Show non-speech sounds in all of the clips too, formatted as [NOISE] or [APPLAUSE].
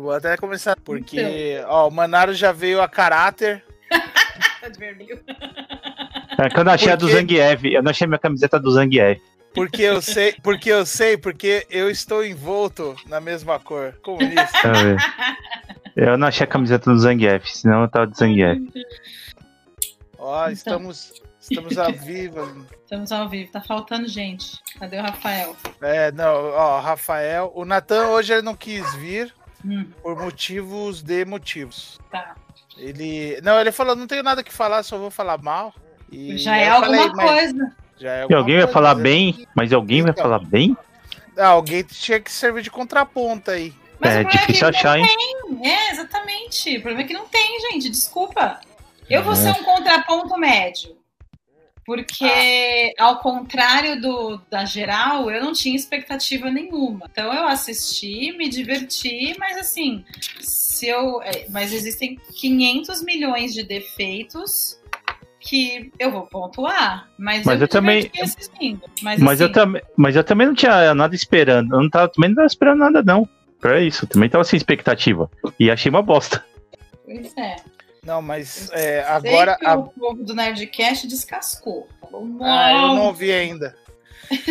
Vou até começar. Porque, ó, o Manaro já veio a caráter. Tá [LAUGHS] de vermelho. É, quando eu achei a do Porque- Zangief, eu não achei minha camiseta do Zangief. Porque eu sei, porque eu sei, porque eu estou envolto na mesma cor. Comunista. [LAUGHS] Eu não achei a camiseta do Zangief, senão eu tava de Zangief. Ó, Então. estamos, estamos a vivo. Estamos ao vivo. Tá faltando gente. Cadê o Rafael? É, não, ó, Rafael. O Natan hoje ele não quis vir Hum, por motivos de motivos. tá. Ele. Não, ele falou, não tenho nada que falar, só vou falar mal. E Já é eu alguma falei, mas coisa. Já é E alguma alguém vai coisa, falar mas- bem, mas alguém vai Então. falar bem? Ah, alguém tinha que servir de contraponto aí. Mas É o problema difícil que achar, hein? não tem. É, exatamente. O problema é que não tem, gente. Desculpa. Eu vou É. ser um contraponto médio. Porque, ao contrário do, da geral, eu não tinha expectativa nenhuma. Então eu assisti, me diverti, mas assim, se eu. é, Mas existem 500 milhões de defeitos que eu vou pontuar. Mas, Mas eu, eu também- assistindo. Mas, Mas eu, assim, também, mas eu também não tinha nada esperando. Eu não tava, também não tava esperando nada, não. Pra isso, eu também tava sem expectativa. E achei uma bosta. Pois é. Não, mas é, agora. a- o povo do Nerdcast descascou. Falou, Ah, eu não. ouvi ainda.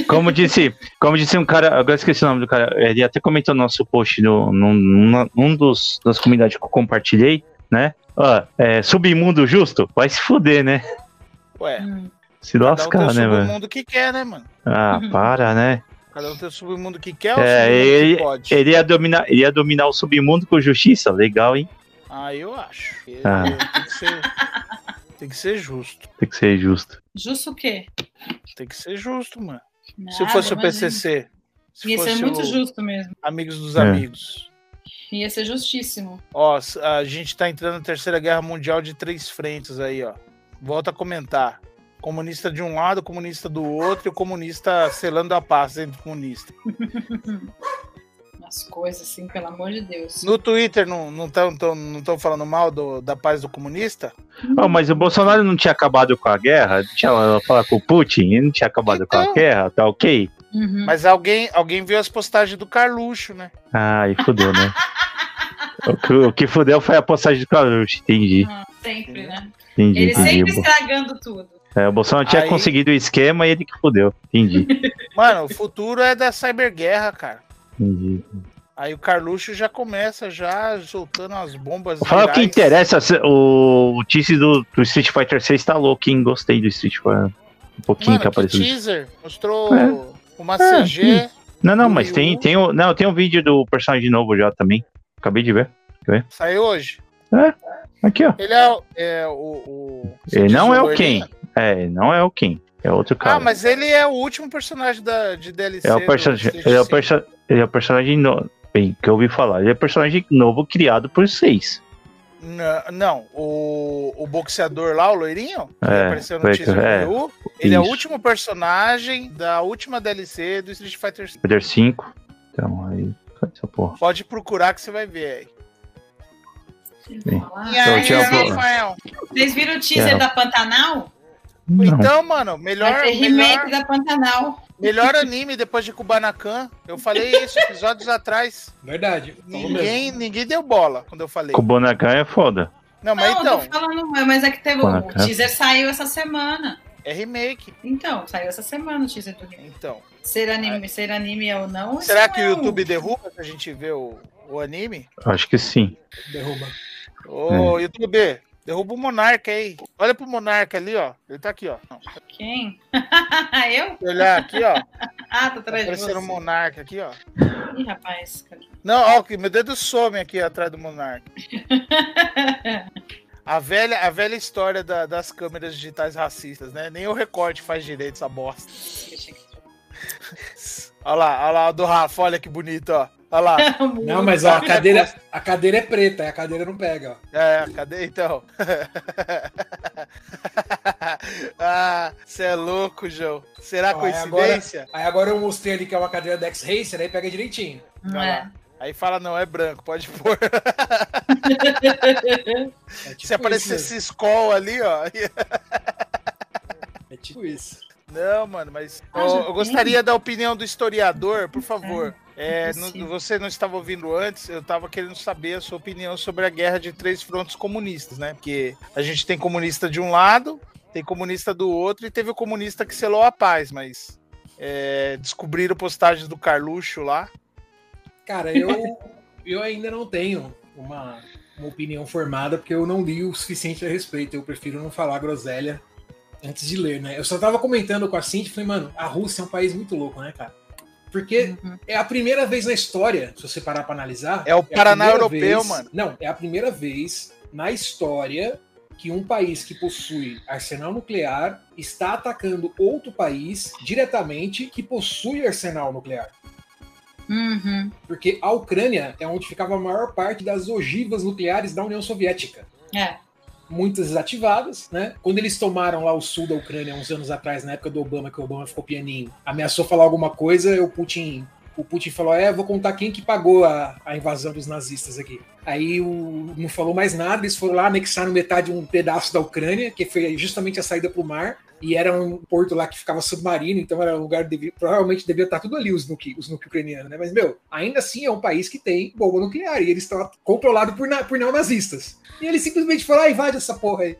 Como disse, como disse um cara, agora esqueci o nome do cara, ele até comentou no nosso post no, num, num, num dos das comunidades que eu compartilhei, né? Ó, é, submundo justo? Vai se fuder, né? Ué, Hum, Se cada um lascar, tem o né, velho? submundo que quer, né, mano? Ah, Uhum. para, né? Cada um tem o submundo que quer ou o É, submundo ele- que pode? Ele ia dominar, ele ia dominar o submundo com justiça? Legal, hein? Ah, eu acho. Ah. Tem que ser. Tem que ser justo. Tem que ser justo. Justo o quê? Tem que ser justo, mano. Se Nada, fosse o. PCC. Se Ia ser fosse muito o justo mesmo. Amigos dos É. Amigos. Ia ser justíssimo. Ó, a gente tá entrando na Terceira Guerra Mundial de três frentes aí, ó. Volta a comentar. Comunista de um lado, comunista do outro e o comunista selando a paz entre comunistas. [LAUGHS] As coisas, assim, pelo amor de Deus. No Twitter não estão não tão, não tão falando mal do- da paz do comunista? Oh, mas o Bolsonaro não tinha acabado com a guerra? Não tinha falar com o Putin? Ele não tinha acabado com a Então. guerra? Tá ok? Uhum. Mas alguém, alguém viu as postagens do Carluxo, né? Ah, e fudeu, né? o, que, o que fudeu foi a postagem do Carluxo, entendi. Ah, sempre, né? Entendi, Ele entendi. sempre estragando tudo. É, o Bolsonaro tinha Aí- conseguido o esquema e ele que fudeu. Entendi, Mano, o futuro é da cyberguerra, cara. Entendi. Aí o Carluxo já começa já soltando as bombas. Fala o que virais. interessa, o, o teaser do, do Street Fighter 6 tá louco, hein? Gostei do Street Fighter. Um pouquinho Mano, que apareceu. teaser. Mostrou É. uma É, CG. Não, não, do mas tem, tem, o- não, tem um vídeo do personagem novo já também. Acabei de ver. Saiu hoje. Aqui, ó. Ele é, o- é o. o Ele não é o? Ken. É, não é o Ken. É outro cara. Ah, mas ele é o último personagem da, de DLC. É o personagem. Ele é o, Fighter. perso ele é o personagem novo. Bem, que eu ouvi falar. Ele é personagem novo criado por seis. Não, não, o, o boxeador lá, o loirinho, que É, apareceu no teaser é, ele é o isso. último personagem da última DLC do Street Fighter. V. Poder 5. Então, aí. Cadê essa porra? Pode procurar que você vai ver aí. Sim. E aí, tinha- Rafael? Vocês viram o teaser É. da Pantanal? Não. Então, mano, melhor, Vai remake melhor, da Pantanal. melhor anime depois de Kubanakan. Eu falei isso episódios atrás. Verdade. Ninguém, ninguém deu bola quando eu falei. Bonacan é foda. Não, mas não, então, tô falando, mas é que teve o teaser saiu essa semana. é remake. Então, saiu essa semana o teaser do remake. Então. Ser anime, ser anime ou não. Será que o é um- YouTube derruba se a gente vê o, o anime? Acho que sim. Derruba. Ô, YouTube, derruba o Monarca aí. Olha pro Monarca ali, ó. Ele tá aqui, ó. Quem? [LAUGHS] eu? Se olhar aqui, ó. [LAUGHS] Ah, tá Tá atrás de você. um Monarca aqui, ó. Ih, rapaz. Não, ó, meu dedo some aqui atrás do Monarca. [LAUGHS] A velha, a velha história da- das câmeras digitais racistas, né? Nem o recorte faz direito essa bosta. Olha lá, olha lá, o do Rafa, olha que bonito, ó. Olha lá. [LAUGHS] Não, mas ó, a cadeira, a cadeira é preta, aí a cadeira não pega, ó. É, cadê então? [LAUGHS] ah, você é louco, João. Será Ó, aí coincidência? Aí agora eu mostrei ali que é uma cadeira da X-Racer, aí pega direitinho. Não é. lá. Aí fala, não, é branco, pode pôr. [LAUGHS] É tipo Se aparecer esse Skol ali, ó. É tipo isso. Não, mano, mas Ah, eu, eu gostaria da opinião do historiador, por favor. É, Impossível. no- você não estava ouvindo antes, eu estava querendo saber a sua opinião sobre a guerra de três frontes comunistas, né? Porque a gente tem comunista de um lado, tem comunista do outro, e teve o comunista que selou a paz, mas é, descobriram postagens do Carluxo lá. Cara, eu, [LAUGHS] eu ainda não tenho uma, uma opinião formada, porque eu não li o suficiente a respeito. Eu prefiro não falar groselha antes de ler, né? Eu só tava comentando com a Cindy, falei, mano, a Rússia é um país muito louco, né, cara? Porque Uhum. é a primeira vez na história, se você parar pra analisar. É o a Paraná primeira europeu, vez- mano. Não, é a primeira vez na história que um país que possui arsenal nuclear está atacando outro país diretamente que possui arsenal nuclear. Uhum. Porque a Ucrânia é onde ficava a maior parte das ogivas nucleares da União Soviética. É. Muitas desativadas, né? Quando eles tomaram lá o sul da Ucrânia uns anos atrás, na época do Obama, que o Obama ficou pianinho, ameaçou falar alguma coisa, o Putin. O Putin falou: É, vou contar quem que pagou a, a invasão dos nazistas aqui. Aí o, não falou mais nada, eles foram lá, anexaram metade de um pedaço da Ucrânia, que foi justamente a saída para o mar, e era um porto lá que ficava submarino, então era um lugar que devia, provavelmente devia estar tudo ali, os nuke, os nuke ucranianos, né? Mas, meu, ainda assim é um país que tem bomba nuclear, e eles estão controlados por, por neonazistas. E eles simplesmente falaram, ah, invade essa porra aí.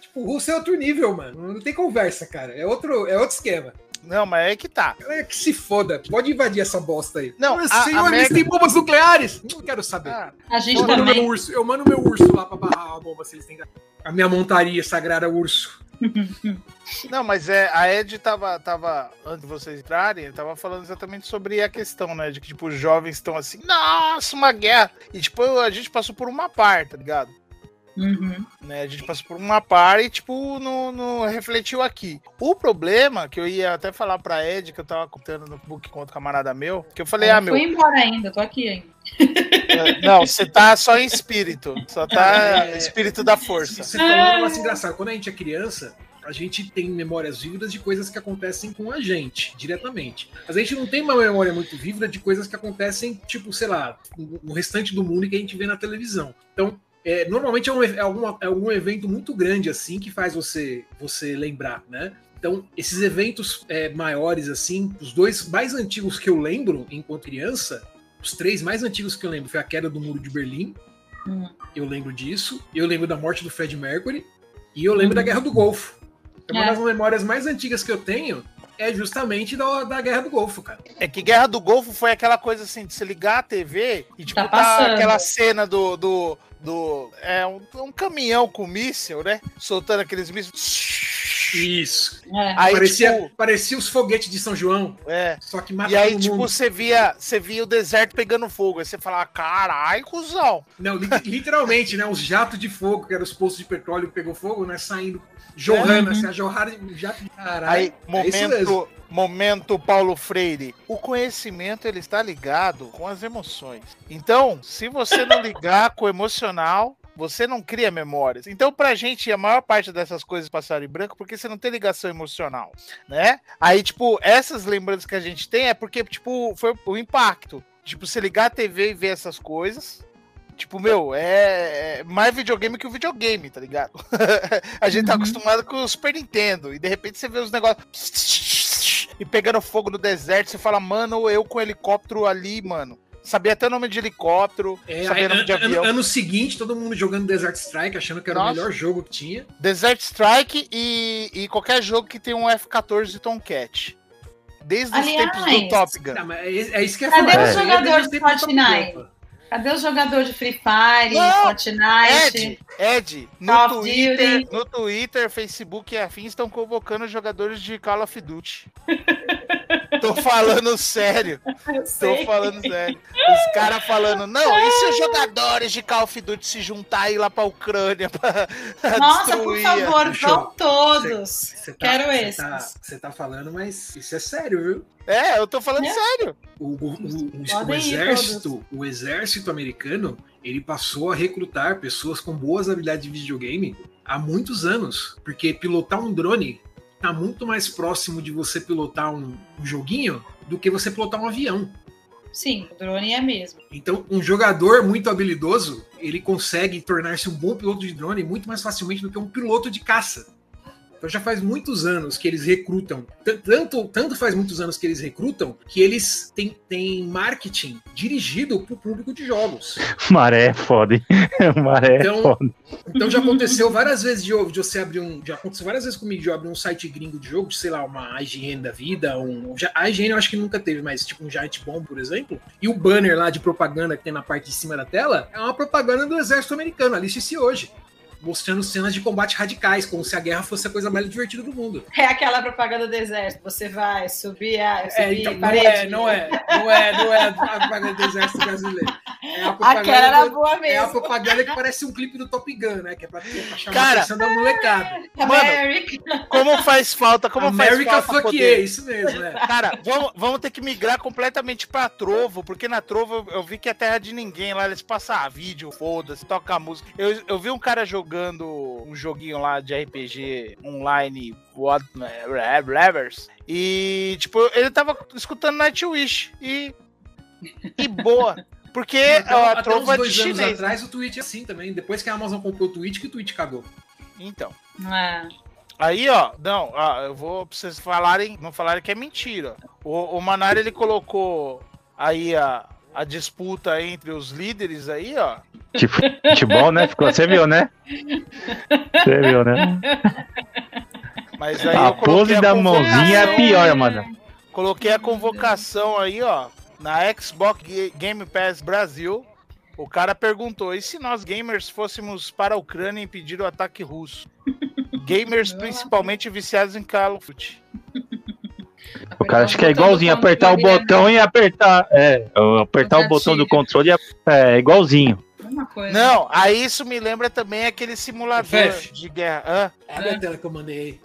Tipo, Rússia é outro nível, mano. Não tem conversa, cara. É outro, é outro esquema. Não, mas é que tá. É que se foda. Pode invadir essa bosta aí. Não, Mas, a- a senhor, eles América- têm bombas nucleares? Não quero saber. Ah, A gente eu, mando meu também. urso, eu mando meu urso lá pra barrar a bomba se eles têm. A minha montaria sagrada urso. [LAUGHS] Não, mas é, a Ed tava, tava, antes de vocês entrarem, tava falando exatamente sobre a questão, né? De que, tipo, os jovens estão assim, nossa, uma guerra. E, tipo, a gente passou por uma par, tá ligado? Uhum. Né? A gente passou por uma par e, tipo, não, não refletiu aqui. O problema, que eu ia até falar pra Ed, que eu tava contando no book com outro camarada meu, que eu falei, ah, Eu meu, fui embora ainda, tô aqui ainda. é, não, você tá só em espírito. Só tá É. espírito da força. Você falou um negócio engraçado. Quando a gente é criança, a gente tem memórias vívidas de coisas que acontecem com a gente, diretamente. Mas a gente não tem uma memória muito vívida de coisas que acontecem, tipo, sei lá, no restante do mundo e que a gente vê na televisão. Então, é, normalmente é, um, é, alguma- é algum evento muito grande, assim, que faz você, você lembrar, né? Então, esses eventos é, maiores, assim, os dois mais antigos que eu lembro enquanto criança, os três mais antigos que eu lembro foi a queda do Muro de Berlim, Hum. eu lembro disso. Eu lembro da morte do Fred Mercury. E eu lembro Uhum. da Guerra do Golfo. Uma É. das memórias mais antigas que eu tenho é justamente da, da Guerra do Golfo, cara. É que Guerra do Golfo foi aquela coisa assim, de se ligar a TV e tipo, Tá tá, aquela cena do. do, do é um, um caminhão com míssil, né? Soltando aqueles mísseis. Isso. É. Aí, parecia, tipo, parecia os foguetes de São João, é. só que E matando aí, tipo, mundo. você via, você via o deserto pegando fogo. Aí você falava, carai, cuzão. Não, li- [LAUGHS] literalmente, né? Os jatos de fogo, que eram os postos de petróleo que pegou fogo, né? Saindo, jorrando, Uhum. assim, a jorrada de jato de caralho. Aí, é momento, momento Paulo Freire. O conhecimento, ele está ligado com as emoções. Então, se você não ligar com o emocional, você não cria memórias. Então, pra gente, a maior parte dessas coisas passaram em branco porque você não tem ligação emocional, né? Aí, tipo, essas lembranças que a gente tem é porque, tipo, foi o impacto. Tipo, você ligar a TV e ver essas coisas. Tipo, meu, é é mais videogame que o videogame, tá ligado? [LAUGHS] a gente tá Uhum. acostumado com o Super Nintendo. E de repente você vê os negócios [LAUGHS] e pegando fogo no deserto. Você fala, mano, eu com helicóptero ali, mano. Sabia até o nome de helicóptero, É, sabia o nome de ano, avião. ano seguinte, todo mundo jogando Desert Strike, achando que era Nossa. o melhor jogo que tinha. Desert Strike e, e qualquer jogo que tem um F-14 Tomcat. Desde os Aliás, tempos do Top Gun. Não, mas é, é isso que é Cadê falar. o Isso aí é jogador desde de do Fortnite? Cadê o jogador de Free Fire, Não, Fortnite? Ed, Ed, no of Twitter, Duty. no Twitter, Facebook e afins estão convocando jogadores de Call of Duty. [LAUGHS] Tô falando sério. Tô falando sério. Os caras falando, não, e se os jogadores de Call of Duty se juntar e ir lá pra Ucrânia pra Nossa, por destruir? favor, Bicho, vão todos. Você tá, Quero esses. Tá, você tá falando, mas isso é sério, viu? É, eu tô falando É. sério. O, o- o- o- exército, o exército americano, ele passou a recrutar pessoas com boas habilidades de videogame há muitos anos, porque pilotar um drone tá muito mais próximo de você pilotar um, um joguinho do que você pilotar um avião. Sim, o drone é mesmo. Então, um jogador muito habilidoso, ele consegue tornar-se um bom piloto de drone muito mais facilmente do que um piloto de caça. Então já faz muitos anos que eles recrutam. Tanto, tanto faz muitos anos que eles recrutam que eles têm, têm marketing dirigido para o público de jogos. [LAUGHS] Maré é foda? [LAUGHS] Maré é Então, foda. Então já aconteceu várias vezes de, de você abrir um. Já aconteceu várias vezes comigo de eu abrir um site gringo de jogo, de, sei lá, uma IGN da vida, um. já- A IGN eu acho que nunca teve, mas tipo um Giant Bomb, por exemplo. E o banner lá de propaganda que tem na parte de cima da tela é uma propaganda do exército americano, aliste-se hoje. Mostrando cenas de combate radicais, como se a guerra fosse a coisa mais divertida do mundo. É aquela propaganda do exército. Você vai subir a subir É, então, não parede. é, não é, não é, não é a propaganda do exército brasileiro. É a propaganda Aquela era do- boa É a mesmo. propaganda que parece um clipe do Top Gun, né? Que é pra, pra chamar Cara, a atenção da molecada. América. Como faz falta, como America faz falta fuck poder- yeah, isso mesmo, é. Cara, vamos, vamos ter que migrar completamente pra Trovo, porque na Trovo eu, eu vi que é terra de ninguém lá, eles passam vídeo, foda-se, toca música. Eu, eu vi um cara jogando um joguinho lá de RPG online, What Levers, e tipo, ele tava escutando Nightwish e. E boa. Porque Até, a até uns é de dois anos chinês. né? atrás o Twitch é assim também. Depois que a Amazon comprou o Twitch, que o Twitch cagou. Então. É. Aí, ó, não, ó, eu vou pra vocês falarem, não falarem que é mentira. O, o Manara, ele colocou aí a, a disputa entre os líderes aí, ó. De futebol, né? Ficou, você viu, né? Você viu, né? Mas aí A eu coloquei pose da mãozinha é pior, mano. Coloquei a convocação aí, ó, na Xbox Ga- Game Pass Brasil. O cara perguntou: e se nós gamers fôssemos para a Ucrânia impedir o ataque russo? [LAUGHS] Gamers principalmente viciados em Call of Duty. O cara acha que é igualzinho, apertar o botão e apertar. É, apertar o botão do controle é, é igualzinho. Não, aí isso me lembra também aquele simulador Fef. de guerra. Hã? Abre a tela que eu mandei aí.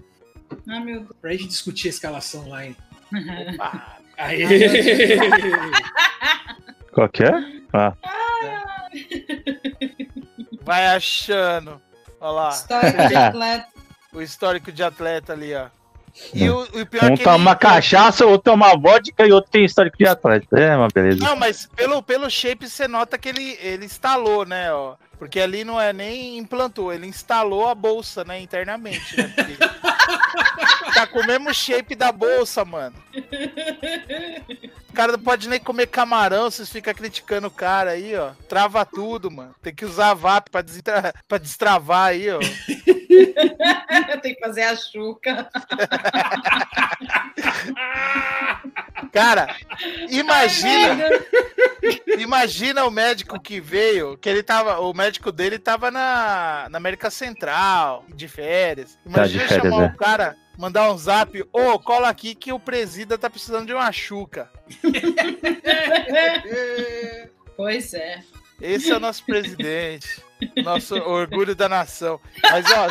Ah, meu Deus. Pra gente discutir a escalação online. [LAUGHS] Opa. Aí. [LAUGHS] Qual que é? Ah, Vai achando. Olha lá, História de [LAUGHS] atleta. o histórico de atleta ali, ó. E o, o pior um é que toma ele... cachaça, outro toma vodka e outro tem histórico de atleta. É uma beleza. Não, mas pelo, pelo shape você nota que ele, ele instalou, né, ó. Porque ali não é nem implantou, ele instalou a bolsa, né, internamente, né? [LAUGHS] Tá com o mesmo shape da bolsa, mano. O cara não pode nem comer camarão, vocês ficam criticando o cara aí, ó. Trava tudo, mano. Tem que usar VAP pra, desentra... pra destravar aí, ó. [LAUGHS] [LAUGHS] Tem que fazer a chuca. [LAUGHS] Cara, imagina, Ai, imagina o médico que veio, que ele tava, o médico dele tava na, na América Central, de férias. Tá de Imagina férias, chamar é. o cara, mandar um zap, ô, cola aqui que o presida tá precisando de uma chuca. [LAUGHS] Pois é. Esse é o nosso presidente, nosso orgulho da nação. Mas, ó,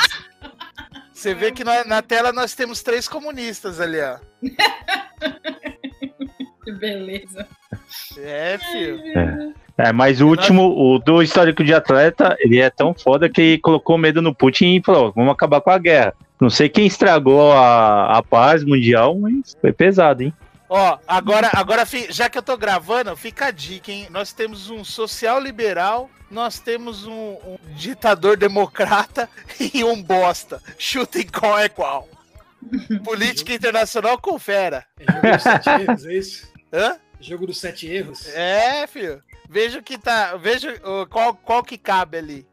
você vê que nós- na tela nós temos três comunistas ali, ó. Que beleza. É, filho. É, mas o último, o do histórico de atleta, ele é tão foda que colocou medo no Putin e falou: vamos acabar com a guerra. Não sei quem estragou a, a paz mundial, mas foi pesado, hein? Ó, agora, agora, já que eu tô gravando, fica a dica, hein? Nós temos um social liberal, nós temos um, um ditador democrata [LAUGHS] e um bosta. Chutem qual é qual. [LAUGHS] Política internacional confera. É jogo dos sete erros, é isso? Hã? Jogo dos sete erros. É, filho. Veja o que tá. Veja o- qual, qual que cabe ali.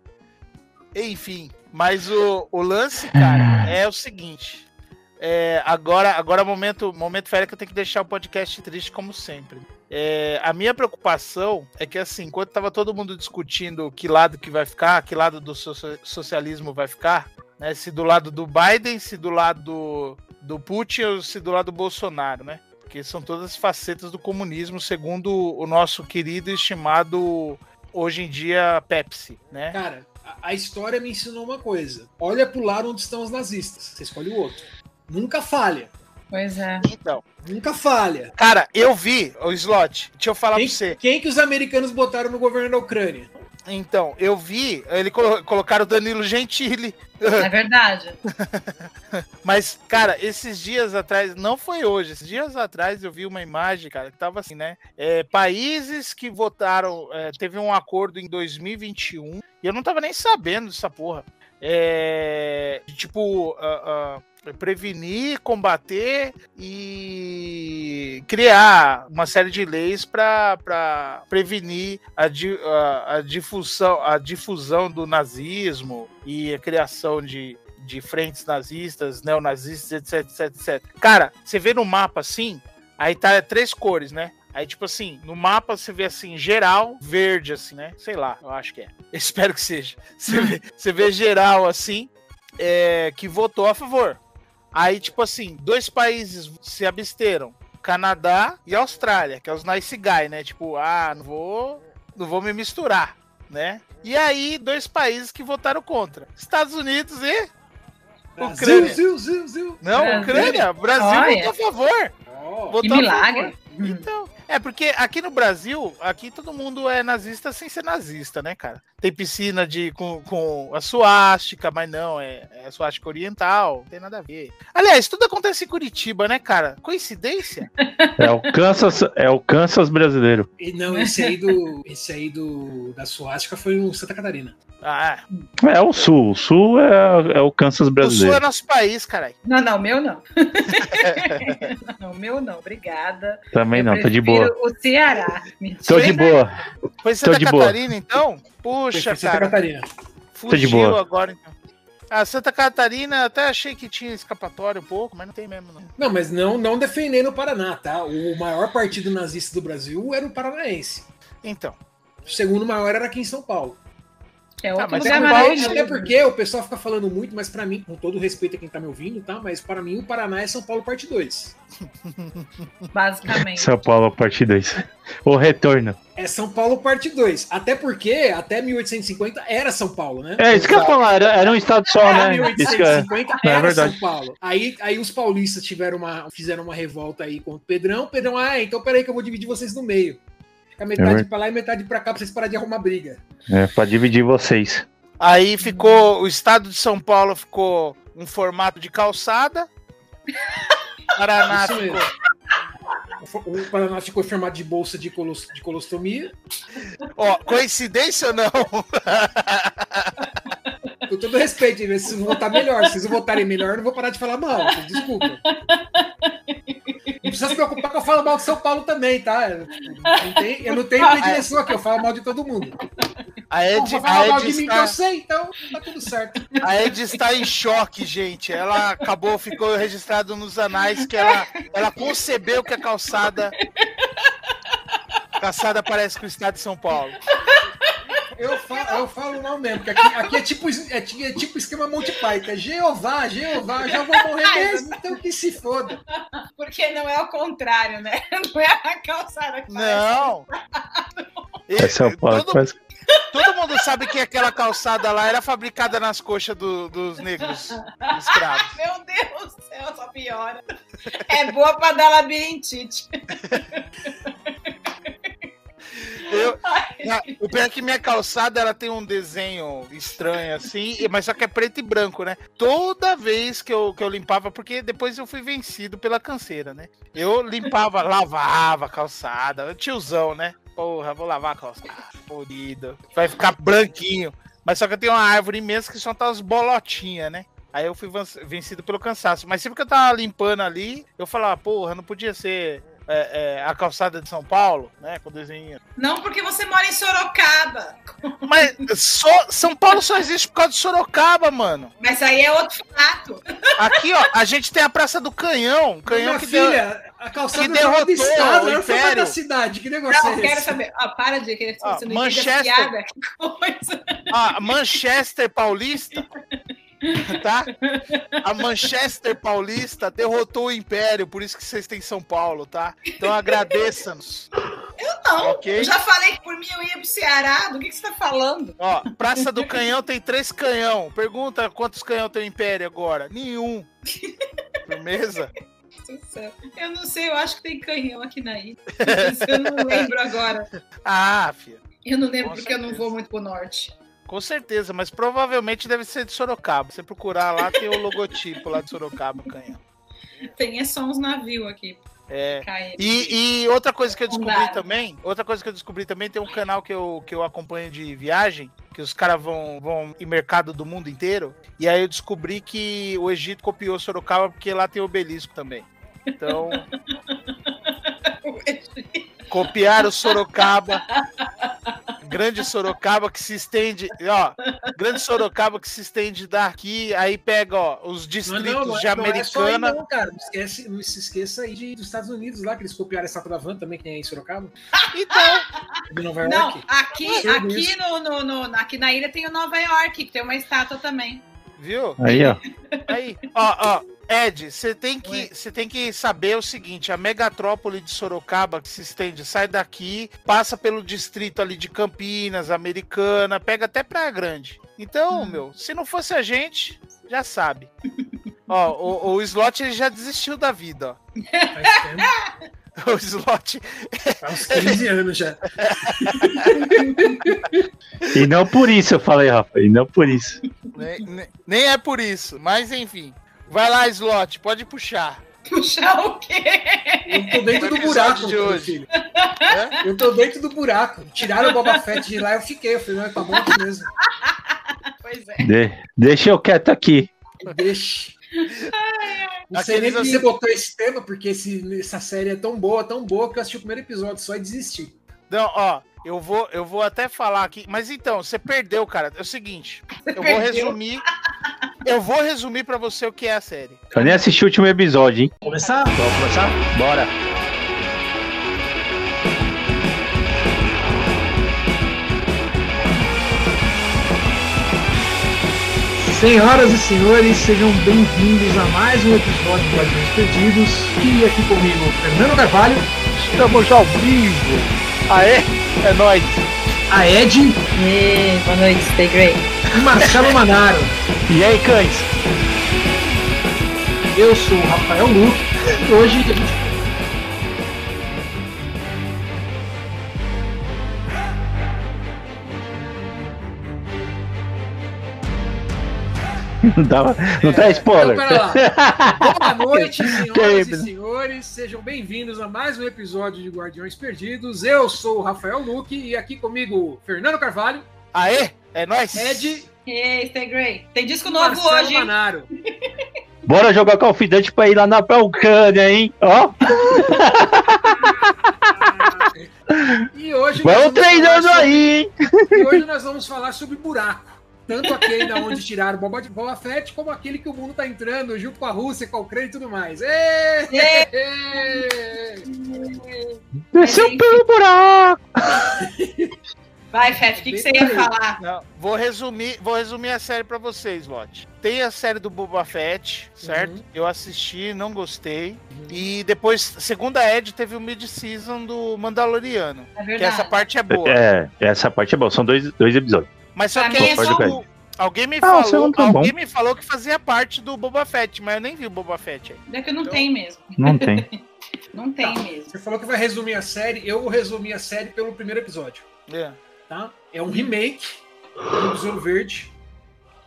Enfim, mas o, o lance, cara, é o seguinte. É, agora, agora momento, momento férias que eu tenho que deixar o podcast triste como sempre. É, a minha preocupação é que assim, enquanto tava todo mundo discutindo que lado que vai ficar, que lado do socia- socialismo vai ficar, né? Se do lado do Biden, se do lado do, do Putin ou se do lado do Bolsonaro, né? Porque são todas facetas do comunismo, segundo o nosso querido e estimado hoje em dia Pepsi, né? Cara, a história me ensinou uma coisa. Olha pro lado onde estão os nazistas. Você escolhe o outro. Nunca falha. Pois é. Então, Nunca falha. cara, eu vi o slot. Deixa eu falar Quem, pra você. quem que os americanos botaram no governo da Ucrânia? Então, eu vi, ele colo colocaram o Danilo Gentili. É verdade. [LAUGHS] Mas, cara, esses dias atrás, não foi hoje, esses dias atrás eu vi uma imagem, cara, que tava assim, né? É, países que votaram, é, teve um acordo em 2021, e eu não tava nem sabendo dessa porra. É, tipo, ah, ah, prevenir, combater e criar uma série de leis para prevenir a, di, a, a, difusão, a difusão do nazismo e a criação de, de frentes nazistas, neonazistas, etc, etc, etc. Cara, você vê no mapa assim, aí tá três cores, né? Aí, tipo assim, no mapa você vê assim, geral, verde, assim, né? Sei lá, eu acho que é. [LAUGHS] Espero que seja. Você vê, você vê geral, assim, é, que votou a favor. Aí, tipo assim, dois países se absteram. Canadá e Austrália, que é os nice guy, né? Tipo, ah, não vou, não vou me misturar, né? E aí, dois países que votaram contra. Estados Unidos e Ucrânia. Zil, zil, zil, Não, Brasil. Ucrânia. Brasil Olha. votou a favor. Oh. Votou Que a milagre. favor. Então, é porque aqui no Brasil, aqui todo mundo é nazista sem ser nazista, né, cara? Tem piscina de com, com a suástica, mas não, é, é a suástica oriental, não tem nada a ver. Aliás, tudo acontece em Curitiba, né, cara? Coincidência? [LAUGHS] É o Kansas, é o Kansas brasileiro. E não, esse aí do. Esse aí do. Da Suástica foi o Santa Catarina. Ah, É o Sul. O Sul é, é o Kansas o Sul brasileiro. é nosso país, caralho. Não, não, meu não. [LAUGHS] não, meu não, obrigada. Também Eu não, tô de boa. O Ceará. Tô de boa. Foi Tô Santa de boa. Catarina, então? Foi Puxa, Santa cara. Catarina. Tô de Fugiu boa. agora, então. A Santa Catarina até achei que tinha escapatória um pouco, mas não tem mesmo, não. Não, mas não, não defendendo o Paraná, tá? O maior partido nazista do Brasil era o Paranaense. Então. O segundo maior era aqui em São Paulo. É outro mas lugar São Paulo- maravilhoso. Até porque o pessoal fica falando muito, mas pra mim, com todo respeito a quem tá me ouvindo, tá? Mas pra mim o Paraná é São Paulo parte 2. [LAUGHS] Basicamente. São Paulo, parte 2. O retorno. É São Paulo parte 2. Até porque até 1850 era São Paulo, né? É, isso que eu ia falar, era, era um estado só, Até né? Isso que é. 1850 É era verdade. São Paulo. Aí, aí os paulistas tiveram uma, fizeram uma revolta aí contra o Pedrão. Pedrão, ah, então peraí que eu vou dividir vocês no meio. Fica metade verdade. pra lá e metade pra cá pra vocês pararem de arrumar briga. É, pra dividir vocês. Aí ficou. O estado de São Paulo ficou um formato de calçada. [LAUGHS] Paraná Isso ficou. mesmo. O Paraná ficou formado de bolsa de, colos, de colostomia. Ó, coincidência ou não? [LAUGHS] Com todo respeito, hein, vocês vão votar melhor. Se vocês votarem melhor, eu não vou parar de falar mal. Desculpa. Não precisa se preocupar que eu falo mal de São Paulo também, tá? Eu não tenho, eu não tenho predileção aqui, eu falo mal de todo mundo. A Ed, a mal Ed de mim que está, eu sei, então tá tudo certo. a Ed está em choque, gente. Ela acabou, ficou registrado nos anais que ela, ela concebeu que a calçada. Calçada parece com o estado de São Paulo. Eu falo, eu falo não mesmo, porque aqui, aqui é, tipo, é, é tipo esquema Monty Python. É Jeová, Jeová, já vou morrer mesmo, então que se foda. Porque não é o contrário, né? [LAUGHS] Não é a calçada que Não! [LAUGHS] E- É todo, parece- todo mundo sabe que aquela calçada lá era fabricada nas coxas do- dos negros escravos. [LAUGHS] Meu Deus do céu, só piora. É boa pra dar labirintite. Eu, na- o pior é que minha calçada ela tem um desenho estranho assim, mas só que é preto e branco, né? Toda vez que eu, que eu limpava, porque depois eu fui vencido pela canseira, né? Eu limpava, [LAUGHS] lavava a calçada, tiozão, né? Porra, vou lavar a calçada, polido. Vai ficar branquinho. Mas só que eu tenho uma árvore imensa que só tá as bolotinhas, né? Aí eu fui vencido pelo cansaço. Mas sempre que eu tava limpando ali, eu falava, porra, não podia ser é, é, a calçada de São Paulo, né? Com o desenho. Não porque você mora em Sorocaba. Mas só, São Paulo só existe por causa de Sorocaba, mano. Mas aí é outro fato. Aqui, ó, a gente tem a Praça do Canhão. Canhão Minha que deu. filha, a calçada que é do derrotou estado, o foi Império. da cidade. Que negócio Não, é quero esse? saber. Ah, para de querer não entende Manchester. piada. Que coisa. A [LAUGHS] Manchester Paulista. [LAUGHS] Tá? A Manchester Paulista derrotou o Império, por isso que vocês têm São Paulo, tá? Então agradeça-nos. Eu não. Ok. Eu já falei que por mim eu ia pro Ceará. Do que, que você tá falando? Ó, Praça do Canhão tem três canhão. Pergunta quantos canhão tem o Império agora? Nenhum. Firmeza? Eu não sei, eu acho que tem canhão aqui na ilha. Eu não lembro agora. [LAUGHS] Ah, filha. Eu não lembro Com porque eu não vou muito pro norte. Com certeza, mas provavelmente deve ser de Sorocaba. Se você procurar lá, tem o logotipo lá de Sorocaba, o canhão. Tem é só uns navios aqui. É. E, e outra coisa que eu descobri também, outra coisa que eu descobri também, tem um canal que eu, que eu acompanho de viagem, que os caras vão, vão em mercado do mundo inteiro, e aí eu descobri que o Egito copiou Sorocaba porque lá tem obelisco também. Então, [LAUGHS] copiaram Sorocaba, grande Sorocaba que se estende, ó, grande Sorocaba que se estende daqui, aí pega, ó, os Não, distritos não, não, de é, não é só aí Americana. não, cara. Não, esquece, não se esqueça aí de, dos Estados Unidos lá, que eles copiaram a estátua da Van também, que tem aí em Sorocaba. [LAUGHS] Então, De Nova Não, York. aqui, Absurdo aqui, isso. no, no, no- aqui na ilha tem o Nova York, que tem uma estátua também. viu? Aí, ó. Aí, ó, ó, Ed, você tem que, você tem que saber o seguinte: a megatrópole de Sorocaba que se estende, sai daqui, passa pelo distrito ali de Campinas, Americana, pega até Praia Grande. Então, Hum. meu, se não fosse a gente, já sabe. ó, o, o Slot ele já desistiu da vida, ó. Faz tempo, [LAUGHS] O Slot, há uns 15 anos já. E não por isso eu falei, Rafa. E não por isso. nem, nem- nem é por isso, mas enfim. Vai lá, Slot, pode puxar. Puxar o quê? Eu tô dentro do buraco, de hoje. filho. né? Eu tô dentro do buraco. Tiraram o Boba Fett de lá eu fiquei. Eu falei, não, tá bom aqui mesmo. Pois é. De- deixa eu quieto aqui. Deixa. Não sei nem Aqueles porque você assim- botou esse tema, porque esse- essa série é tão boa, tão boa, que eu assisti o primeiro episódio só e desisti. Não, ó, eu vou, eu vou até falar aqui. Mas então, você perdeu, cara. É o seguinte, eu vou resumir. Eu vou resumir pra você o que é a série. Eu nem assisti o último episódio, hein? Começar? Vamos começar? Bora. Senhoras e senhores, sejam bem-vindos a mais um episódio do Guardiões Perdidos. E aqui comigo, Fernando Carvalho, Estamos ao vivo. Aê, é nóis. A Ed E, boa noite, stay great. e Marcelo Manaro. E aí, cães? Eu sou o Rafael Luque e hoje a gente Não, dá, não tá spoiler. Então, pera lá. Boa [LAUGHS] noite, senhoras e senhores. Sejam bem-vindos a mais um episódio de Guardiões Perdidos. Eu sou o Rafael Luque e aqui comigo Fernando Carvalho, Aê, é nóis. Ed E, stay great. Tem disco novo Marcelo hoje. Manaro. [LAUGHS] Bora jogar Call of Duty pra ir lá na Ucrânia, hein? Ó, [LAUGHS] E hoje nós vamos treinando falar sobre- aí, hein? E hoje nós vamos falar sobre buraco. Tanto aquele da onde tiraram o Boba, Boba Fett, como aquele que o mundo tá entrando, junto com a Rússia, com a Ucrânia e tudo mais. Ê! Desceu enfim. pelo buraco. Vai, Fef, o que, que você ia falar? Não, vou resumir, vou resumir a série pra vocês, Lot. Tem a série do Boba Fett, certo? Uhum. Eu assisti, não gostei. E depois, segundo a Ed, teve o mid-season do Mandaloriano. É Que verdade. essa parte é boa. É, essa parte é boa. São dois, dois episódios. Mas só Pra que é só o- alguém me Ah, falou, tá alguém bom. me falou que fazia parte do Boba Fett, mas eu nem vi o Boba Fett aí. É que não tem mesmo. Não tem. [LAUGHS] Não tem Tá. mesmo. Você falou que vai resumir a série, eu vou resumir a série pelo primeiro episódio. É. Tá? É um remake do Besouro Verde,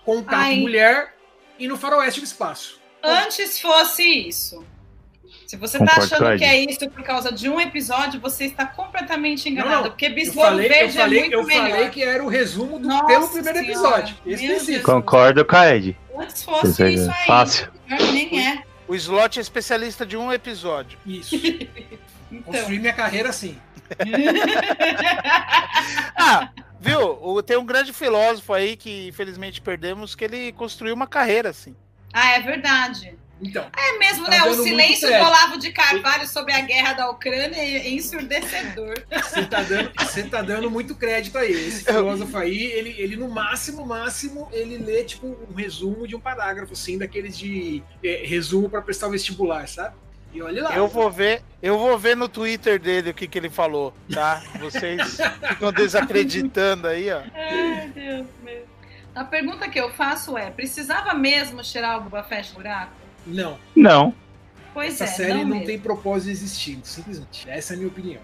contato Ai. mulher e no faroeste do espaço. Antes fosse isso. Se você tá Concordo com achando que é isso por causa de um episódio, você está completamente enganado. Não, não. Porque Eu Besouro falei, eu Verde falei, é muito eu melhor. falei que era o resumo do, Nossa pelo primeiro Senhora. episódio. Específico. Concordo com a Ed. Antes fosse isso aí. Fácil. Nem é. O Slot é especialista de um episódio. Isso. [LAUGHS] Então. Construir minha carreira assim. [LAUGHS] Ah, viu? O- Tem um grande filósofo aí que infelizmente perdemos, que ele construiu uma carreira assim. ah, é verdade. Então, É mesmo, Tá né? O silêncio do. Olavo de Carvalho sobre a guerra da Ucrânia é ensurdecedor. você tá dando, você tá dando muito crédito aí. Esse filósofo aí, ele, ele no máximo, máximo, ele lê tipo um resumo de um parágrafo, assim, daqueles de é, resumo para prestar o vestibular, sabe? E olha lá. Eu vou ver, eu vou ver no Twitter dele o que, que ele falou, tá? Vocês [LAUGHS] ficam desacreditando aí, ó. Ai, Deus meu. A pergunta que eu faço é: precisava mesmo tirar o Boba Fett do buraco? Não, Não. Pois essa é, série não, não, tem propósito de existir, simplesmente. Essa é a minha opinião.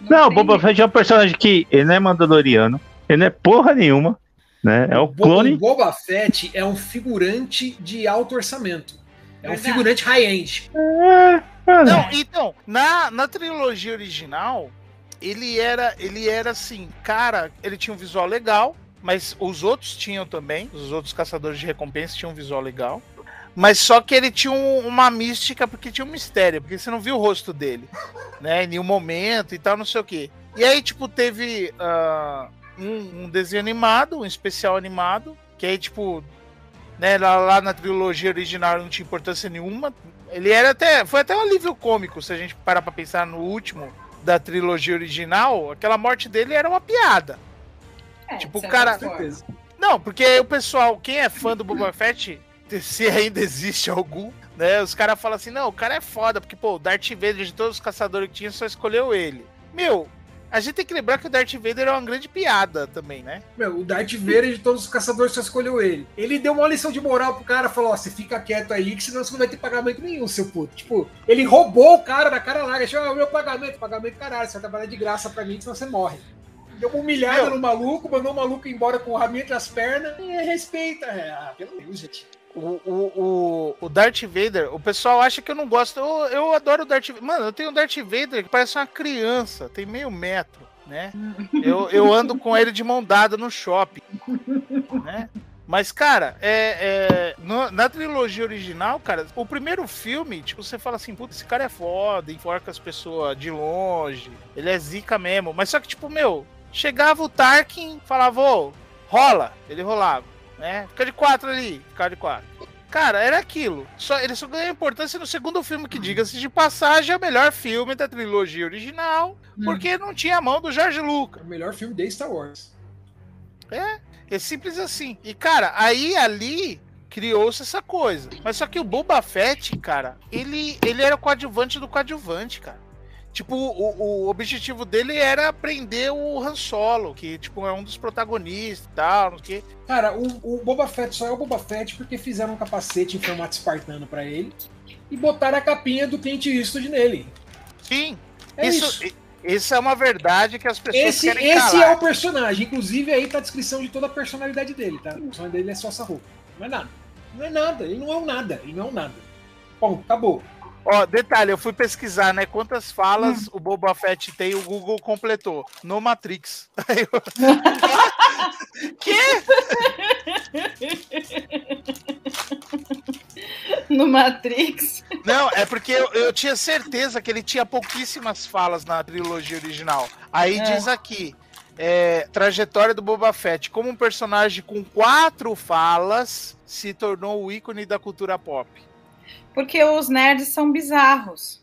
Não, o tem Boba. Fett é um personagem que ele não é mandaloriano. Ele não é porra nenhuma. Né? É o Bo- clone. O Boba Fett é um figurante de alto orçamento. É um figurante high-end. Ah, Não, então, na, na trilogia original, ele era, ele era assim, cara, ele tinha um visual legal, mas os outros tinham também, os outros caçadores de recompensa tinham um visual legal. Mas só que ele tinha um- uma mística, porque tinha um mistério, porque você não viu o rosto dele, né? Em nenhum momento e tal, não sei o quê. E aí, tipo, teve ah, um, um desenho animado, um especial animado, que aí, tipo, né, lá, lá na trilogia original não tinha importância nenhuma. Ele era até. Foi até um alívio cômico, se a gente parar pra pensar no último da trilogia original, aquela morte dele era uma piada. É, Tipo, o cara-. Não, porque o pessoal, quem é fã do Boba Fett, se ainda existe algum, né? Os caras falam assim, não, o cara é foda, porque, pô, o Darth Vader de todos os caçadores que tinha só escolheu ele. Meu, a gente tem que lembrar que o Darth Vader é uma grande piada também, né? Meu, o Darth Vader de todos os caçadores só escolheu ele. Ele deu uma lição de moral pro cara, falou: Ó, você fica quieto aí, que senão você não vai ter pagamento nenhum, seu puto. Tipo, ele roubou o cara na cara larga, achou: ah, o meu pagamento, pagamento caralho, você vai trabalhar de graça pra mim, senão você morre. Deu uma humilhada Meu. no maluco, mandou o maluco embora com o rabinho entre as pernas e respeita. É, ah, pelo Deus, gente. O, o, o, o Darth Vader, o pessoal acha que eu não gosto. Eu, eu adoro o Darth Vader. Mano, eu tenho um Darth Vader que parece uma criança, tem meio metro, né? Eu, eu ando com ele de mão dada no shopping, né? Mas, cara, é, é, no- na trilogia original, cara, o primeiro filme, tipo, você fala assim, puta, esse cara é foda, enforca as pessoas de longe, ele é zica mesmo. Mas só que, tipo, meu, chegava o Tarkin, falava, ô, rola, ele rolava, né? Fica de quatro ali, fica de quatro. Cara, era aquilo. Só, ele só ganhou importância no segundo filme, que diga-se de passagem, é o melhor filme da trilogia original, porque não tinha a mão do George Lucas. É o melhor filme de Star Wars. É simples assim. E, cara, aí ali criou-se essa coisa. Mas só que o Boba Fett, cara, ele, ele era o coadjuvante do coadjuvante, cara. Tipo, o, o objetivo dele era prender o Han Solo, que, tipo, é um dos protagonistas e tal, não quê. Cara, o, o Boba Fett só é o Boba Fett porque fizeram um capacete em formato espartano pra ele e botaram a capinha do Clint Eastwood nele. Sim, É isso, isso. isso é uma verdade que as pessoas Esse, querem esse calar. é o personagem. Inclusive, aí tá a descrição de toda a personalidade dele, tá? O personagem dele é só essa roupa. Não é nada. Não é nada. Ele não é um nada. Ele não é um nada. Bom, acabou. Ó, detalhe, eu fui pesquisar, né? Quantas falas o Boba Fett tem, o Google completou. No Matrix. Eu- [LAUGHS] que? No Matrix. Não, é porque eu, eu tinha certeza que ele tinha pouquíssimas falas na trilogia original. Aí É. diz aqui. é, trajetória do Boba Fett. Como um personagem com quatro falas se tornou o ícone da cultura pop. Porque os nerds são bizarros.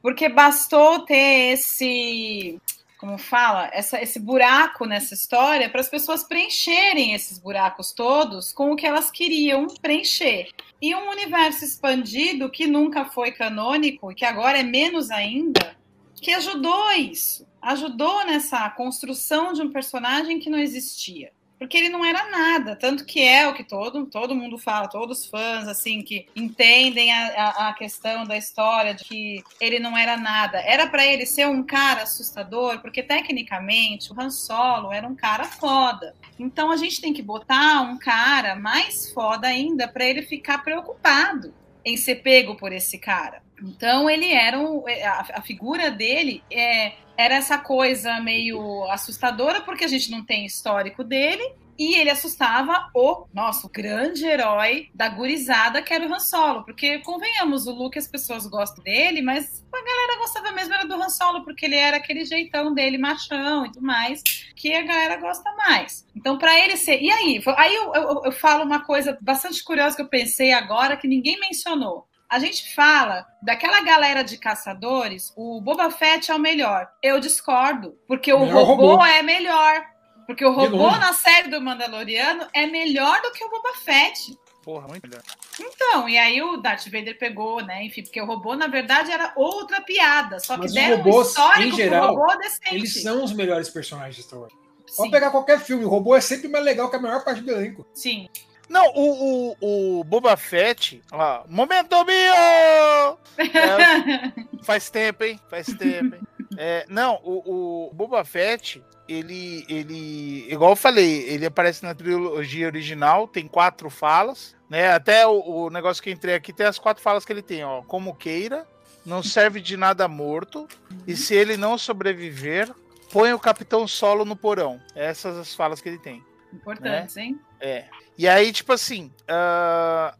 Porque bastou ter esse. Como fala? Essa, esse buraco nessa história para as pessoas preencherem esses buracos todos com o que elas queriam preencher. E um universo expandido que nunca foi canônico e que agora é menos ainda, que ajudou isso. Ajudou nessa construção de um personagem que não existia porque ele não era nada, tanto que é o que todo, todo mundo fala, todos os fãs, assim, que entendem a, a, questão da história de que ele não era nada. Era para ele ser um cara assustador, porque tecnicamente o Han Solo era um cara foda. Então a gente tem que botar um cara mais foda ainda para ele ficar preocupado em ser pego por esse cara. Então ele era um, a, a figura dele é, era essa coisa meio assustadora porque a gente não tem histórico dele e ele assustava o nosso grande herói da gurizada que era o Han Solo, porque convenhamos, o Luke as pessoas gostam dele, mas a galera gostava mesmo era do Han Solo porque ele era aquele jeitão dele machão e tudo mais que a galera gosta mais. Então para ele ser e aí aí eu, eu, eu falo uma coisa bastante curiosa que eu pensei agora que ninguém mencionou a gente fala daquela galera de caçadores, o Boba Fett é o melhor. Eu discordo, porque o robô, robô. é melhor. Porque o robô na série do Mandaloriano é melhor do que o Boba Fett. Porra, muito melhor. Então, e aí o Darth Vader pegou, né? Enfim, porque o robô, na verdade, era outra piada. Só que Mas os deram um robôs, histórico em pro geral, robô decente. Eles são os melhores personagens de Star Wars. Sim, Pode pegar qualquer filme, o robô é sempre mais legal que a maior parte do elenco. sim. Não, o, o, o Boba Fett, ó, momento meu! É, [LAUGHS] faz tempo, hein? Faz tempo, hein? É, não, o, o Boba Fett, ele, ele, igual eu falei, ele aparece na trilogia original, tem quatro falas, né? Até o, o negócio que eu entrei aqui tem as quatro falas que ele tem, ó. Como queira, não serve de nada morto, e se ele não sobreviver, põe o Capitão Solo no porão. Essas as falas que ele tem. Importantes, hein? É. E aí, tipo assim, ah,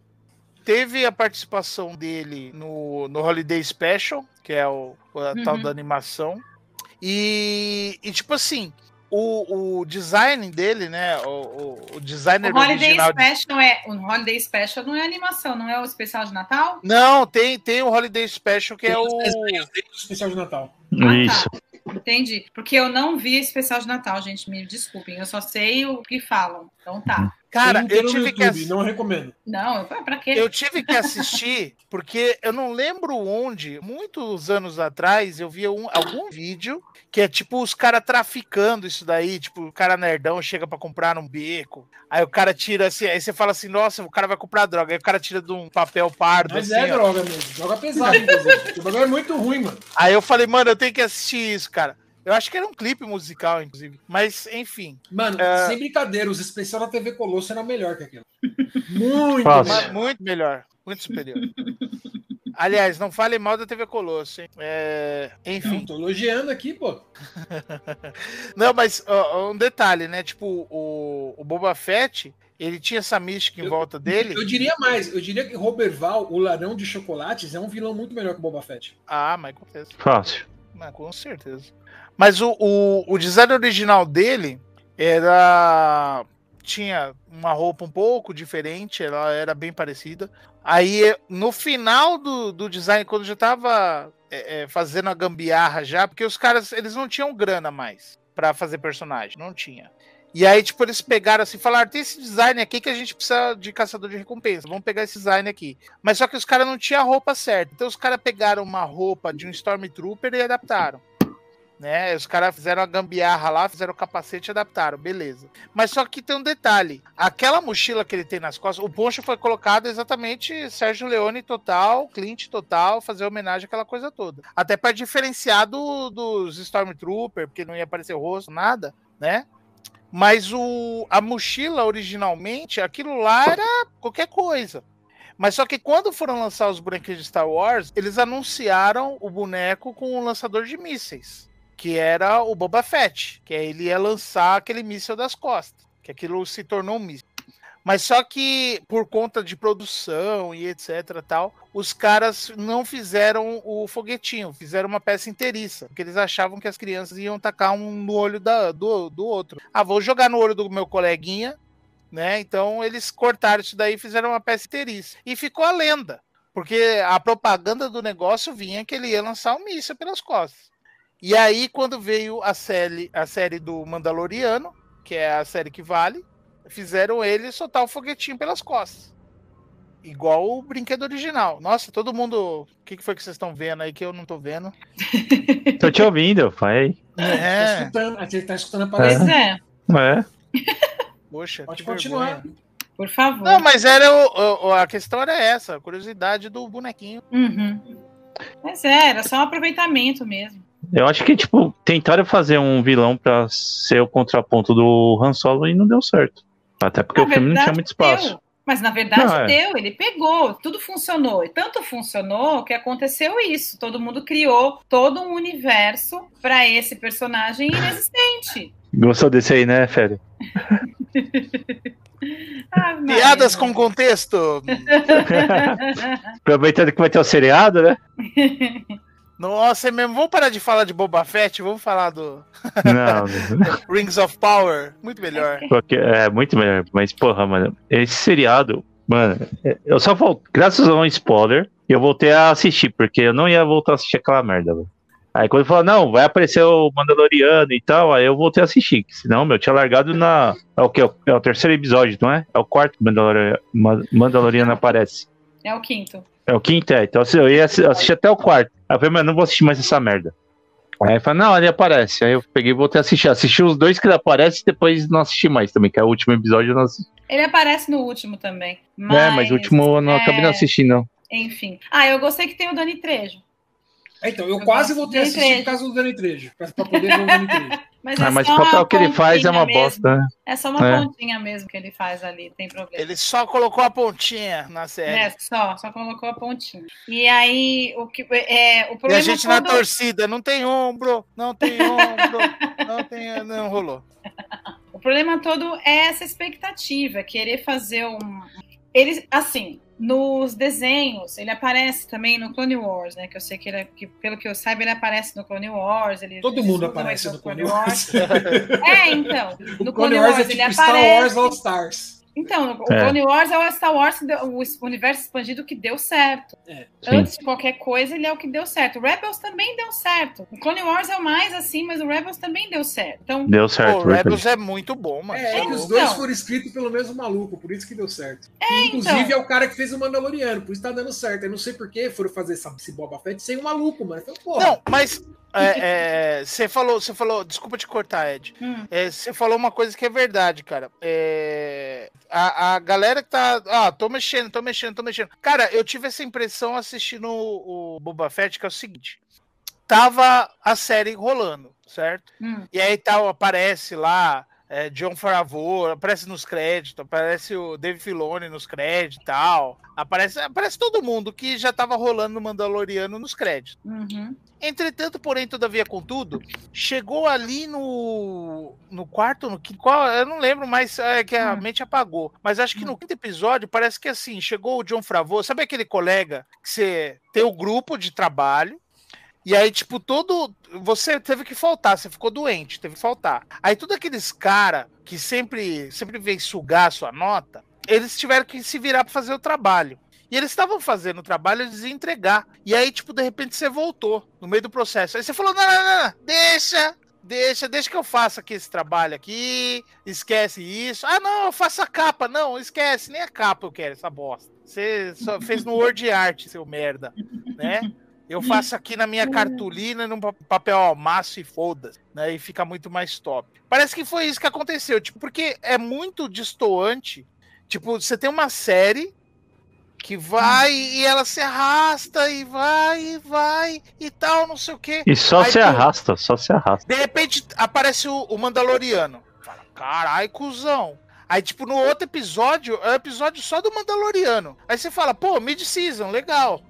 teve a participação dele no, no Holiday Special, que é o, a tal Uhum. da animação. E, e, tipo assim, o, o design dele, né? O, o, o designer O Holiday original. de- Special é. O Holiday Special não é animação, não é o especial de Natal? Não, tem, tem o Holiday Special, que é o. especial de Natal. Ah, tá. Isso. Entendi. Porque eu não vi especial de Natal, gente. Me desculpem. Eu só sei o que falam. Então tá. Cara, Tem eu tive que YouTube, ass- não recomendo. Não, pra quê? Eu tive que assistir, [LAUGHS] porque eu não lembro onde, muitos anos atrás, eu vi um- algum vídeo que é tipo os caras traficando isso daí, tipo, o cara nerdão chega pra comprar num beco, aí o cara tira assim, aí você fala assim, nossa, o cara vai comprar droga, aí o cara tira de um papel pardo, Mas assim, é ó. droga mesmo. Droga pesada, inclusive. [LAUGHS] o bagulho é muito ruim, mano. Aí eu falei, mano, eu tenho que assistir isso, cara. Eu acho que era um clipe musical, inclusive. Mas, enfim. Mano, É. sem brincadeira, os especiais da TV Colosso era melhor que aquilo. [LAUGHS] Muito Fácil. Mas melhor. muito melhor. Muito superior. Aliás, não fale mal da TV Colosso, hein? É, Enfim. Não, tô elogiando aqui, pô. [LAUGHS] Não, mas ó, um detalhe, né? Tipo, o, o Boba Fett, ele tinha essa mística em Eu- volta dele. Eu diria mais, eu diria que Roberval, o Larão de Chocolates, é um vilão muito melhor que o Boba Fett. Ah, mas com certeza. Fácil. Ah, com certeza. Mas o, o, o design original dele era. Tinha uma roupa um pouco diferente, ela era bem parecida. Aí, no final do, do design, quando já tava é, é, fazendo a gambiarra já, porque os caras, eles não tinham grana mais pra fazer personagem, não tinha. E aí, tipo, eles pegaram assim, falaram, tem esse design aqui que a gente precisa de caçador de recompensa, vamos pegar esse design aqui. Mas só que os caras não tinham a roupa certa. Então os caras pegaram uma roupa de um Stormtrooper e adaptaram. Né? Os caras fizeram a gambiarra lá, fizeram o capacete e adaptaram, beleza. Mas só que tem um detalhe: aquela mochila que ele tem nas costas, o poncho foi colocado exatamente Sérgio Leone total, Clint total, fazer homenagem àquela coisa toda. Até para diferenciar do, dos Stormtrooper, porque não ia aparecer o rosto, nada, né? Mas o, a mochila originalmente, aquilo lá era qualquer coisa. Mas só que quando foram lançar os bonequinhos de Star Wars, eles anunciaram o boneco com um lançador de mísseis, que era o Boba Fett, que ele ia lançar aquele míssil das costas, que aquilo se tornou um míssil. Mas só que por conta de produção e etc tal, os caras não fizeram o foguetinho, fizeram uma peça inteiriça, porque eles achavam que as crianças iam tacar um no olho da, do, do outro. Ah, vou jogar no olho do meu coleguinha, né? Então eles cortaram isso daí e fizeram uma peça inteiriça. E ficou a lenda, porque a propaganda do negócio vinha que ele ia lançar um míssil pelas costas. E aí, quando veio a série, a série do Mandaloriano, que é a série que vale, fizeram ele soltar o foguetinho pelas costas. Igual o brinquedo original. Nossa, todo mundo. O que, que foi que vocês estão vendo aí que eu não tô vendo? [LAUGHS] Tô te ouvindo, pai. Tá É, escutando, você tá escutando a Pois palestra. é, É. poxa. Pode continuar. vergonha. por favor. Não, mas era o- o- a questão era essa, a curiosidade do bonequinho. Uhum. Mas é, era só um aproveitamento mesmo. Eu acho que, tipo, tentaram fazer um vilão pra ser o contraponto do Han Solo e não deu certo. Até porque Na o filme não tinha verdade, muito espaço. deu. Mas na verdade Não, é. deu, ele pegou, tudo funcionou. E tanto funcionou que aconteceu isso. Todo mundo criou todo um universo para esse personagem inexistente. Gostou desse aí, né, Félio? [LAUGHS] Ah. Piadas com contexto. [LAUGHS] Aproveitando que vai ter o seriado, né? [LAUGHS] Nossa, é mesmo. Vamos parar de falar de Boba Fett, vamos falar do Não, [LAUGHS] Rings of Power. Muito melhor. porque é muito melhor. Mas, porra, mano, esse seriado, mano, eu só voltei, graças a um spoiler, eu voltei a assistir, porque eu não ia voltar a assistir aquela merda, velho. Aí quando falou, não, vai aparecer o Mandaloriano e tal, aí eu voltei a assistir. que Senão, meu, eu tinha largado na. É o que? É o terceiro episódio, não é? É o quarto que o Mandaloriano, Mandaloriano aparece. É o quinto. É o quinto, é. Então assim, eu ia assi- assistir até o quarto. Aí eu falei, mano, não vou assistir mais essa merda. Aí eu falei, não, ele aparece. Aí eu peguei e voltei a assistir. Assisti os dois que ele aparece e depois não assisti mais também, que é o último episódio. Eu não assisti. Ele aparece no último também. É, mas o último eu não é, acabei não assistindo, não. Enfim. Ah, eu gostei que tem o Dani Trejo. É, então, eu, Eu quase voltei a assistir por causa do Dani Trejo. Pra, pra poder ver o Dani Trejo. [LAUGHS] Mas, Ah, é mas o papel que ele faz é uma pontinha bosta, mesmo. né? É só uma É. pontinha mesmo que ele faz ali, tem problema. Ele só colocou a pontinha na série. É, só, só colocou a pontinha. E aí, o que é, o E problema a gente na todo- torcida, não tem ombro, não tem ombro, não [LAUGHS] tem. Não rolou. O problema todo é essa expectativa, querer fazer um. Ele, assim, nos desenhos, ele aparece também no Clone Wars, né? Que eu sei que, ele, é- que pelo que eu saiba, ele aparece no Clone Wars. Ele Todo ele mundo aparece no Clone Wars. [LAUGHS] É, então. O No Clone Clone Wars Wars, é ele tipo Star aparece. Wars All Stars. Então, o É. Clone Wars é o Star Wars, que deu- o universo expandido que deu certo. É. Antes de qualquer coisa, ele é o que deu certo. O Rebels também deu certo. O Clone Wars é o mais assim, mas o Rebels também deu certo. Então, Deu certo. O. Rebels é muito bom, mano. É, é que os Então. dois foram escritos pelo mesmo maluco, por isso que deu certo. Que, inclusive então. é o cara que fez o Mandaloriano, por isso tá dando certo. Eu não sei por que foram fazer essa, esse Boba Fett sem um maluco, mano. Falei, porra, Não, mas é, é, você falou, você falou, desculpa te cortar, Ed. hum, É, Você falou uma coisa que é verdade, cara. É, a, a galera que tá. Ah, tô mexendo, tô mexendo, tô mexendo. Cara, eu tive essa impressão assistindo o, o Boba Fett, que é o seguinte: tava a série rolando, certo? hum. E aí tal, aparece lá. É, John Favreau, aparece nos créditos, aparece o Dave Filoni nos créditos e tal. Aparece, aparece todo mundo que já tava rolando no Mandaloriano nos créditos. Uhum. Entretanto, porém, todavia, contudo, chegou ali no, no quarto, no quinto, qual, eu não lembro mais, é que a Hum. mente apagou, mas acho que no quinto episódio parece que assim, chegou o John Favreau, sabe aquele colega que você tem o grupo de trabalho, e aí, tipo, todo. Você teve que faltar, você ficou doente, teve que faltar. Aí, todos aqueles cara que sempre, sempre vem sugar a sua nota, eles tiveram que se virar para fazer o trabalho. E eles estavam fazendo o trabalho, iam entregar. E aí, tipo, de repente você voltou no meio do processo. Aí você falou: não, não, não, não, deixa, deixa, deixa que eu faça aqui esse trabalho aqui. Esquece isso. Ah, não, eu faço a capa. Não, esquece, nem a capa eu quero, essa bosta. Você só fez no Word Art, seu merda, né? Eu faço aqui na minha cartolina, num pa- papel almaço e foda-se, né? E fica muito mais top. Parece que foi isso que aconteceu, tipo, porque é muito distoante. Tipo, você tem uma série que vai e ela se arrasta e vai e vai e tal, não sei o quê. E só Aí se tu- arrasta, só se arrasta. De repente aparece o, o Mandaloriano. Fala, carai, cuzão. Aí, tipo, no outro episódio, é o episódio só do Mandaloriano. Aí você fala, pô, mid-season, legal.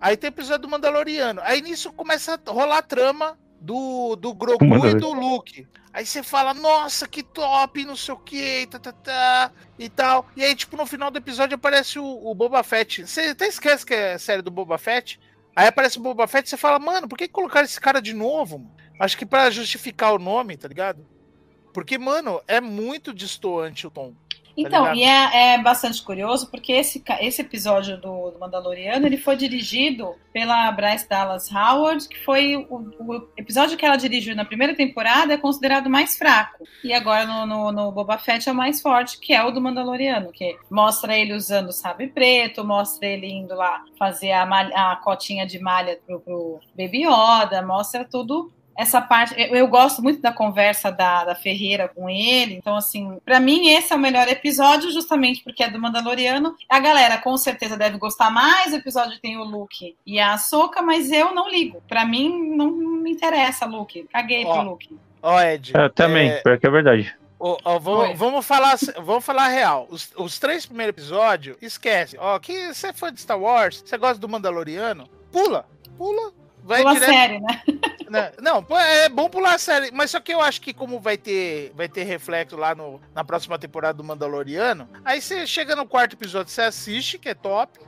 Aí tem o episódio do Mandaloriano. Aí nisso começa a rolar a trama do, do Grogu e do Luke. Aí você fala, nossa, que top, não sei o que, tá, tá, tá, e tal. E aí, tipo, no final do episódio aparece o, o Boba Fett. Você até esquece que é a série do Boba Fett. Aí aparece o Boba Fett e você fala, mano, por que colocaram esse cara de novo? mano? Acho que pra justificar o nome, tá ligado? Porque, mano, é muito distoante o tom. Então, ligado? e é, é bastante curioso porque esse, esse episódio do, do Mandaloriano ele foi dirigido pela Bryce Dallas Howard, que foi o, o episódio que ela dirigiu na primeira temporada é considerado mais fraco. E agora no, no, no Boba Fett é o mais forte, que é o do Mandaloriano, que mostra ele usando o sabre preto, mostra ele indo lá fazer a, malha- a cotinha de malha pro, pro Baby Yoda, mostra tudo essa parte, eu, eu gosto muito da conversa da, da Ferreira com ele, então assim, pra mim esse é o melhor episódio, justamente porque é do Mandaloriano. A galera com certeza deve gostar mais, o episódio tem o Luke e a Ahsoka, mas eu não ligo. Pra mim não me interessa Luke, caguei Ó, pro Luke. Ó, Ed. Eu também, é, pior que é verdade. ó, Oi. vamos, vamos falar, vamos falar a real. Os, os três primeiros episódios, esquece. Ó, que você é fã de Star Wars, você gosta do Mandaloriano, pula, pula. Vai Pela direto série, né? [LAUGHS] né? Não, é bom pular a série, mas só que eu acho que como vai ter, vai ter reflexo lá no, na próxima temporada do Mandaloriano, aí você chega no quarto episódio, você assiste, que é top,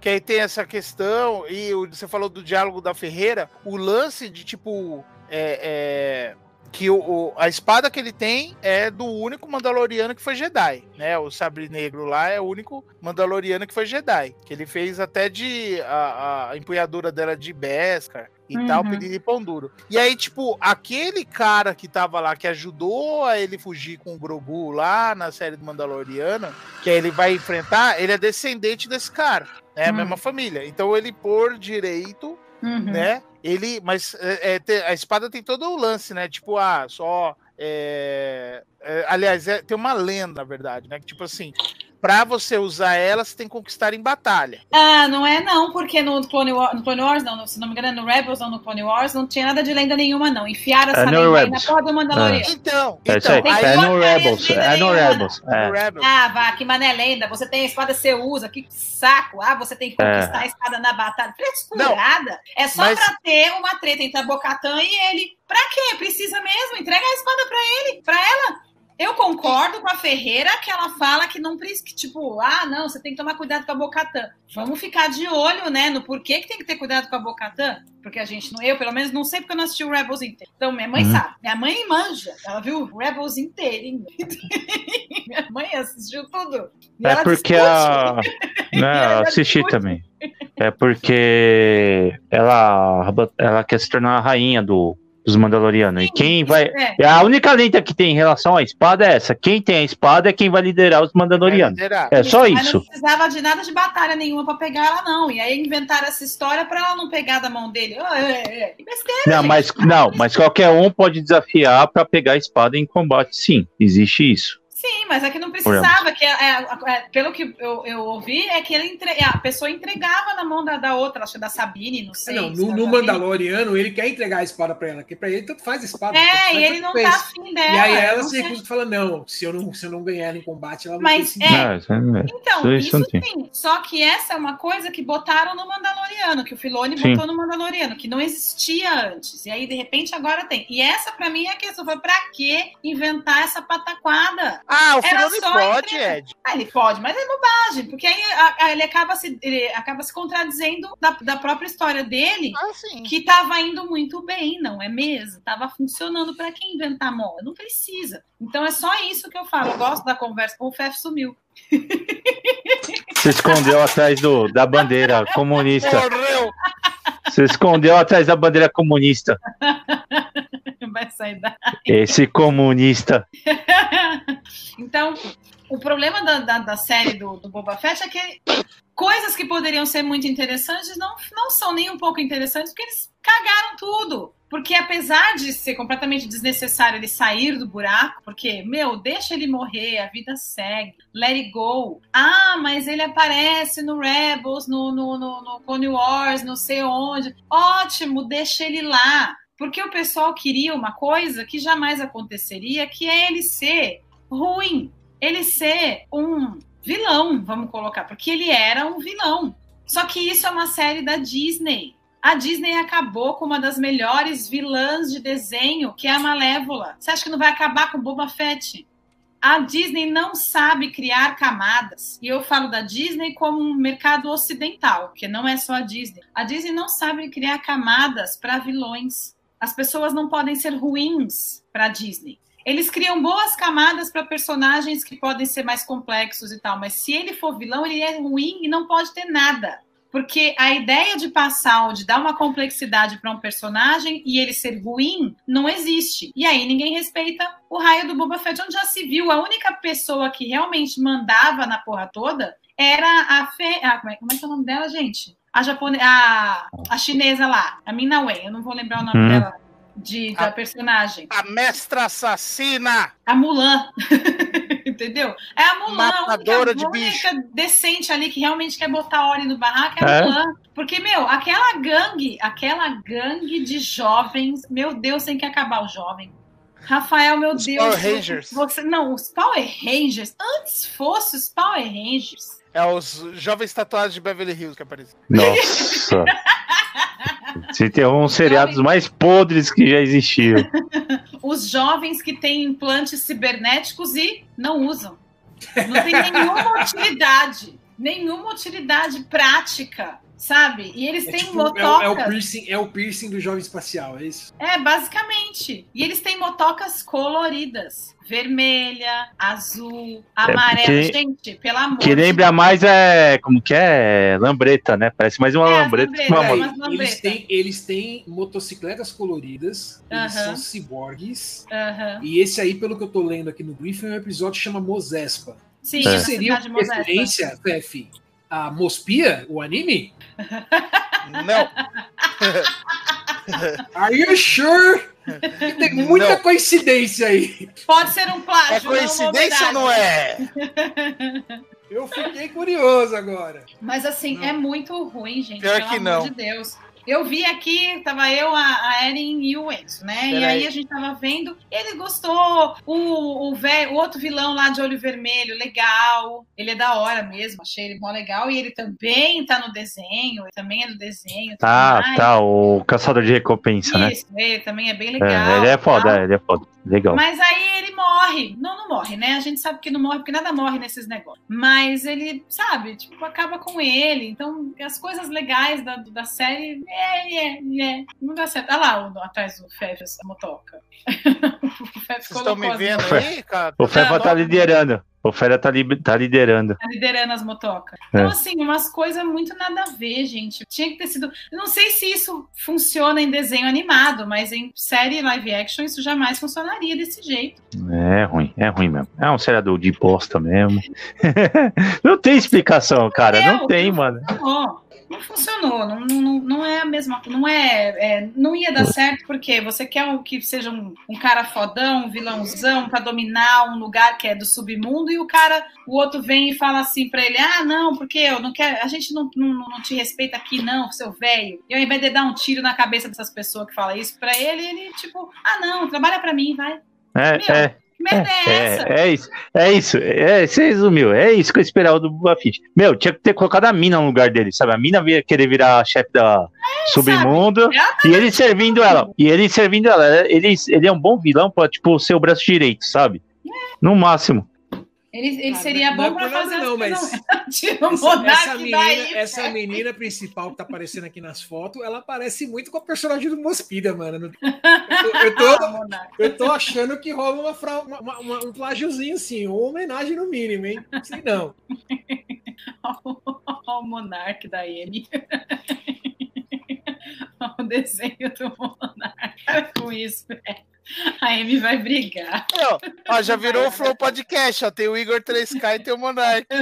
que aí tem essa questão, e você falou do diálogo da Ferreira, o lance de tipo, é, é, que o, o- a espada que ele tem é do único Mandaloriano que foi Jedi, né? O Sabre Negro lá é o único Mandaloriano que foi Jedi, que ele fez até de a, a empunhadura dela de Beskar e Uhum. tal, pedir de pão duro. E aí, tipo, aquele cara que tava lá, que ajudou a ele fugir com o Grogu lá na série do Mandaloriano, que aí ele vai enfrentar, ele é descendente desse cara, é a Hum. mesma família. Então ele, por direito, Uhum. né? Ele, mas é, é, a espada tem todo o lance, né? Tipo, ah, só. é, é, aliás, é- tem uma lenda, na verdade, né? Que tipo assim, pra você usar ela, você tem que conquistar em batalha. Ah, não é não, porque no Clone, War, no Clone Wars, não, se não me engano, no Rebels ou no Clone Wars, não tinha nada de lenda nenhuma, não. Enfiaram essa É no lenda aí na porra do Mandaloriano. Então, É aí. então, É duas no carinhas Rebels. É no. Rebels. no É. Rebels. Ah, vá, que mané lenda. Você tem a espada, você usa. Que saco. Ah, você tem que É. conquistar a espada na batalha. Frescurada. É só mas- pra ter uma treta entre a Bocatã e ele. Pra quê? Precisa mesmo. Entrega a espada pra ele, pra ela. Eu concordo com a Ferreira que ela fala que não precisa, que, tipo, ah, não, você tem que tomar cuidado com a Bocatã. Vamos ficar de olho, né, no porquê que tem que ter cuidado com a Bocatã. Porque a gente, não, eu pelo menos não sei porque eu não assisti o Rebels inteiro. Então minha mãe Uhum. sabe. Minha mãe manja. Ela viu o Rebels inteirinho. [LAUGHS] minha mãe assistiu tudo. E É ela porque discute. a. [LAUGHS] Não, assisti discute. também. É porque ela, ela quer se tornar a rainha do, dos Mandalorianos. E quem vai. é. A única lenta que tem em relação à espada é essa. Quem tem a espada é quem vai liderar os Mandalorianos. liderar. É só Mas isso. não precisava de nada de batalha nenhuma pra pegar ela, não. E aí inventaram essa história pra ela não pegar da mão dele. É, é. Que besteira, Não, gente. mas, não, mas qualquer um pode desafiar pra pegar a espada em combate, sim. Existe isso. Sim, mas é que não precisava. Que é, é, é, pelo que eu, eu ouvi, é que ele entre- a pessoa entregava na mão da, da outra, acho que da Sabine, não sei. Não, se no, no. Mandaloriano, ele quer entregar a espada pra ela, que pra ele tanto faz a espada. É, e ele não fez. tá afim dela. E aí ela se recusa e fala: não, se eu não, se eu não ganhar ela em combate, ela não Mas, tem sentido. É. Isso é- Então, Isso isso, não tem. sim. Só que essa é uma coisa que botaram no Mandaloriano, que o Filoni Sim. botou no Mandaloriano, que não existia antes. E aí, de repente, agora tem. E essa, pra mim, é a questão. Foi pra que inventar essa pataquada? Ah, o Era Filoni só pode. Ed. Ah, ele pode, mas é bobagem, porque aí a- a- ele acaba se, ele acaba se contradizendo da, da própria história dele, Ah, sim. que tava indo muito bem, não é mesmo? Tava funcionando pra quem inventar moda? Não precisa. Então é só isso que eu falo. Eu gosto da conversa. O Fef sumiu. [LAUGHS] Se escondeu atrás do, da bandeira comunista. Morreu. Se escondeu atrás da bandeira comunista. [LAUGHS] Sair da. Esse comunista. [LAUGHS] então, o problema da, da, da série do, do Boba Fett é que coisas que poderiam ser muito interessantes não, não são nem um pouco interessantes, porque eles cagaram tudo. Porque apesar de ser completamente desnecessário ele sair do buraco, porque, meu, deixa ele morrer, a vida segue, let it go. Ah, mas ele aparece no Rebels, no, no, no, no Clone Wars, não sei onde. Ótimo, deixa ele lá. Porque o pessoal queria uma coisa que jamais aconteceria, que é ele ser ruim. Ele ser um vilão, vamos colocar, porque ele era um vilão. Só que isso é uma série da Disney. A Disney acabou com uma das melhores vilãs de desenho, que é a Malévola. Você acha que não vai acabar com Boba Fett? A Disney não sabe criar camadas. E eu falo da Disney como um mercado ocidental, porque não é só a Disney. A Disney não sabe criar camadas para vilões. As pessoas não podem ser ruins para a Disney. Eles criam boas camadas para personagens que podem ser mais complexos e tal, mas se ele for vilão, ele é ruim e não pode ter nada. Porque a ideia de passar de dar uma complexidade para um personagem e ele ser ruim não existe. E aí ninguém respeita o raio do Boba Fett, onde já se viu. A única pessoa que realmente mandava na porra toda era a Fe... ah, como, é, como é que é o nome dela, gente? A japonesa, a, a chinesa lá, a Mina Wen. Eu não vou lembrar o nome Hum. dela de, da A- personagem. A mestra assassina. A Mulan. [LAUGHS] Entendeu? É a Mulan, Matadora a de única, a única decente ali que realmente quer botar ordem no barraco é a É. Mulan. Porque, meu, aquela gangue, aquela gangue de jovens, meu Deus, tem que acabar o jovem. Rafael, meu Os Deus. Power Rangers. Você, não, os Power Rangers, antes fosse os Power Rangers. É os jovens tatuados de Beverly Hills que aparecem. Nossa. [LAUGHS] Se tem um seriados mais podres que já existiram. [LAUGHS] Os jovens que têm implantes cibernéticos e não usam. Não tem nenhuma [LAUGHS] utilidade. Nenhuma utilidade prática, sabe? E eles É, têm tipo, é, o- motocas. é o piercing, é o piercing do jovem espacial, é isso? É, basicamente. E eles têm motocas coloridas. Vermelha, azul, amarela. porque- Gente, pelo amor Que de lembra mais é. Como que é? Lambreta, né? Parece mais uma É, lambreta que lambreta, uma é, moto. mas eles, têm, eles têm motocicletas coloridas, eles Aham. são ciborgues. Aham. E esse aí, pelo que eu tô lendo aqui no briefing, é um episódio que chama Mosespa. Sim, Isso É. seria uma referência, Fef, a Mospia, o anime? Não. [LAUGHS] Are you sure? Tem muita Não. coincidência aí. Pode ser um plágio. É coincidência ou não é? Eu fiquei curioso agora. Mas assim, Não. é muito ruim, gente. Pior pelo que amor não. de Deus. Eu vi aqui, tava eu, a, a Erin e o Enzo, né? E Peraí. aí a gente tava vendo, ele gostou, o, o, velho, o outro vilão lá de olho vermelho, legal, ele é da hora mesmo, achei ele mó legal, e ele também tá no desenho, ele também é do desenho. Tá, mais. tá, o caçador de recompensa, né? Isso, ele também é bem legal. É, ele é foda, tal. ele é foda. Legal. Mas aí ele morre. Não, não morre, né? A gente sabe que não morre, porque nada morre nesses negócios. Mas ele, sabe, tipo, acaba com ele. Então, as coisas legais da, da série, é, é, é. Não dá certo. Olha lá o, atrás do Fefes, a motoca. [LAUGHS] Vocês estão me vendo aí, cara? O Fefa Não, tá liderando. O Fera tá, li- tá liderando. tá liderando as motocas. É. Então, assim, umas coisas muito nada a ver, gente. Tinha que ter sido. Não sei se isso funciona em desenho animado, mas em série live action isso jamais funcionaria desse jeito. É ruim, é ruim mesmo. É um seriador de bosta mesmo. [LAUGHS] não tem explicação, cara. Não tem, mano. funcionou. Não funcionou, não, não, não é a mesma não é, é, não ia dar certo porque você quer um- que seja um, um cara fodão, um vilãozão pra dominar um lugar que é do submundo e o cara, o outro vem e fala assim pra ele, ah não, porque eu não quero, a gente não, não, não te respeita aqui não, seu velho. E ao invés de dar um tiro na cabeça dessas pessoas que falam isso pra ele, ele tipo, ah não, trabalha pra mim, vai. É, Meu, é. Que merda é, essa? É, é isso, é isso, é, você resumiu, é isso que eu esperava do Boba Fett. Meu, tinha que ter colocado a mina no lugar dele, sabe? A mina ia querer virar chefe da submundo Ela e ele servindo ela, e ele servindo ela. Ele, ele é um bom vilão pra, tipo, ser o braço direito, sabe? No máximo. Ele, ele Ah, seria não é bom por nada fazer não, mas [LAUGHS] Tira o Essa, essa menina, daí, essa menina principal que tá aparecendo aqui nas fotos, ela parece muito com a personagem do Mospida, mano. Eu tô, eu tô- [LAUGHS] Ah, eu tô achando que rola uma fra- uma- uma- uma- um plágiozinho assim, ou homenagem no mínimo, hein? Sei não. [LAUGHS] O Monark da. Olha o desenho do Monark. Para com isso, velho. [LAUGHS] A Amy vai brigar. Ó, ó, já virou o Flow Podcast, ó. Tem o Igor 3K e tem o Monark. [LAUGHS]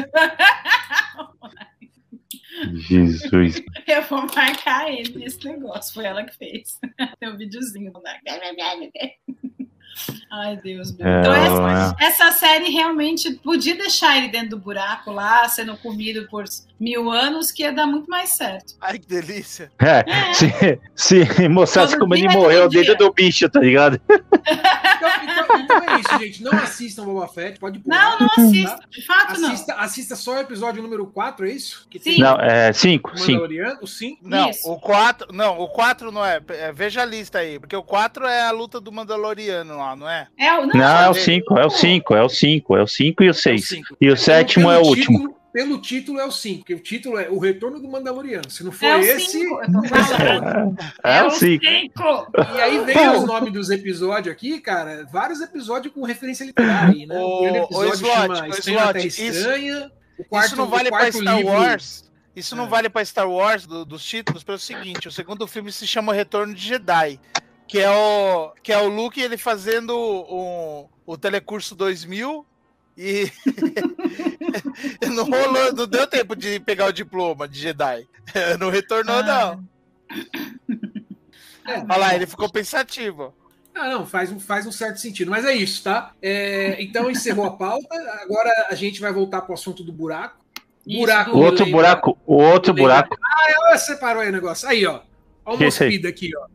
Jesus. Eu vou marcar a Amy nesse negócio. Foi ela que fez. [LAUGHS] Tem um videozinho do Monark. Ai, Deus meu. É, Então, essa, é. essa série realmente podia deixar ele dentro do buraco lá, sendo comido por mil anos, que ia dar muito mais certo. Ai, que delícia. É, se, se mostrasse Todo como ele é morreu dentro do bicho, tá ligado? Então, então- então é isso, gente. Não assistam Boba Fett, pode pular. Não, não assista. De fato, não. Assista, assista só o episódio número 4, é isso? Que Sim. Não, é cinco, o cinco. Mandaloriano, o 5. Não, Isso. o 4. Não, o 4 não é, é. Veja a lista aí, porque o 4 é a luta do Mandaloriano lá, não é? É, o- não, Não, é o gente. cinco, é o cinco, é o cinco, é o cinco e o É o seis. cinco. E o sétimo é o último. Título, pelo título é o 5, porque o título é O Retorno do Mandaloriano. Se não for É o esse. cinco, falando. [LAUGHS] É o cinco. cinco. E aí vem os nomes dos episódios aqui, cara. Vários episódios com referência literária aí, né? O- o episódio slot, chama o slot, Estranha. O quarto, Isso não vale o pra quarto Star livro, Wars. Isso não É. vale pra Star Wars do- dos títulos pelo seguinte: o segundo filme se chama Retorno de Jedi, que é o que é o Luke ele fazendo o, o telecurso 2000 e [LAUGHS] não rolou, não deu tempo de pegar o diploma de Jedi. [LAUGHS] Não retornou Ah. não. É, Olha lá, ele ficou pensativo. Ah, não, faz um, faz um certo sentido. Mas é isso, tá? É, então encerrou a pauta. Agora a gente vai voltar pro assunto do buraco. Isso, Buraco. do- O outro lembra- buraco, o outro buraco. Ah, separou aí o negócio. Aí, ó. Olha o é isso aqui, ó.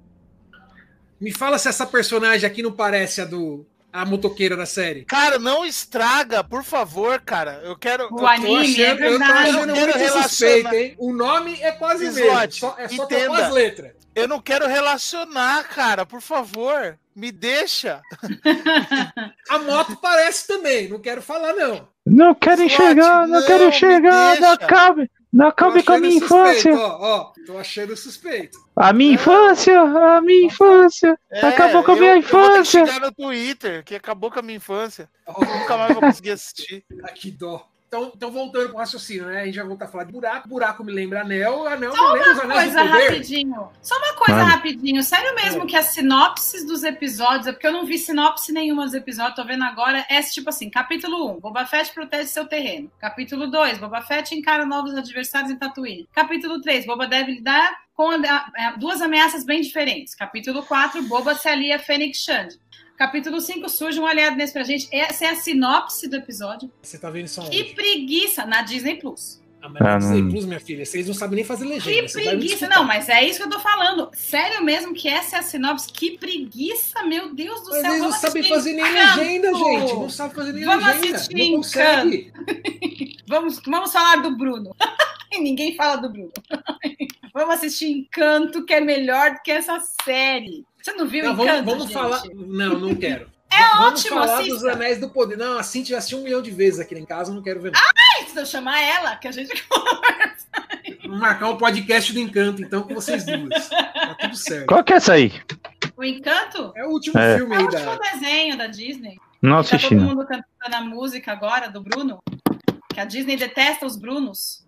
Me fala se essa personagem aqui não parece a do. A motoqueira da série. Cara, não estraga, por favor, cara. Eu quero. O eu- anime, é eu tô verdade. achando Eu quero muito relacionar- suspeito, hein? O nome é quase mesmo. Slot, Só, é só entenda. trocar as letras. Eu não quero relacionar, cara. Por favor, me deixa. [LAUGHS] A moto parece também, não quero falar, não. Não quero Slot, enxergar, não, não, quero enxergar, não cabe, não Tô cabe com a minha suspeito, infância. Ó, ó, tô achando suspeito. A minha infância, a minha infância. Acabou com a É, eu- minha Eu vou infância. no Twitter, que acabou com a minha infância. Nunca mais vou conseguir assistir. [LAUGHS] ah, que dó. Então, então, voltando pro raciocínio, né? A gente vai voltar a falar de buraco. Buraco me lembra anel, anel Só me lembra os anéis Coisa do poder. rapidinho. Só uma coisa Mano. rapidinho. Sério mesmo É. que as sinopses dos episódios, é porque eu não vi sinopse nenhuma dos episódios, tô vendo agora, é tipo assim, capítulo 1, Boba Fett protege seu terreno. Capítulo 2, Boba Fett encara novos adversários em Tatooine. Capítulo 3, Boba deve lidar com a- a- duas ameaças bem diferentes. Capítulo 4, Boba se alia a Fennec Shand. Capítulo 5, surge um aliado nesse pra gente. Essa é a sinopse do episódio. Você tá vendo isso Que onde? preguiça na Disney Plus. Ah, mas na Ah, Disney Plus, minha filha, vocês não sabem nem fazer legenda. Que vocês devem preguiça. escutar. Não, mas é isso que eu tô falando. Sério mesmo que essa é a sinopse? Que preguiça, meu Deus do Mas céu. eles não Vamos sabem assistir fazer nem Encanto. legenda, gente. Não sabem fazer nem Vamos legenda. assistir Não consegue. [LAUGHS] Vamos, vamos falar do Bruno. E [LAUGHS] Ninguém fala do Bruno. [LAUGHS] vamos assistir Encanto, que é melhor do que essa série. Você não viu Não, Encanto, vamos, vamos gente? falar. Não, não quero. [LAUGHS] É vamos ótimo, falar assista. dos Anéis do Poder. Não, a Cintia já assistiu um milhão de vezes aqui em casa, eu não quero ver. não. Se eu chamar ela, que a gente... [LAUGHS] Vamos marcar um podcast do Encanto, então, com vocês duas. Tá tudo certo. Qual que é essa aí? O Encanto É o último É. filme é o aí último da. desenho da Disney. Não Tá assisti, todo não. mundo cantando a música agora do Bruno. Que a Disney detesta os Brunos.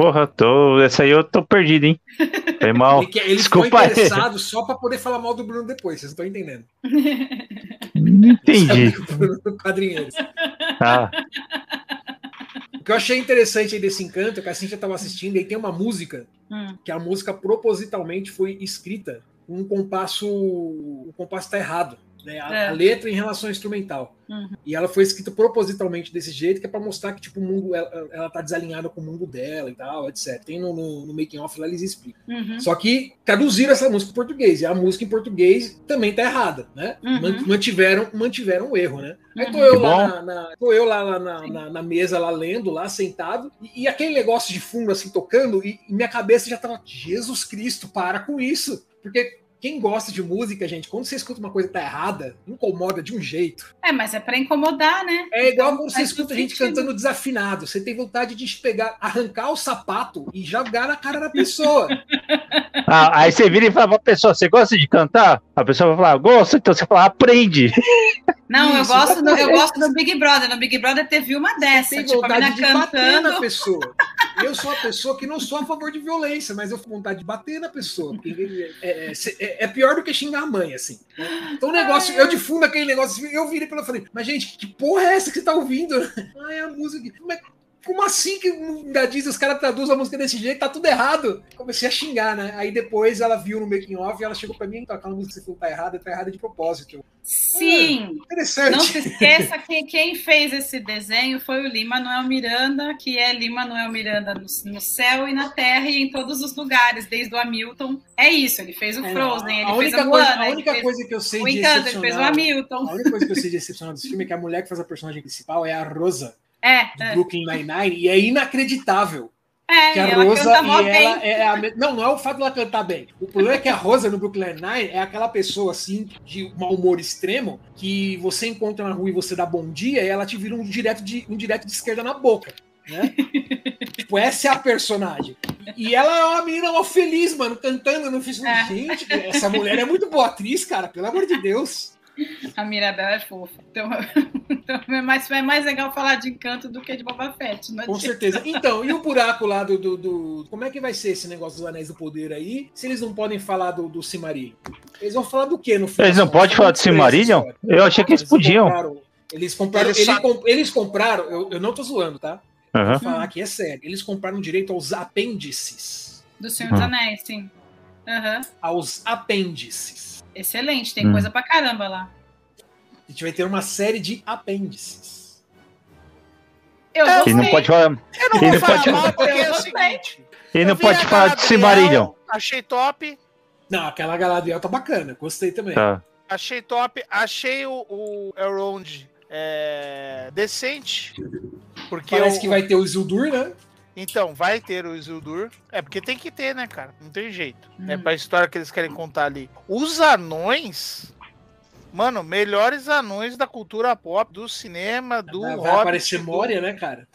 Porra, tô... essa aí eu tô perdido, hein? Foi mal. Ele, quer- ele ficou Desculpa aí. interessado só pra poder falar mal do Bruno depois, vocês não estão entendendo. Não entendi. Quadrinheiros. Ah, O que eu achei interessante aí desse encanto é que a Cintia tava assistindo e tem uma música Hum. que a música propositalmente foi escrita um compasso. O compasso tá errado. Né? A, É. a letra em relação ao instrumental. Uhum. E ela foi escrita propositalmente desse jeito, que é pra mostrar que tipo, o mundo, ela, ela tá desalinhada com o mundo dela e tal, etc. Tem no, no, no making off lá eles explicam. Uhum. Só que traduziram essa música em português. E a música em português também tá errada, né? Uhum. Man- Mantiveram, mantiveram o erro, né? Aí tô Uhum. eu, lá na, na- tô eu lá, lá na, na- na mesa, lá lendo, lá sentado, e, e aquele negócio de fundo assim tocando, e, e minha cabeça já tava, Jesus Cristo, para com isso. Porque quem gosta de música, gente, quando você escuta uma coisa que tá errada, incomoda de um jeito. É, mas é pra incomodar, né? É igual Então, quando você escuta todo gente sentido. cantando desafinado. Você tem vontade de pegar, arrancar o sapato e jogar na cara da pessoa. Ah, aí você vira e fala pra pessoa, você gosta de cantar? A pessoa vai falar, gosto, então você fala, aprende. Não, eu Isso, gosto, do, eu gosto do Big Brother. No Big Brother teve uma dessa, tem tipo, a vontade menina de bater na cantando. pessoa. [LAUGHS] Eu sou uma pessoa que não sou a favor de violência, mas eu tenho vontade de bater na pessoa. porque É, é- é- é pior do que xingar a mãe, assim. Então o negócio, eu de fundo aquele negócio, eu virei pela falei, mas gente, que porra é essa que você tá ouvindo? [LAUGHS] Ah, é a música. Como, é- como assim que da Disney os caras traduzem a música desse jeito? Tá tudo errado. Comecei a xingar, né? Aí depois ela viu no making off e ela chegou pra mim, então aquela música que você falou tá errada, tá errada de propósito. Sim, Interessante. não se esqueça que quem fez esse desenho foi o Lima Manuel Miranda, que é Lima Manuel Miranda no, no céu e na terra e em todos os lugares, desde o Hamilton. É isso, ele fez o É, Frozen, ele a fez a coisa, Moana, a ele única coisa que eu sei o de Encanto, ele fez o. Hamilton. A única coisa que eu sei de excepcional desse filme é que a mulher que faz a personagem principal é a Rosa, É, do é, Brooklyn Nine-Nine, e é inacreditável é, que a ela Rosa canta mó bem. ela é a Não, não é o fato dela cantar bem. O problema é que a Rosa no Brooklyn Nine é aquela pessoa assim de mau humor extremo que você encontra na rua e você dá bom dia e ela te vira um direto de um direto de esquerda na boca, né? [LAUGHS] tipo, essa é a personagem. E ela é uma menina mal feliz, mano, cantando no filme. É. Gente, essa mulher é muito boa atriz, cara, pelo amor de Deus. A Mirabel é fofa. Então, [LAUGHS] então é, mais, é mais legal falar de Encanto do que de Boba Fett. Não Com adianta. certeza. Então, e o buraco lá do, do, do- Como é que vai ser esse negócio dos Anéis do Poder aí? Se eles não podem falar do, do Cimarillion? Eles vão falar do quê no final? Eles não podem falar de Silmarillion? Eu achei que eles podiam. compraram- Eles compraram. Eles ele eles compraram. Eu, eu não tô zoando, tá? Aham. Vou falar que é sério. Eles compraram direito aos apêndices. Do Senhor dos Hum. Anéis, sim. Aham. Aos apêndices. Excelente, tem Hum. coisa pra caramba lá. A gente vai ter uma série de apêndices. Eu É, Ele gostei. não pode falar, Eu não Ele vou não falar pode- mal porque é o Eu seguinte. ele não eu pode falar de Galadriel, Silmarillion. Achei top. Não, aquela Galadriel tá bacana. Gostei também. Tá. Achei top. Achei o, o Elrond é, decente. Porque Parece o- que vai ter o Isildur, né? Então, vai ter o Isildur. É, porque tem que ter, né, cara? Não tem jeito. É Hum. pra história que eles querem contar ali. Os anões. Mano, melhores anões da cultura pop, do cinema, do vai Hobbit, aparecer do- Moria, né, cara?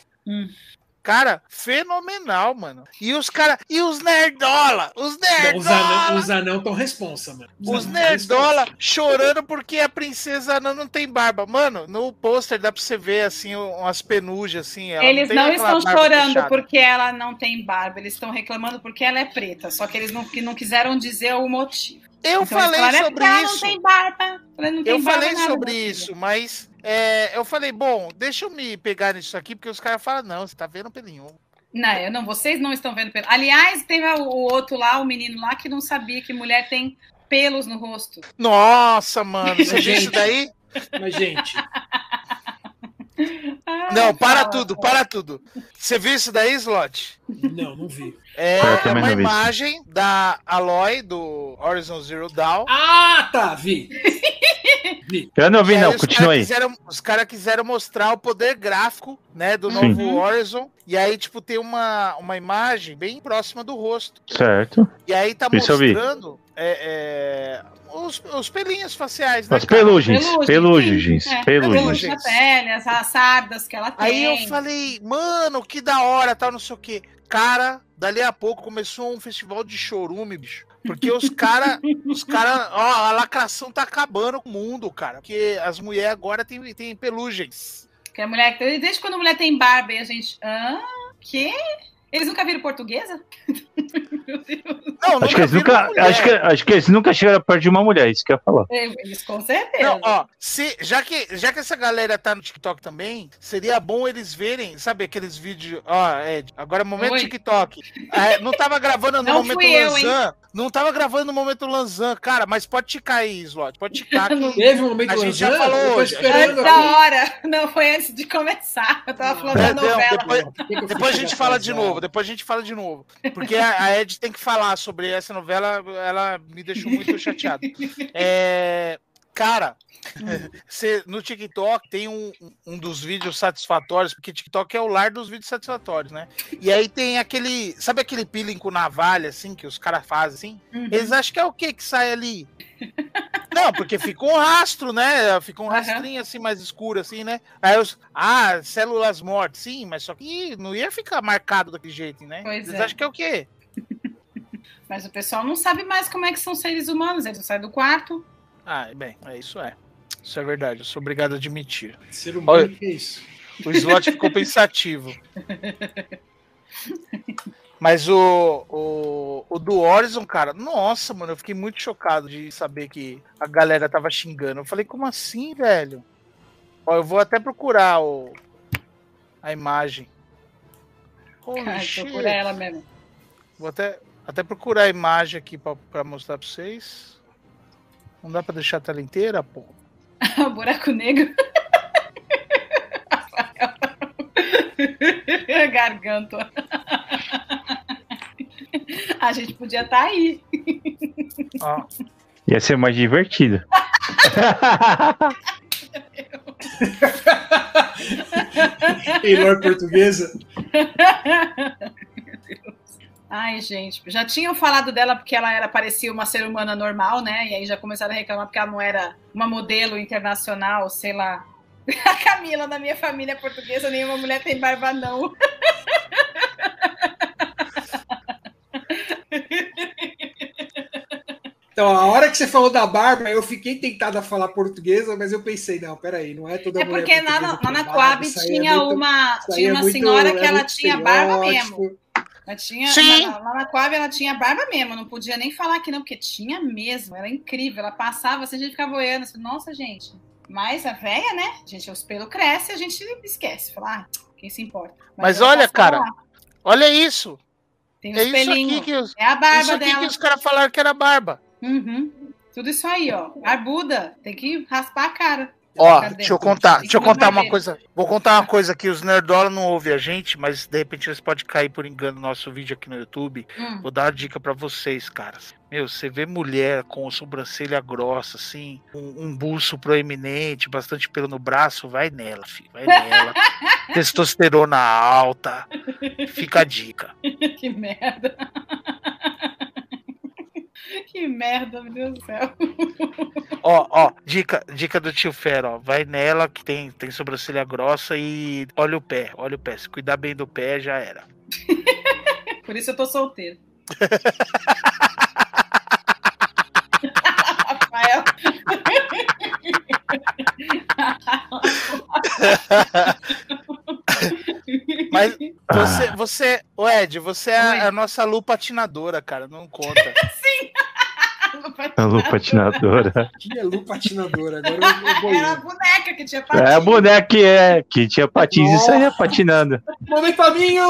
Cara, fenomenal, mano. E os caras. E os nerdola! Os nerdola! Os anão, os anão tão responsa, mano. Os tão nerdola chorando porque a princesa anã não tem barba. Mano, no pôster dá pra você ver, assim, umas penugem, assim. ela Eles tem não aquela estão chorando fechada. porque ela não tem barba, eles estão reclamando porque ela é preta. Só que eles não, que não quiseram dizer o motivo. Eu Então falei falaram, "É sobre isso. Não tem barba. Eu falei, não tem Eu barba falei sobre isso, mas é, eu falei, bom, deixa eu me pegar nisso aqui, porque os caras falam, não, você tá vendo pelinho. Não, eu não, vocês não estão vendo pelo. Aliás, teve o outro lá, o menino lá, que não sabia que mulher tem pelos no rosto. Nossa, mano, você viu Gente. isso daí? Mas, gente, [LAUGHS] Não, para fala, tudo, para tudo. Você viu isso daí, Slot? não, não vi. É, é uma não vi imagem da Aloy, do Horizon Zero Dawn. Ah, tá, vi. [LAUGHS] Eu não vi, aí não. Continua aí. quiseram- os caras quiseram mostrar o poder gráfico, né, do novo. Horizon. E aí, tipo, tem uma, uma imagem bem próxima do rosto. Certo. E aí tá Isso mostrando é, é, os, os pelinhos faciais, né, As cara? pelugens. Pelugens. É, Pelugens. na pele, as, as sardas que ela tem. Aí eu falei, mano, que da hora, tal, não sei o quê. Cara, dali a pouco começou um festival de chorume, bicho. Porque os cara, os cara, ó, a lacração tá acabando com o mundo, cara. Porque as mulheres agora têm tem pelugens. Que a mulher, desde quando a mulher tem barba e a gente. Hã? Que? Eles nunca viram portuguesa? Meu Deus. [LAUGHS] Não, Acho que, eles viram nunca, acho, que, acho que eles nunca chegaram perto de uma mulher, isso que eu ia falar. Eles com certeza. Não, ó, se, já, que, já que essa galera tá no TikTok também, seria bom eles verem, sabe aqueles vídeos. Ó, Ed, agora é momento Oi. TikTok. É, não tava gravando no Não momento fui eu, hein? Lanzan. Não tava gravando no momento Lanzan, cara, mas pode ticar aí, Slot. Pode ticar que. Teve um momento A gente já Lanzan, falou hoje. Antes da hora. Não, foi antes de começar. Eu tava falando da Perdão, novela. depois- Depois a gente fala de novo, depois a gente fala de novo. Porque a, a Ed tem que falar sobre essa novela, ela me deixou muito chateado. [LAUGHS] É, cara, cê- no TikTok tem um, um dos vídeos satisfatórios, porque TikTok é o lar dos vídeos satisfatórios, né? E aí tem aquele, sabe aquele peeling com navalha, assim, que os caras fazem, assim? Uhum. Eles acham que é o que que sai ali? [LAUGHS] Não, porque fica um rastro, né? Fica um rastrinho assim mais escuro, assim, né? Aí os. Ah, células mortas, sim, mas só que não ia ficar marcado daquele jeito, né? Pois Eles é. acham que é o quê? [LAUGHS] Mas o pessoal não sabe mais como é que são seres humanos. Eles não saem do quarto. Ah, bem, é isso é. Isso é verdade, eu sou obrigado a admitir. Ser humano, Olha- que é isso? O slot ficou pensativo. [LAUGHS] Mas o, o, o do Horizon, cara, nossa, mano, eu fiquei muito chocado de saber que a galera tava xingando. Eu falei, como assim, velho? Ó, eu vou até procurar o, a imagem. Shit. procura ela mesmo. Vou até, até procurar a imagem aqui pra, pra mostrar pra vocês. Não dá pra deixar a tela inteira, pô. [LAUGHS] buraco negro. [LAUGHS] [LAUGHS] Garganta. A gente podia estar aí. Ó, Ia ser mais divertido. [LAUGHS] Taylor portuguesa. Ai, gente, já tinham falado dela porque ela era parecia uma ser humana normal, né? E aí já começaram a reclamar porque ela não era uma modelo internacional, sei lá. [LAUGHS] A Camila da minha família é portuguesa, nenhuma mulher tem barba não. [LAUGHS] Então, a hora que você falou da barba, eu fiquei tentado a falar portuguesa, mas eu pensei, não, peraí, não é toda É mulher porque na, lá na Coab é tinha muito- uma, tinha é uma muito- senhora é que ela tinha barba mesmo. Ela tinha, Sim. Lá, lá na Coab ela tinha barba mesmo, não podia nem falar que não, porque tinha mesmo, era incrível. Ela passava assim, a gente ficava olhando, assim, nossa, gente. Mas a véia, né? Gente, os pelos crescem, a gente esquece. Fala, ah, quem se importa. Mas ela olha, cara, lá, Olha isso. tem É os isso aqui pelinhos. que os, É a barba isso aqui dela. que os caras falaram que era barba. Uhum. Tudo isso aí, ó. Barbuda. Tem que raspar a cara. Ó, Cadê? deixa eu contar, deixa eu contar uma coisa. Vou contar uma coisa que os nerdola não ouvem a gente, mas de repente eles podem cair por engano no nosso vídeo aqui no YouTube. Hum. Vou dar uma dica pra vocês, caras. Meu, você vê mulher com sobrancelha grossa, assim, um, um buço proeminente, bastante pelo no braço, vai nela, filho, vai nela. [LAUGHS] Testosterona alta. Fica a dica. [LAUGHS] que merda. [LAUGHS] que merda, meu Deus do céu. Ó, ó, dica, dica do tio Fera, ó. Vai nela que tem, tem sobrancelha grossa e olha o pé, olha o pé. Se cuidar bem do pé, já era. [LAUGHS] Por isso eu tô solteiro. [LAUGHS] Rafael. Mas você, você, ô Ed, você é a, a nossa Lu patinadora, cara, não conta. A Lu patinadora. Que é Lu patinadora. Agora eu, eu [LAUGHS] a boneca que tinha É a boneca que é, que tinha patins e saía patinando. Momento Aminho!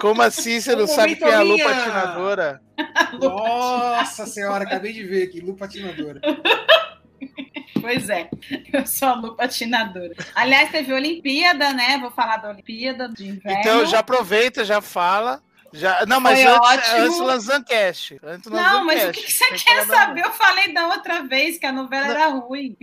Como assim você não sabe quem é a Lu patinadora? [LAUGHS] Nossa senhora, acabei de ver aqui, Lu patinadora. Pois é, eu sou a Lu patinadora. Aliás, teve Olimpíada, né? Vou falar da Olimpíada de inverno. Então já aproveita, já fala. Já... Não, mas Foi antes, ótimo. antes do Lanzancast. Antes do Não, mas o que, que você que quer falar da- saber? Eu falei da outra vez que a novela era ruim.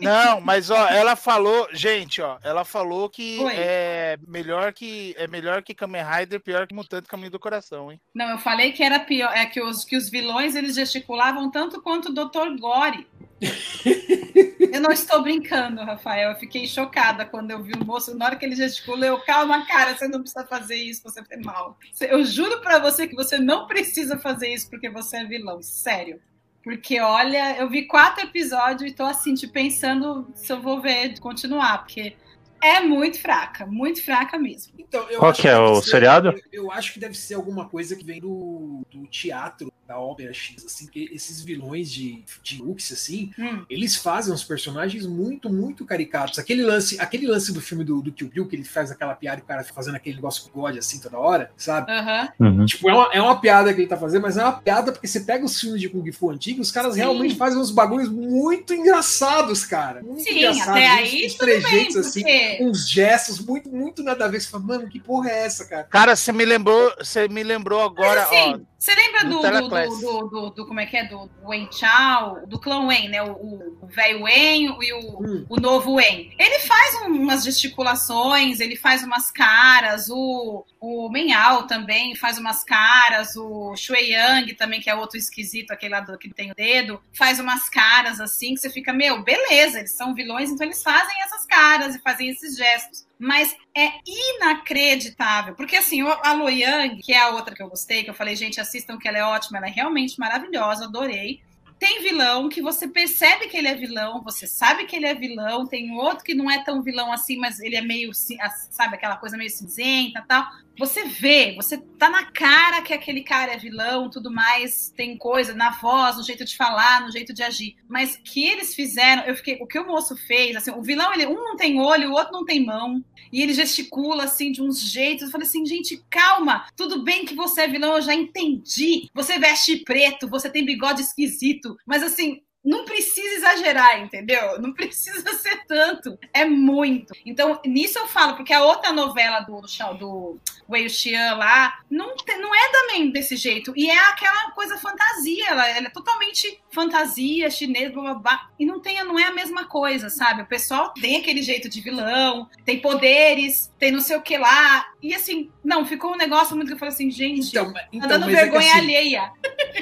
Não, mas ó, ela falou, gente, ó, ela falou que é melhor que é melhor que Kamen Rider, pior que Mutante Caminho do Coração, hein? Não, eu falei que era pior, é que os, que os vilões eles gesticulavam tanto quanto o Dr. Gore. [LAUGHS] eu não estou brincando, Rafael. Eu fiquei chocada quando eu vi o moço. Na hora que ele gesticula, eu, calma, cara, você não precisa fazer isso, você foi mal. Eu juro pra você que você não precisa fazer isso porque você é vilão, sério. Porque, olha, eu vi quatro episódios e tô assim, te pensando se eu vou ver, continuar, porque é muito fraca, muito fraca mesmo. Então, eu Qual acho que é, o ser- seriado? Eu, eu acho que deve ser alguma coisa que vem do, do teatro, da ópera X, assim, porque esses vilões de, de Ux, assim, Hum. eles fazem uns personagens muito, muito caricatos. Aquele lance, aquele lance do filme do, do Kill Bill, que ele faz aquela piada e o cara fazendo aquele negócio com God assim toda hora, sabe? Uhum. Tipo, é uma, é uma piada que ele tá fazendo, mas é uma piada porque você pega os filmes de Kung Fu antigos, os caras Sim. realmente fazem uns bagulhos muito engraçados, cara. Muito Sim, engraçados. até uns- aí uns tudo bem, trejeitos, assim, porque... uns gestos muito, muito nada a ver. Você fala, mano, que porra é essa, cara? Cara, você me lembrou, você me lembrou agora, Mas assim, você lembra do do, do. Do, do, do- do- como é que é? Do Wen Chao, do clã Wen, né? O, velho Wen e o, Hum. o novo Wen. Ele faz um- umas gesticulações, ele faz umas caras, o, o Menhao também faz umas caras, o Shui Yang também, que é outro esquisito, aquele lá do, que tem o dedo, faz umas caras assim, que você fica, meu, beleza, eles são vilões, então eles fazem essas caras e fazem esses gestos. Mas é inacreditável. Porque assim, a Lo Yang, que é a outra que eu gostei, que eu falei, gente, assistam que ela é ótima, ela é realmente maravilhosa, adorei. Tem vilão que você percebe que ele é vilão, você sabe que ele é vilão, tem outro que não é tão vilão assim, mas ele é meio, sabe, aquela coisa meio cinzenta tal. Você vê, você tá na cara que aquele cara é vilão, tudo mais, tem coisa na voz, no jeito de falar, no jeito de agir. Mas que eles fizeram, eu fiquei, o que o moço fez, assim, o vilão, ele um não tem olho, o outro não tem mão, e ele gesticula assim de uns jeitos. Eu falei assim, gente, calma. Tudo bem que você é vilão, eu já entendi. Você veste preto, você tem bigode esquisito, mas assim, não precisa exagerar, entendeu? [LAUGHS] Não precisa ser tanto. É muito. Então, nisso eu falo, porque a outra novela do, do, do Wei Xian lá não, não é também desse jeito. E é aquela coisa fantasia. Ela, ela é totalmente fantasia, chinês, blá, blá, blá. E não, tem, não é a mesma coisa, sabe? O pessoal tem aquele jeito de vilão, tem poderes, tem não sei o que lá. E assim, não, ficou um negócio muito que eu falei assim, gente, Então, tá então dando é vergonha assim, alheia.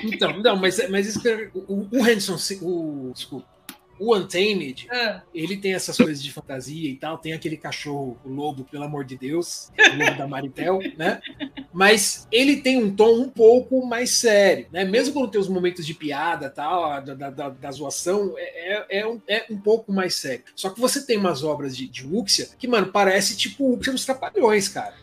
Então, não, mas, mas isso que- o, o Hanson, o, desculpa, o Untamed, Ah, ele tem essas coisas de fantasia e tal, tem aquele cachorro, o lobo, pelo amor de Deus, o lobo da Maritel, [LAUGHS] né? Mas ele tem um tom um pouco mais sério, né? Mesmo quando tem os momentos de piada tal, da, da, da- zoação, é, é, é um, é um pouco mais sério. Só que você tem umas obras de, de Wuxia que, mano, parece tipo o Wuxia dos Trapalhões, cara.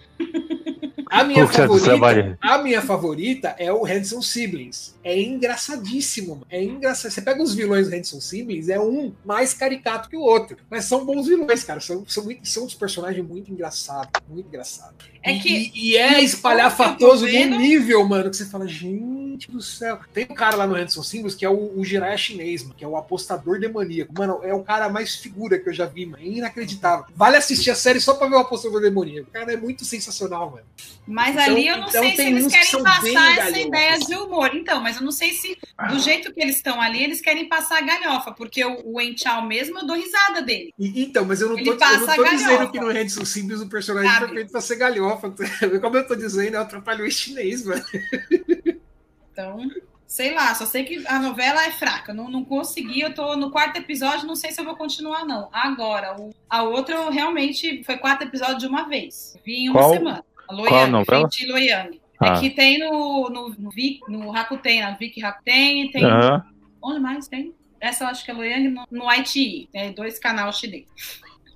A minha favorita, a minha favorita é o Hanson Siblings. É engraçadíssimo, mano. É engraçado. Você pega os vilões do Hanson Siblings, é um mais caricato que o outro. Mas são bons vilões, cara. São, são, muito- são uns personagens muito engraçados. Muito engraçados. É E- que- E, e é espalhafatoso num nível, mano, que você fala, gente. Do céu. Tem um cara lá no Henderson Simbos que é o, o Jiraiya chinês, mano, que é o apostador demoníaco. Mano, é o cara mais figura que eu já vi, mano. É inacreditável. Vale assistir a série só pra ver o apostador demoníaco. O cara é muito sensacional, mano. Mas Então- ali eu não então sei se eles querem passar essa ideia de humor. Então, mas eu não sei se do jeito que eles estão ali, eles querem passar a galhofa, porque o, o Enchao mesmo, eu dou risada dele. E- então, mas eu não eu galhofa. dizendo que no Henderson Simbos o personagem Sabe? foi feito pra ser galhofa. [LAUGHS] Como eu tô dizendo, é o trapalhão chinês, mano. Então, sei lá, só sei que a novela é fraca. Eu Não, não consegui, eu tô no quarto episódio, não sei se eu vou continuar, não. Agora, o- a outra eu realmente foi quatro episódios de uma vez. Vi em uma Qual- semana. Qual Loyang, novela? Fenty Loyang. Ah. É que tem no, no, no, Vi- no Rakuten, na Rakuten, tem. Onde mais tem? Essa eu acho que é Loyang no, no ITI. Tem dois canais chineses.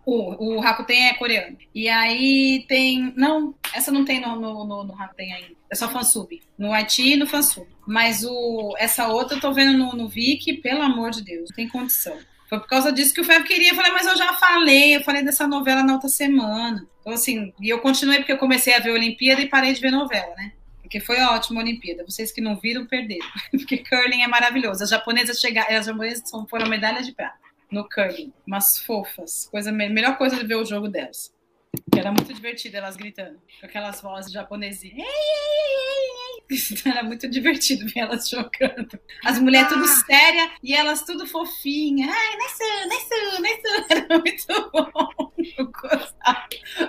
O, o Rakuten é coreano. E aí tem. Não, essa não tem no, no, no, no Rakuten ainda. É só fansub. No IT e no fansub. Mas o, essa outra eu tô vendo no, no Viki, pelo amor de Deus, não tem condição. Foi por causa disso que o Feb queria. Eu falei, mas eu já falei, eu falei dessa novela na outra semana. Então, assim, e eu continuei porque eu comecei a ver Olimpíada e parei de ver novela, né? Porque foi ótimo a Olimpíada. Vocês que não viram, perderam. [LAUGHS] Porque curling é maravilhoso. As japonesas chegaram, as japonesas foram medalhas de prata no curling. Umas fofas. Coisa, me- melhor coisa de ver o jogo delas. Que era muito divertido elas gritando. Com aquelas vozes japonesinhas. Ei. [LAUGHS] Era muito divertido ver elas jogando. As mulheres tudo séria e elas tudo fofinha. Ai, Nessu, Nessu, Nessu. Era muito bom. Eu gostava.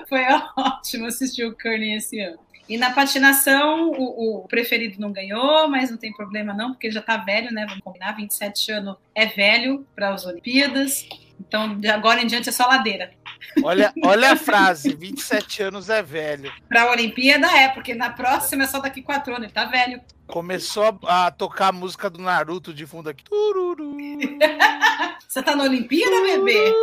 Foi ótimo assistir o curling esse ano. E na patinação, o, o preferido não ganhou, mas não tem problema não, porque ele já tá velho, né? Vamos combinar, 27 anos é velho para as Olimpíadas. Então, de agora em diante é só ladeira. Olha, olha a frase: 27 anos é velho. Para a Olimpíada é, porque na próxima é só daqui quatro anos, ele tá velho. Começou a, a tocar a música do Naruto de fundo aqui. Tururu. [LAUGHS] Você tá na Olimpíada, bebê? [LAUGHS]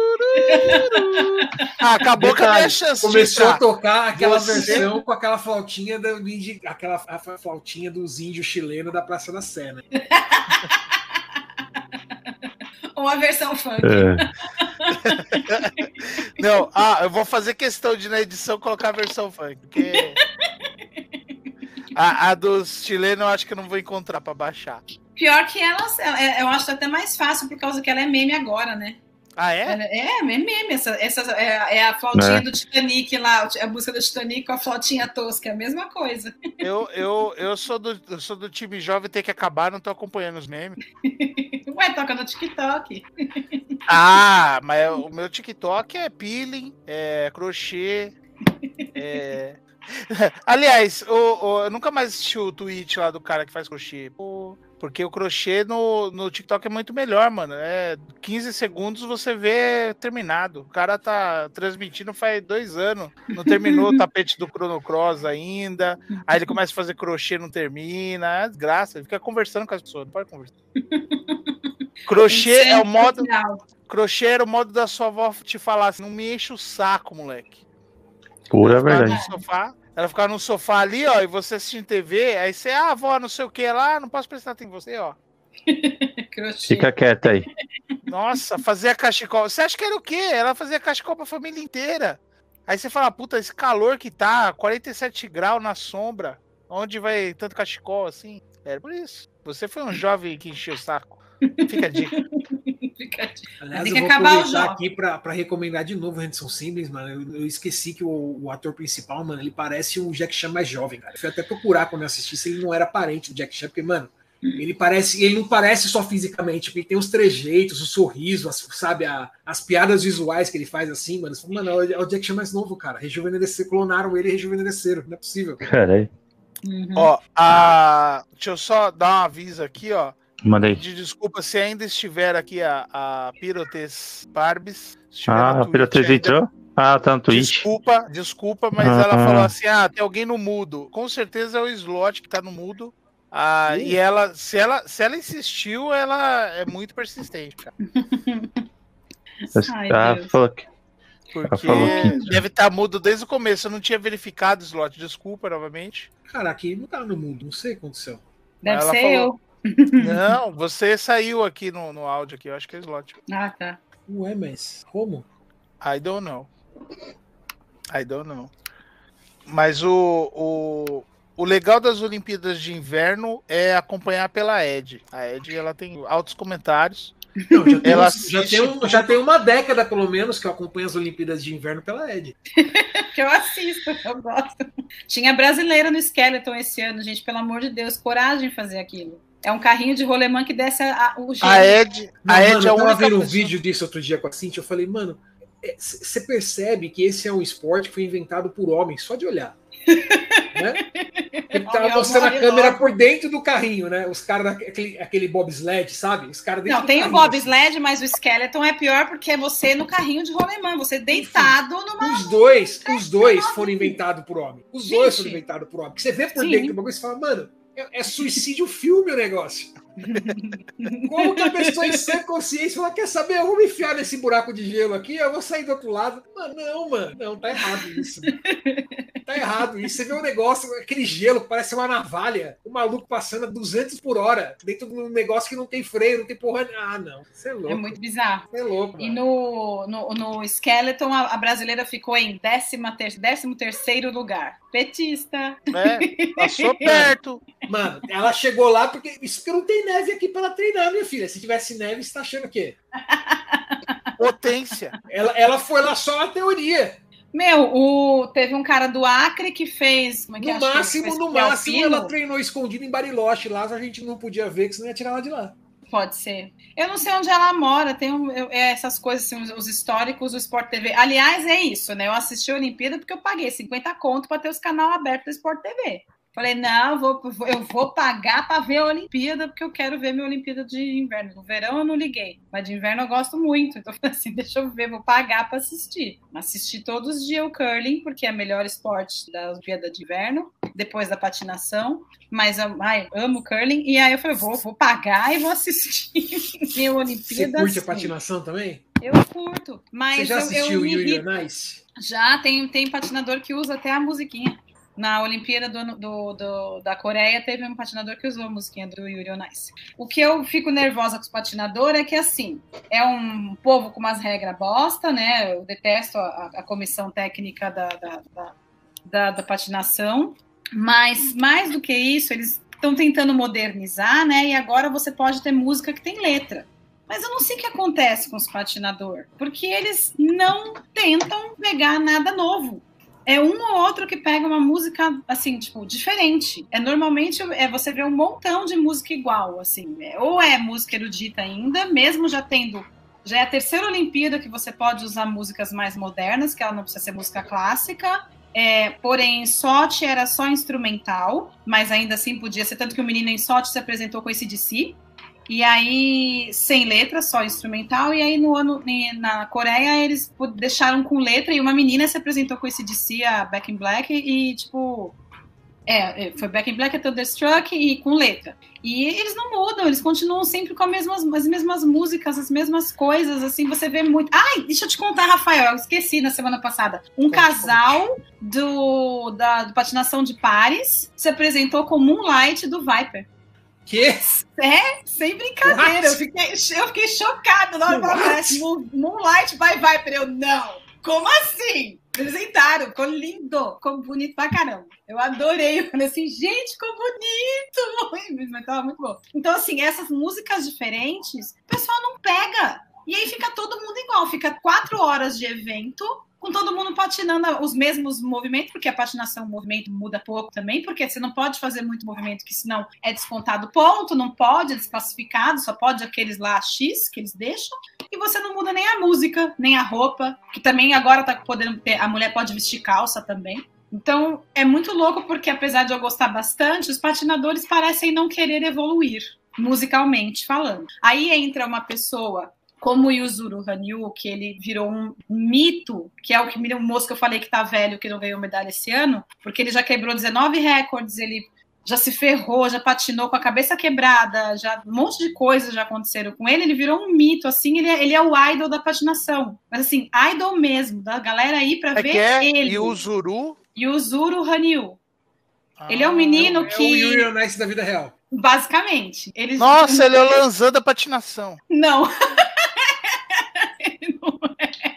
Ah, acabou com a minha Detalhe, chance. Começou a tocar aquela Você- versão com aquela flautinha do índio, aquela a flautinha dos índios chilenos da Praça da Sé, né? [LAUGHS] Ou a versão funk. É. [LAUGHS] Não, ah, eu vou fazer questão de na edição colocar a versão funk, porque. [LAUGHS] A, a dos chilenos eu acho que eu não vou encontrar pra baixar. Pior que elas, é- eu acho até mais fácil por causa que ela é meme agora, né? Ah, é? É, é meme. Essa, essa é, é a flautinha É. do Titanic lá, a música do Titanic com a flautinha tosca, é a mesma coisa. Eu, eu, eu, sou do, eu sou do time jovem tem que acabar, não tô acompanhando os memes. [LAUGHS] Ué, toca no TikTok. Ah, mas o meu TikTok é peeling, é crochê. é- [LAUGHS] Aliás, o, o- eu nunca mais assisti o tweet lá do cara que faz crochê. Pô, Porque o crochê no, no TikTok é muito melhor, mano. É 15 segundos você vê terminado. O cara tá transmitindo faz dois anos. Não terminou o [LAUGHS] tapete do Chrono Cross ainda. Aí ele começa a fazer crochê, não termina. É desgraça. Ele fica conversando com as pessoas. Não pode conversar. [LAUGHS] Crochê é o modo. Crochê era o modo da sua avó te falar assim: não me enche o saco, moleque. Pura verdade. no sofá, ela ficava no sofá ali, ó, e você assistindo TV, aí você, ah, avó, não sei o que lá, não posso prestar atenção em você, ó. [LAUGHS] Fica quieta aí. Nossa, fazia cachecol. Você acha que era o quê? Ela fazia cachecol pra família inteira. Aí você fala, puta, esse calor que tá, 47 graus na sombra, onde vai tanto cachecol assim? Era por isso. Você foi um jovem que encheu o saco. Fica a dica. [LAUGHS] Fica de- Aliás, Tem eu que vou acabar o jogo. aqui pra, pra recomendar de novo o Henderson Siblings, mano. Eu, eu esqueci que o, o ator principal, mano, ele parece um Jack Chan mais jovem, cara. Eu fui até procurar quando eu assisti se ele não era parente do Jack Chan, porque, mano, ele parece, ele não parece só fisicamente, porque ele tem os trejeitos, o sorriso, as- sabe, a- as piadas visuais que ele faz assim, mano. Fala, Mano, é o- é o Jack Chan mais novo, cara. Rejuvenesceram, clonaram ele e rejuvenesceram. Não é possível. Caralho. Uhum. Ó, a... deixa eu só dar um aviso aqui, ó. Manda aí. De desculpa se ainda estiver aqui a, a Pirotes estiver Ah, a ainda. entrou? Ah, tá no Twitch. Desculpa, desculpa, mas Ah. ela falou assim: ah, tem alguém no mudo. Com certeza é o slot que tá no mudo. Ah, e ela se, ela, se ela insistiu, ela é muito persistente, cara. Ai, ah, falou que. Porque falou que- deve estar mudo desde o começo. Eu não tinha verificado o slot. Desculpa novamente. Cara, aqui não tá no mundo, não sei o que aconteceu. Deve ela ser falou. eu. Não, você saiu aqui no, no áudio aqui. Eu acho que é slot. Ah, tá. Ué, mas como? I don't know. I don't know. Mas o, o O legal das Olimpíadas de Inverno é acompanhar pela Ed. A Ed ela tem altos comentários. Não, já, tem Ela já, tem já tem uma década, pelo menos, que eu acompanho as Olimpíadas de Inverno pela Ed. [LAUGHS] que eu assisto, eu gosto. Tinha brasileira no Skeleton esse ano, gente, pelo amor de Deus, coragem fazer aquilo. É um carrinho de rolemã que desce a- a- o gelo. A Ed, Não, a mano, Ed é a eu tava vendo um vídeo disso outro dia com a Cintia, eu falei, mano, você percebe que esse é um esporte que foi inventado por homens, só de olhar. [LAUGHS] né? Ele tava Olha, mostrando a câmera por dentro do carrinho, né? Os caras, aquele, aquele bobsled, sabe? Os caras dentro Não, tem o assim. bobsled, mas o Skeleton é pior porque é você no carrinho de rolemã, você deitado numa. Os dois, os dois foram inventados por homem. Os dois Gente. foram inventados por homem. Porque você vê por Sim. dentro do bagulho e fala, mano, é, é suicídio filme o negócio. [LAUGHS] Como que a pessoa em sã consciência fala, quer saber, eu vou me enfiar nesse buraco de gelo aqui, eu vou sair do outro lado. Mano, não, mano. Não, tá errado isso. Tá errado isso. Você vê um negócio, aquele gelo que parece uma navalha, o maluco passando a 200 por hora, dentro de um negócio que não tem freio, não tem porra. Ah, não. Você é louco. É muito bizarro. Você é louco. E no, no, no Skeleton, a, a brasileira ficou em 13 ter, décimo terceiro lugar. Petista. É, passou perto. Mano, ela chegou lá porque. Isso porque não tem neve aqui pra ela treinar, minha filha. Se tivesse neve, você tá achando o quê? [LAUGHS] Potência. Ela, ela foi lá só na teoria. Meu, o, teve um cara do Acre que fez. Como é que No que máximo, fez no máximo, ela treinou escondida em Bariloche lá, a gente não podia ver, que senão ia tirar ela de lá. Pode ser. Eu não sei onde ela mora, tem um- eu- é essas coisas, assim, os, os históricos do Sport TV. Aliás, é isso, né? Eu assisti a Olimpíada porque eu paguei 50 conto para ter os canal aberto do Sport TV. Falei, não, eu vou, eu vou pagar para ver a Olimpíada, porque eu quero ver minha Olimpíada de inverno. No verão eu não liguei, mas de inverno eu gosto muito. Então, eu falei assim, deixa eu ver, vou pagar para assistir. Assisti todos os dias o curling, porque é o melhor esporte da Olimpíada de inverno, depois da patinação. Mas eu ai, amo curling. E aí eu falei, vou, vou pagar e vou assistir [LAUGHS] minha Você Olimpíada. curte a sim. patinação também? Eu curto. Mas Você já eu- assistiu eu, o me Yuri irrito. on Ice? Já tem, tem patinador que usa até a musiquinha. Na Olimpíada do, do- do- da Coreia, teve um patinador que usou a musiquinha do Yuri on. O que eu fico nervosa com os patinadores é que, assim, é um povo com umas regras bosta, né? Eu detesto a, a comissão técnica da, da, da, da- da patinação. Mas, mais do que isso, eles estão tentando modernizar, né? E agora você pode ter música que tem letra. Mas eu não sei o que acontece com os patinadores, porque eles não tentam pegar nada novo. É um ou outro que pega uma música assim, tipo, diferente. É normalmente é você vê um montão de música igual, assim, é, ou é música erudita ainda, mesmo já tendo já é a terceira Olimpíada que você pode usar músicas mais modernas, que ela não precisa ser música clássica. É, porém, Sochi era só instrumental, mas ainda assim podia ser. Tanto que o menino em Sochi se apresentou com esse DC. E aí, sem letra, só instrumental. E aí, no ano na Coreia, eles deixaram com letra. E uma menina se apresentou com esse DC, a Back in Black. E, tipo. É, é, foi Back in Black, Thunderstruck e com letra. E eles não mudam, eles continuam sempre com as mesmas, as mesmas músicas, as mesmas coisas, assim, você vê muito. Ai, deixa eu te contar, Rafael, eu esqueci na semana passada. Um casal do, da, do Patinação de Pares se apresentou com Moonlight do Viper. Que? É, sem brincadeira. What? Eu fiquei, eu fiquei chocada na hora que ela Moonlight by Viper. Eu, não, como assim? Apresentaram, ficou lindo, ficou bonito pra caramba. Eu adorei. Eu falei assim, gente, ficou bonito. Mas tava muito bom. Então, assim, essas músicas diferentes, o pessoal não pega. E aí fica todo mundo igual. Fica quatro horas de evento com todo mundo patinando os mesmos movimentos, porque a patinação, o movimento muda pouco também, porque você não pode fazer muito movimento, que senão é descontado ponto, não pode, é desclassificado, só pode aqueles lá X que eles deixam, e você não muda nem a música, nem a roupa, que também agora tá podendo ter, a mulher pode vestir calça também. Então é muito louco porque, apesar de eu gostar bastante, os patinadores parecem não querer evoluir, musicalmente falando. Aí entra uma pessoa como o Yuzuru Hanyu, que ele virou um mito, que é o que o moço que eu falei que tá velho, que não ganhou medalha esse ano, porque ele já quebrou 19 recordes, ele já se ferrou, já patinou com a cabeça quebrada, já um monte de coisas já aconteceram com ele, ele virou um mito, assim, ele é, ele é o idol da patinação. Mas assim, idol mesmo, da galera aí pra É ver que é ele. e o Zuru. Yuzuru Hanyu. Ele é um menino É que. o Yuri on Ice da vida real. Basicamente. Ele... Nossa, ele é o Lanzan da patinação. Não. [LAUGHS]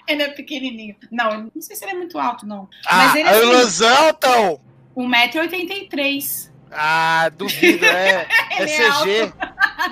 Ele é. Pequenininho. Não, eu não sei se ele é muito alto, não. Ah, Mas ele é Lanzan, então. o 1,83m. Ah, duvido, é, [LAUGHS] é Ele é CG.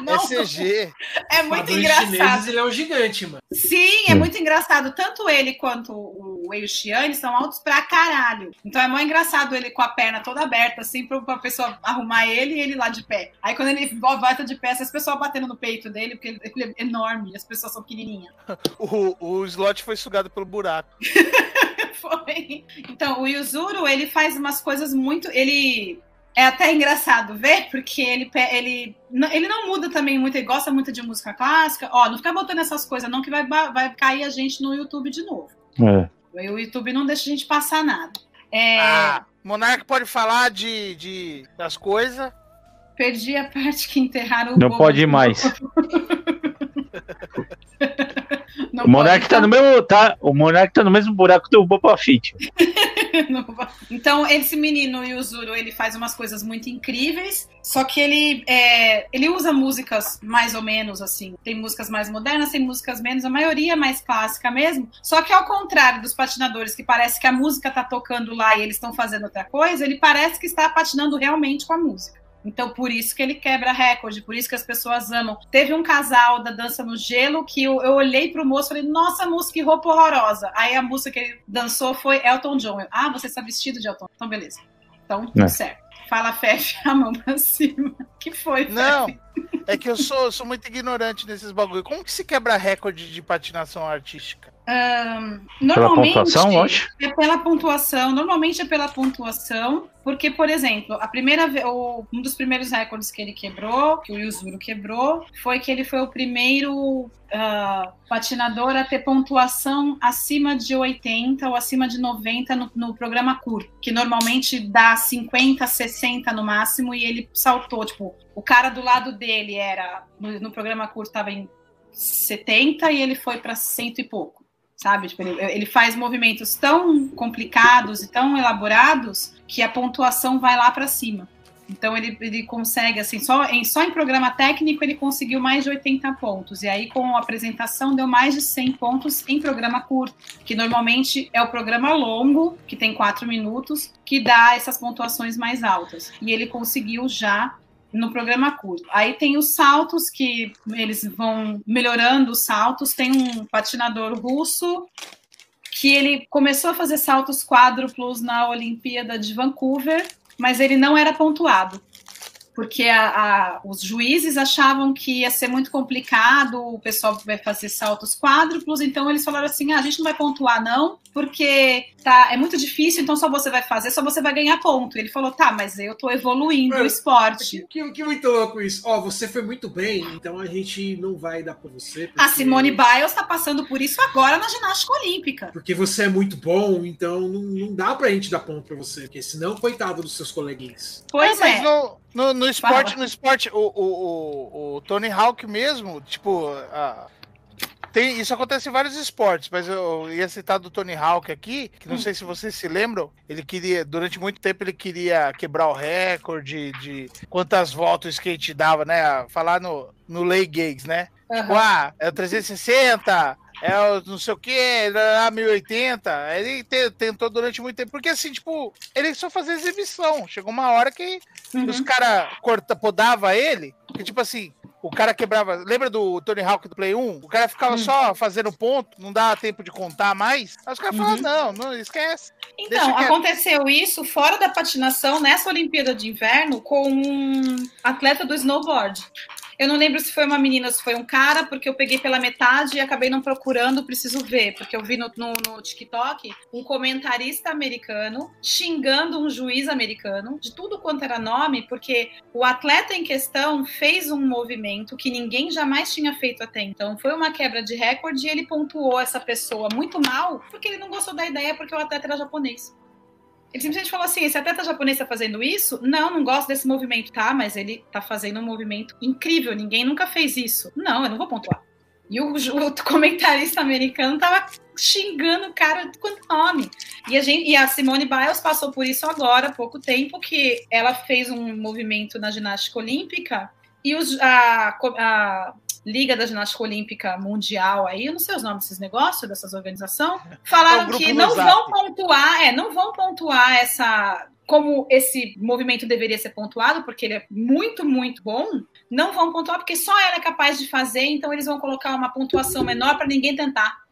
É CG. é muito engraçado. chineses, ele é um gigante, mano. Sim, é muito engraçado. Tanto ele quanto o Wei Xian, eles são altos pra caralho. Então é mó engraçado ele com a perna toda aberta, assim, pra, pessoa arrumar ele e ele lá de pé. Aí quando ele volta de pé, as pessoas batendo no peito dele, porque ele, é enorme e as pessoas são pequenininhas. [LAUGHS] O, o slot foi sugado pelo buraco. [LAUGHS] Foi. Então, o Yuzuru, ele faz umas coisas muito. Ele. É até engraçado ver, porque ele, ele, não- ele não muda também muito, ele gosta muito de música clássica. Ó, não fica botando essas coisas, não, que vai, vai cair a gente no YouTube de novo. É. O YouTube não deixa a gente passar nada. É, Ah, Monark pode falar de, de das coisas. Perdi a parte que enterraram o Não pode mais. [LAUGHS] Não O Monark tá no mesmo. Tá, o Monark tá no mesmo buraco do Boba Fett. [LAUGHS] Então, esse menino Yuzuru, ele faz umas coisas muito incríveis, só que ele, é, ele usa músicas mais ou menos assim. Tem músicas mais modernas, tem músicas menos, a maioria é mais clássica mesmo. Só que ao contrário dos patinadores, que parece que a música tá tocando lá e eles estão fazendo outra coisa, ele parece que está patinando realmente com a música. Então, por isso que ele quebra recorde, por isso que as pessoas amam. Teve um casal da dança no gelo que eu, eu olhei pro moço e falei, nossa, moço, que roupa horrorosa. Aí a música que ele dançou foi Elton John. Eu, ah, você está vestido de Elton. Então, beleza. Então, tudo É. certo. Fala, Fefe, a mão pra cima. [LAUGHS] que foi, Fefe? Não, é que eu sou, sou muito ignorante nesses bagulho. Como que se quebra recorde de patinação artística? Pela normalmente pontuação, eu acho. é pela pontuação. Normalmente é pela pontuação, porque, por exemplo, a primeira o- um dos primeiros recordes que ele quebrou, que o Yuzuru quebrou, foi que ele foi o primeiro ah, patinador a ter pontuação acima de 80 ou acima de 90 no, no programa curto, que normalmente dá 50, 60 no máximo, e ele saltou. Tipo, o cara do lado dele era no, no programa curto estava em 70 e ele foi para cento e pouco sabe? Tipo, ele, ele faz movimentos tão complicados e tão elaborados que a pontuação vai lá para cima. Então ele, ele consegue, assim, só em, só em programa técnico ele conseguiu mais de 80 pontos. E aí com a apresentação deu mais de 100 pontos em programa curto, que normalmente é o programa longo, que tem 4 minutos, que dá essas pontuações mais altas. E ele conseguiu já no programa curto. Aí tem os saltos que eles vão melhorando os saltos. Tem um patinador russo que ele começou a fazer saltos quádruplos na Olimpíada de Vancouver, mas ele não era pontuado. Porque a- a- os juízes achavam que ia ser muito complicado, o pessoal vai fazer saltos quádruplos, então eles falaram assim: ah, a gente não vai pontuar, não, porque tá, é muito difícil, então só você vai fazer, só você vai ganhar ponto. Ele falou: tá, mas eu tô evoluindo o Mano, esporte. Que, que, que muito louco isso. Ó, você foi muito bem, então a gente não vai dar pra você. A porque- Simone Biles está passando por isso agora na ginástica olímpica. Porque você é muito bom, então não, não dá pra gente dar ponto pra você. Porque senão, coitado dos seus coleguinhas. Pois mas é. no, no, no esporte, Fala. no esporte, o, o, o, o Tony Hawk mesmo, tipo, ah, tem, isso acontece em vários esportes, mas eu ia citar do Tony Hawk aqui, que não Hum. sei se vocês se lembram, ele queria, durante muito tempo, ele queria quebrar o recorde de quantas voltas o skate dava, né? Falar no, no Lay Games, né? Tipo, ah, é o 360, é o não sei o que, a 1080. Ele te- tentou durante muito tempo, porque assim, tipo, ele só fazia exibição. Chegou uma hora que Uhum. os caras podava ele, que tipo assim, o cara quebrava. Lembra do Tony Hawk do Play 1? O cara ficava Hum. só fazendo ponto, não dava tempo de contar mais. Aí os caras Uhum. falavam, não, não esquece. Então, Deixa quieto. aconteceu isso fora da patinação nessa Olimpíada de Inverno com um atleta do snowboard. Eu não lembro se foi uma menina se foi um cara, porque eu peguei pela metade e acabei não procurando, preciso ver, porque eu vi no, no, no TikTok um comentarista americano xingando um juiz americano de tudo quanto era nome, porque o atleta em questão fez um movimento que ninguém jamais tinha feito até então. Foi uma quebra de recorde e ele pontuou essa pessoa muito mal, porque ele não gostou da ideia, porque o atleta era japonês. Ele simplesmente falou assim: esse atleta japonês está fazendo isso? Não, não gosto desse movimento. Tá, mas ele tá fazendo um movimento incrível, ninguém nunca fez isso. Não, eu não vou pontuar. E o, [LAUGHS] o comentarista americano tava xingando o cara com nome. E a, gente, e a Simone Biles passou por isso agora, há pouco tempo, que ela fez um movimento na ginástica olímpica e os, a, a Liga da Ginástica Olímpica Mundial aí, eu não sei os nomes desses negócios, dessas organizações, É falaram grupo que não Zap. vão pontuar, é, não vão pontuar essa como esse movimento deveria ser pontuado, porque ele é muito, muito bom, não vão pontuar porque só ela é capaz de fazer, então eles vão colocar uma pontuação menor para ninguém tentar.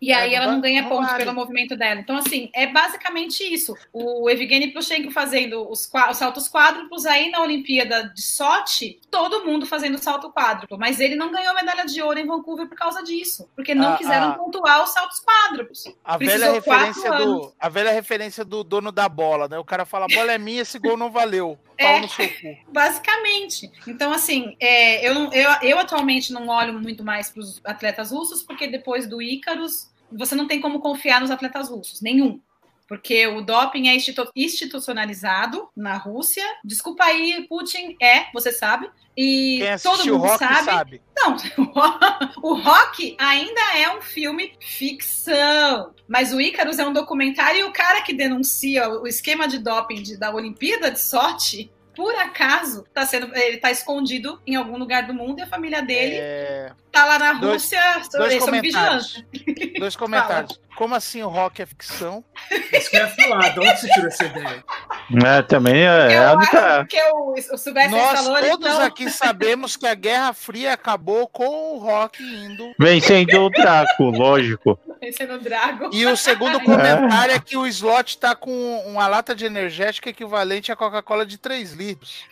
E aí ela não ganha pontos pelo movimento dela. Então, assim, é basicamente isso. O Evgeny Plushenko fazendo os, os saltos quádruplos, aí na Olimpíada de Sochi, todo mundo fazendo salto quádruplo. Mas ele não ganhou medalha de ouro em Vancouver por causa disso. Porque não Ah, quiseram ah. pontuar os saltos quádruplos. A Precisou velha, referência do, a velha referência do dono da bola, né? O cara fala, a bola é minha, esse gol não valeu. Pau É. no seu cu. [LAUGHS] Basicamente. Então, assim, é, eu, eu, eu atualmente não olho muito mais para os atletas russos, porque depois do Ícaros, você não tem como confiar nos atletas russos, nenhum. Porque o doping é institu- institucionalizado na Rússia. Desculpa aí, Putin é, você sabe. E todo mundo rock sabe. sabe. Não, [LAUGHS] o Rock ainda é um filme ficção, mas o Ícaros é um documentário e o cara que denuncia o esquema de doping da Olimpíada de sorte, por acaso, tá sendo, ele tá escondido em algum lugar do mundo e a família dele É, tá lá na dois- Rússia dois sob comentários. vigilância. Dois [LAUGHS] comentários. Como assim o rock é ficção? Isso que eu ia falar, de onde você tirou essa ideia? É, também é, é a Eu única. acho que o, o Sylvester Nós Stallone todos não- aqui sabemos que a Guerra Fria acabou com o rock indo. Vencendo o Draco, lógico. Vencendo o Drago. E o segundo [LAUGHS] comentário é que o slot tá com uma lata de energética equivalente à Coca-Cola de 3 litros.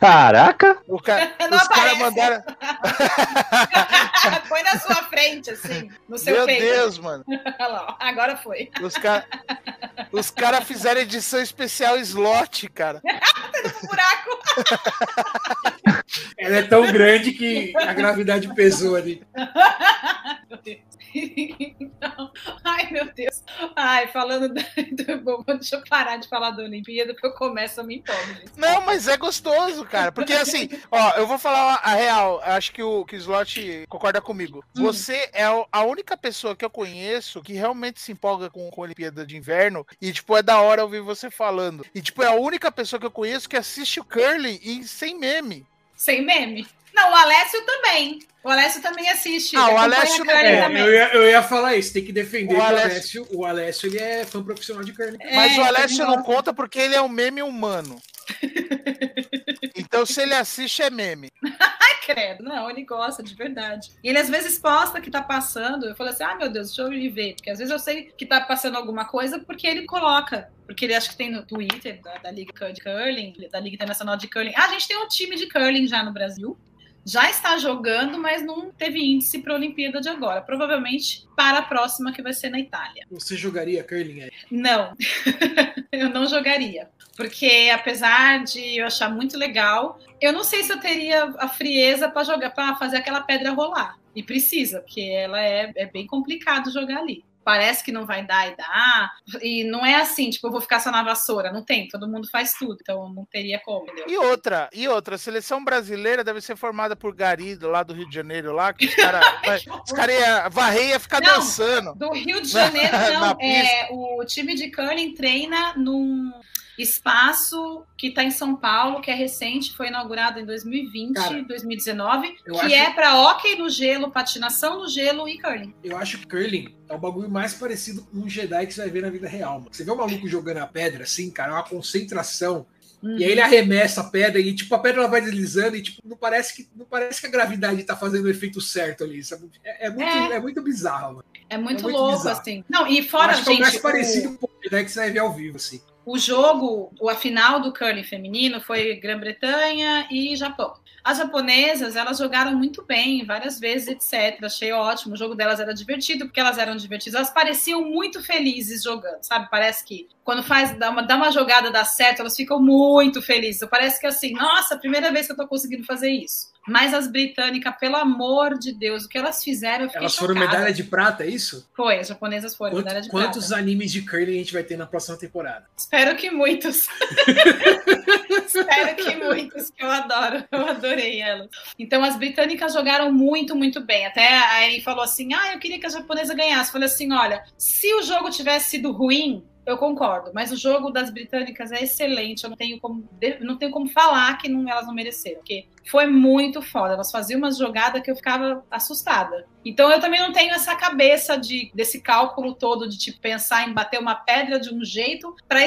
Caraca! O ca- [LAUGHS] Não Os caras mandaram. [LAUGHS] Põe na sua frente, assim, no seu Meu peito. Deus, mano. Olha lá, agora foi. Os caras os cara fizeram edição especial slot, cara. Buraco. Ela é tão grande que a gravidade pesou ali. Então, ai, meu Deus. Ai, falando da. do- bom, Deixa eu parar de falar da Olimpíada, porque eu começo a me empolgar. Não, mas é gostoso, cara. Porque assim, ó, eu vou falar a real. Acho que o, que o Slot concorda comigo. Você é a única pessoa que eu conheço que realmente se empolga com, com a Olimpíada de Inverno. E, tipo, é da hora ouvir você falando. E, tipo, é a única pessoa que eu conheço que assiste o Curly e sem meme. Sem meme? Não, o Alessio também. O Alessio também assiste. Ah, o Alessio é, É, também. eu, ia, eu ia falar isso, tem que defender O o Alessio-. O Alessio, ele é fã profissional de carne. Mas É, o eu Alessio também não conta porque ele é um meme humano. [LAUGHS] Então, se ele assiste, é meme. Credo, não, ele gosta de verdade. E ele às vezes posta que tá passando. Eu falo assim: ah, meu Deus, deixa eu ir ver. Porque às vezes eu sei que tá passando alguma coisa porque ele coloca. Porque ele acha que tem no Twitter da, da Liga de Curling, da Liga Internacional de Curling. Ah, a gente tem um time de curling já no Brasil. Já está jogando, mas não teve índice para a Olimpíada de agora. Provavelmente para a próxima, que vai ser na Itália. Você jogaria curling aí? Não, [LAUGHS] eu não jogaria. Porque apesar de eu achar muito legal, eu não sei se eu teria a frieza para jogar, para fazer aquela pedra rolar. E precisa, porque ela é, é bem complicado jogar ali. Parece que não vai dar e dá. E não é assim, tipo, eu vou ficar só na vassoura. Não tem, todo mundo faz tudo. Então não teria como, entendeu? E outra, e outra, a seleção brasileira deve ser formada por Gari, lá do Rio de Janeiro, lá, que os caras [LAUGHS] os cara ia varrer ia ficar Não. dançando. Do Rio de Janeiro, [LAUGHS] não. É, o time de curling treina num espaço que está em São Paulo, que é recente, foi inaugurado em 2020, Cara, 2019, eu que acho- é para hóquei no gelo, patinação no gelo e curling. Eu acho que curling é o bagulho mais parecido com um Jedi que você vai ver na vida real. Mano. Você vê o maluco jogando a pedra assim, cara, é uma concentração. Uhum. E aí ele arremessa a pedra e tipo a pedra ela vai deslizando e tipo não parece que não parece que a gravidade tá fazendo o efeito certo ali. É, é muito, É. é. muito bizarro, mano. É muito, é muito louco, bizarro. assim. Não, e Eu fora, acho que é o mais gente, parecido com o Jedi que você vai ver ao vivo, assim. O jogo, a final do curling feminino foi Grã-Bretanha e Japão. As japonesas, elas jogaram muito bem, várias vezes, etc. Achei ótimo. O jogo delas era divertido, porque elas eram divertidas. Elas pareciam muito felizes jogando, sabe? Parece que quando faz, dá uma, dá uma jogada, dá certo, elas ficam muito felizes. Parece que assim, nossa, primeira vez que eu tô conseguindo fazer isso. Mas as britânicas, pelo amor de Deus, o que elas fizeram, eu fiquei Elas foram chocada. medalha de prata, é isso? Foi, as japonesas foram medalha Quanto- de quantos prata. animes de curling a gente vai ter na próxima temporada? Espero que muitos. [LAUGHS] Espero que muitos, que eu adoro. Eu adorei elas. Então, as britânicas jogaram muito, muito bem. Até a Ellen falou assim: ah, eu queria que a japonesa ganhasse. Eu falei assim: olha, se o jogo tivesse sido ruim, eu concordo. Mas o jogo das britânicas é excelente. Eu não tenho como, não tenho como falar que não, elas não mereceram. Porque foi muito foda. Elas faziam umas jogadas que eu ficava assustada. Então eu também não tenho essa cabeça de desse cálculo todo de tipo, pensar em bater uma pedra de um jeito para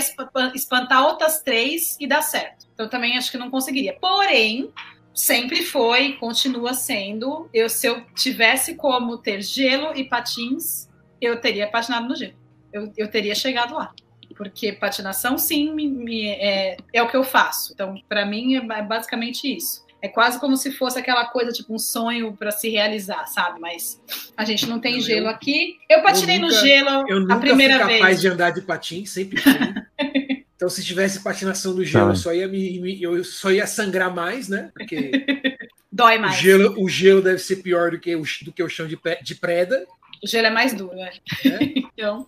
espantar outras três e dar certo. Então eu também acho que não conseguiria. Porém, sempre foi, continua sendo. Eu, se eu tivesse como ter gelo e patins, eu teria patinado no gelo. Eu, eu teria chegado lá. Porque patinação, sim, me, me, é, é, o que eu faço. Então, para mim, é, é basicamente isso. É quase como se fosse aquela coisa, tipo, um sonho para se realizar, sabe? Mas a gente não tem não, gelo eu, aqui. Eu patinei eu nunca, no gelo eu nunca a primeira fui capaz vez. de andar de patins, sempre fui. [LAUGHS] então, se tivesse patinação no gelo, eu só, ia me, me, eu só ia sangrar mais, né? Porque [LAUGHS] Dói mais. O gelo, o gelo deve ser pior do que o, do que o chão de, de preda. O gelo é mais duro, né? É. [LAUGHS] então,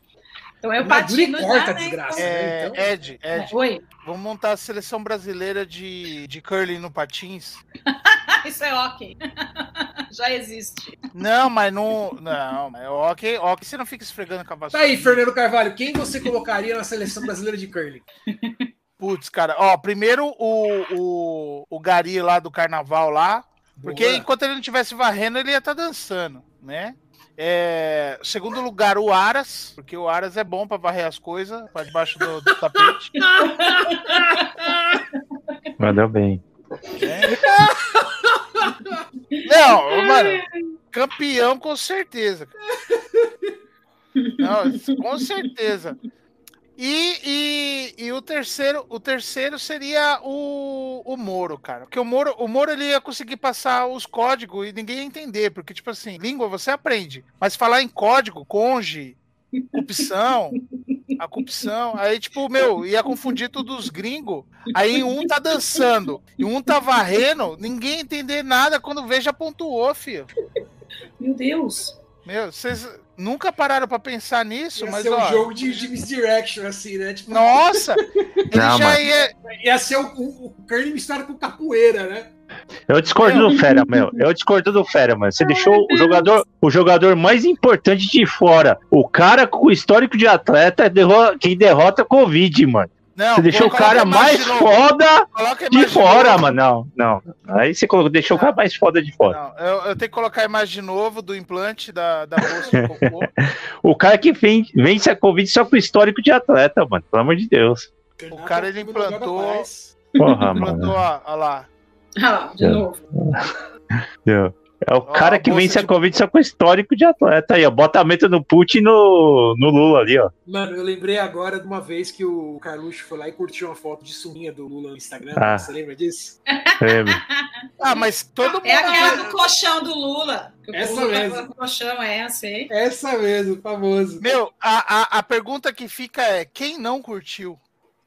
então eu patino já, corta, né? desgraça, né? é, então... Ed, Ed. Oi. Vamos montar a seleção brasileira de, de curling no patins. [LAUGHS] Isso é ok. [LAUGHS] Já existe. Não, mas não. Não, é ok. Ok, você não fica esfregando com a vassoura. Tá aí, Fernando Carvalho, quem você colocaria na seleção brasileira de curling? Putz, cara, ó, primeiro o, o, o Gari lá do carnaval lá. Porque Boa. enquanto ele não estivesse varrendo, ele ia estar tá dançando, né? É, segundo lugar, o Aras, porque o Aras é bom para varrer as coisas para debaixo do, do tapete. Mandou bem. É. Não, mano, campeão com certeza. Não, com certeza. E, e, e, o terceiro, o terceiro seria o, o Moro, cara. Porque o Moro, o Moro ele ia conseguir passar os códigos e ninguém ia entender. Porque, tipo assim, língua você aprende. Mas falar em código, conge, corrupção, a corrupção. Aí, tipo, meu, ia confundir todos os gringos. Aí um tá dançando e um tá varrendo, ninguém entender nada quando veja pontuou, filho. Meu Deus. Meu, vocês nunca pararam para pensar nisso, ia mas ser ó, um jogo de, de misdirection, assim, né? Tipo, nossa! [LAUGHS] ele Não, já mas... ia... ia ser o, o, o Curry misturado com capoeira, né? Eu discordo do Fera, meu. Eu discordo do Fera, mano. Você deixou o jogador, o jogador mais importante de fora. O cara com o histórico de atleta que derrota Covid, mano. Não, você deixou o cara mais foda de fora, de mano. Não, não. Aí você deixou o cara mais foda de fora. Não, eu, eu, tenho que colocar a imagem de novo do implante da, da bolsa de cocô. [LAUGHS] o cara que vem, vence a Covid só com histórico de atleta, mano. Pelo amor de Deus. O cara ele implantou. Porra, implantou, mano. Ó, ó lá. Ah lá, de novo. [LAUGHS] Deu. É o cara que vence a Covid só com histórico de atleta aí, ó. Bota a meta no Putin e no, no Lula ali, ó. Mano, eu lembrei agora de uma vez que o Carluxo foi lá e curtiu uma foto de suminha do Lula no Instagram. Ah. Você lembra disso? Lembro. [LAUGHS] ah, mas todo mundo. É aquela do colchão do Lula. Essa Lula mesmo. colchão, é, sei. Essa mesmo, famoso. Meu, a, a, a pergunta que fica é: quem não curtiu?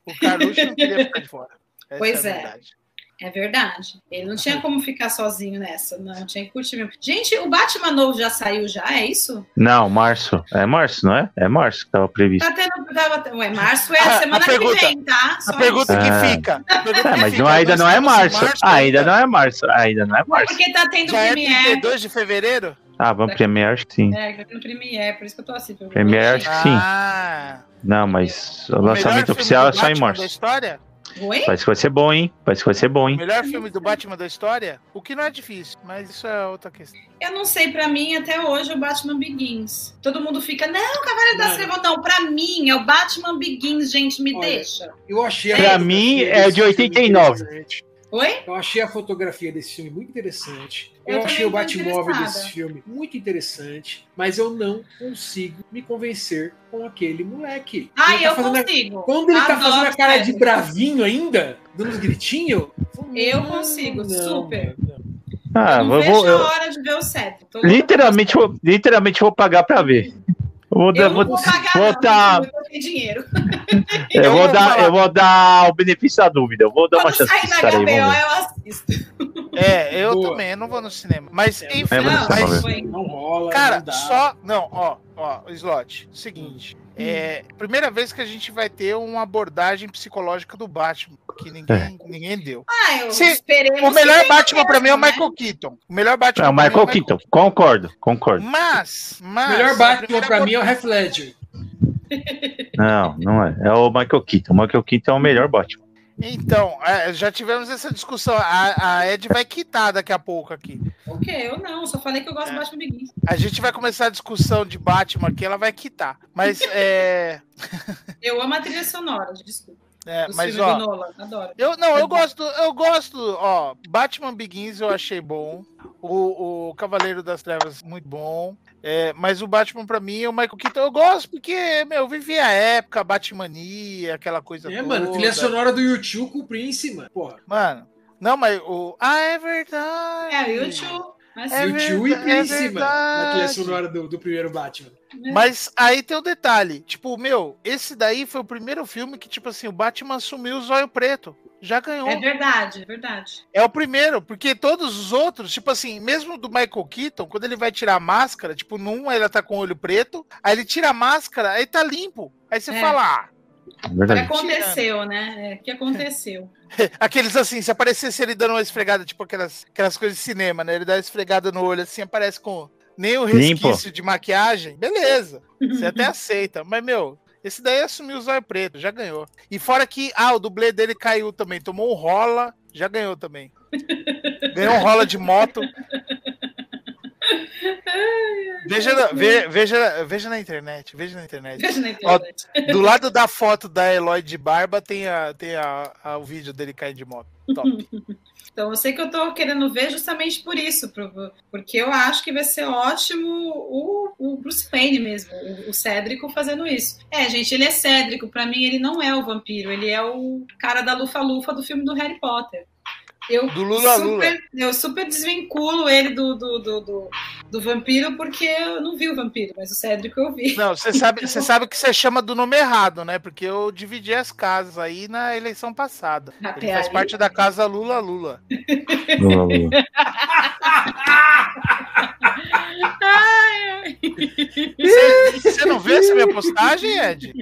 O Carluxo não queria ficar de fora. Essa pois é. é. É verdade. Ele não tinha como ficar sozinho nessa. Não, tinha que curtir mesmo. Gente, o Batman novo já saiu já, é isso? Não, março. É março, não é? É março que tava previsto. Tá tendo. Tava, ué, março é a semana a pergunta, que vem, tá? Só a pergunta isso. que fica. Pergunta é, mas fica, não, ainda não é março. março ainda não é março. Ainda não é março. É porque tá tendo já Premiere. É 32 de fevereiro? Ah, vamos Premiere, acho que sim. É, tá tendo Premiere, por isso que eu tô assim. Premiere, acho que sim. Ah. Não, mas o lançamento oficial é só em março. Da história? Oi? Parece que vai ser bom, hein? Parece que vai ser bom, hein? O melhor filme do Batman da história? O que não é difícil, mas isso é outra questão. Eu não sei, pra mim, até hoje, é o Batman Begins. Todo mundo fica, não, Cavaleiro das Trevas, não. Pra mim, é o Batman Begins, gente, me Olha, deixa. Eu achei. Pra mim, é de 89. Oi? Eu achei a fotografia desse filme muito interessante. Eu, eu achei o Batmóvel desse filme muito interessante, mas eu não consigo me convencer com aquele moleque. Ah, eu tá consigo. A... Quando ele tá Adoro, tá fazendo a cara de bravinho ainda, dando uns gritinhos. Eu consigo, não, super. Não, Ah, eu não eu vejo vou, eu... a hora de ver o set. Literalmente, vou, literalmente vou pagar pra ver. Vou, eu vou, vou pagar, vou não, dar... eu dinheiro. [LAUGHS] Eu vou, dar, eu vou dar o benefício da dúvida. Eu vou dar Quando uma chance sair na HBO, aí, eu assisto. É, eu Boa. também, eu não vou no cinema. Mas, é, enfim, não, mas, não rola. Cara, não só. Não, ó, ó, slot. Seguinte. É primeira vez que a gente vai ter uma abordagem psicológica do Batman, que ninguém, é. ninguém deu. Ah, eu Se, o melhor Batman para mim é o né? Michael Keaton. O melhor Batman é o Michael, é o Michael Keaton. Concordo, concordo. Mas, mas o melhor Batman para mim é o Heath Ledger. Não, não é. É o Michael Keaton. O Michael Keaton é o melhor Batman. Então, é, já tivemos essa discussão. A, a Ed vai quitar daqui a pouco aqui. O quê? Eu não, só falei que eu gosto É. do Batman Begins. A gente vai começar a discussão de Batman aqui, ela vai quitar. Mas [LAUGHS] é. Eu amo a trilha sonora, desculpa. É, Os mas ó. adoro. Eu, não, É eu bom. gosto, eu gosto, ó, Batman Begins eu achei bom, o, o Cavaleiro das Trevas muito bom, é, mas o Batman pra mim, o Michael Keaton, eu gosto porque, meu, eu vivi a época, Batmania, aquela coisa É, toda. mano, trilha sonora do YouTube com o Prince, mano. Porra. Mano, não, mas o... Ah, é verdade. É, o YouTube. Mas, É e verdade, é Prince, mano. Na trilha sonora do, do primeiro Batman. Mas aí tem o detalhe, tipo, meu, esse daí foi o primeiro filme que, tipo assim, o Batman assumiu o zóio preto. Já ganhou. é verdade, é verdade. É o primeiro, porque todos os outros, tipo assim, mesmo do Michael Keaton, quando ele vai tirar a máscara, tipo, num ele tá com o olho preto, aí ele tira a máscara, aí tá limpo. Aí você É. fala, ah, O que Verdade. aconteceu, né? É, o que aconteceu? [LAUGHS] aqueles assim, se aparecesse ele dando uma esfregada, tipo aquelas, aquelas coisas de cinema, né? Ele dá uma esfregada no olho assim, aparece com nem o Limpo. resquício de maquiagem, beleza. Você até [LAUGHS] aceita, mas meu, esse daí assumiu o zóio preto, já ganhou. E fora que, ah, o dublê dele caiu também, tomou um rola, já ganhou também. [LAUGHS] Ganhou um rola de moto. Veja, na- ve- veja, veja na internet, veja na internet. Veja na internet. Do lado da foto da Eloy de barba tem, a, tem a, a- o vídeo dele caindo de moto. Top. [LAUGHS] Então, eu sei que eu tô querendo ver justamente por isso, porque eu acho que vai ser ótimo o, o Bruce Wayne mesmo, o, o Cédrico fazendo isso. É, gente, ele é Cédrico, pra mim ele não é o vampiro, ele é o cara da lufa-lufa do filme do Harry Potter. Eu Do Lula super, Eu super desvinculo ele do, do, do, do, do vampiro, porque eu não vi o vampiro, mas o Cédrico eu vi. Não, você sabe, você [LAUGHS] sabe que você chama do nome errado, né? Porque eu dividi as casas aí na eleição passada. Até Ele faz aí. parte da casa Lula Lula. Lula, Lula. [LAUGHS] Você, você não vê essa minha postagem, Ed?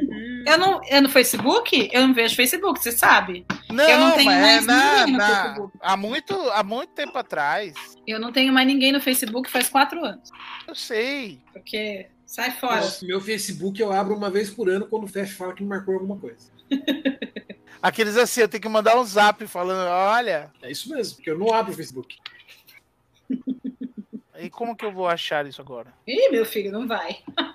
Eu não, eu no Facebook? Eu não vejo Facebook, você sabe? Não, Eu não tenho mas mais é na, ninguém no na- Facebook. há, muito, há muito tempo atrás. Eu não tenho mais ninguém no Facebook faz quatro anos. Eu sei. Porque sai fora. Meu Facebook eu abro uma vez por ano quando o Fefe fala que me marcou alguma coisa. Aqueles assim, eu tenho que mandar um zap falando, olha, É isso mesmo, porque eu não abro o Facebook. E como que eu vou achar isso agora? Ih, meu filho, não vai. [LAUGHS]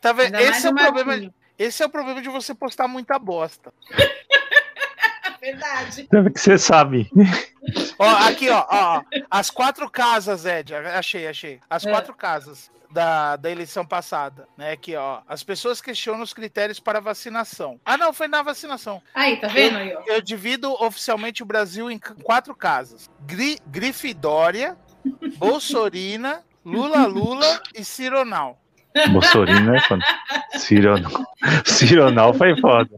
Tá vendo? Esse é, o problema, esse é o problema de você postar muita bosta. [LAUGHS] Verdade. Que você sabe. Ó, aqui, ó, ó, as quatro casas, Ed, achei, achei. As É. quatro casas da, da eleição passada, né? Aqui, ó, as pessoas questionam os critérios para vacinação. Ah, não, foi na vacinação. Aí, tá vendo aí, ó? Eu divido oficialmente o Brasil em quatro casas: Gri Grifidória, Bolsorina, Lula Lula e Cironal. Bolsorino é foda. Cironal. Cironal foi foda.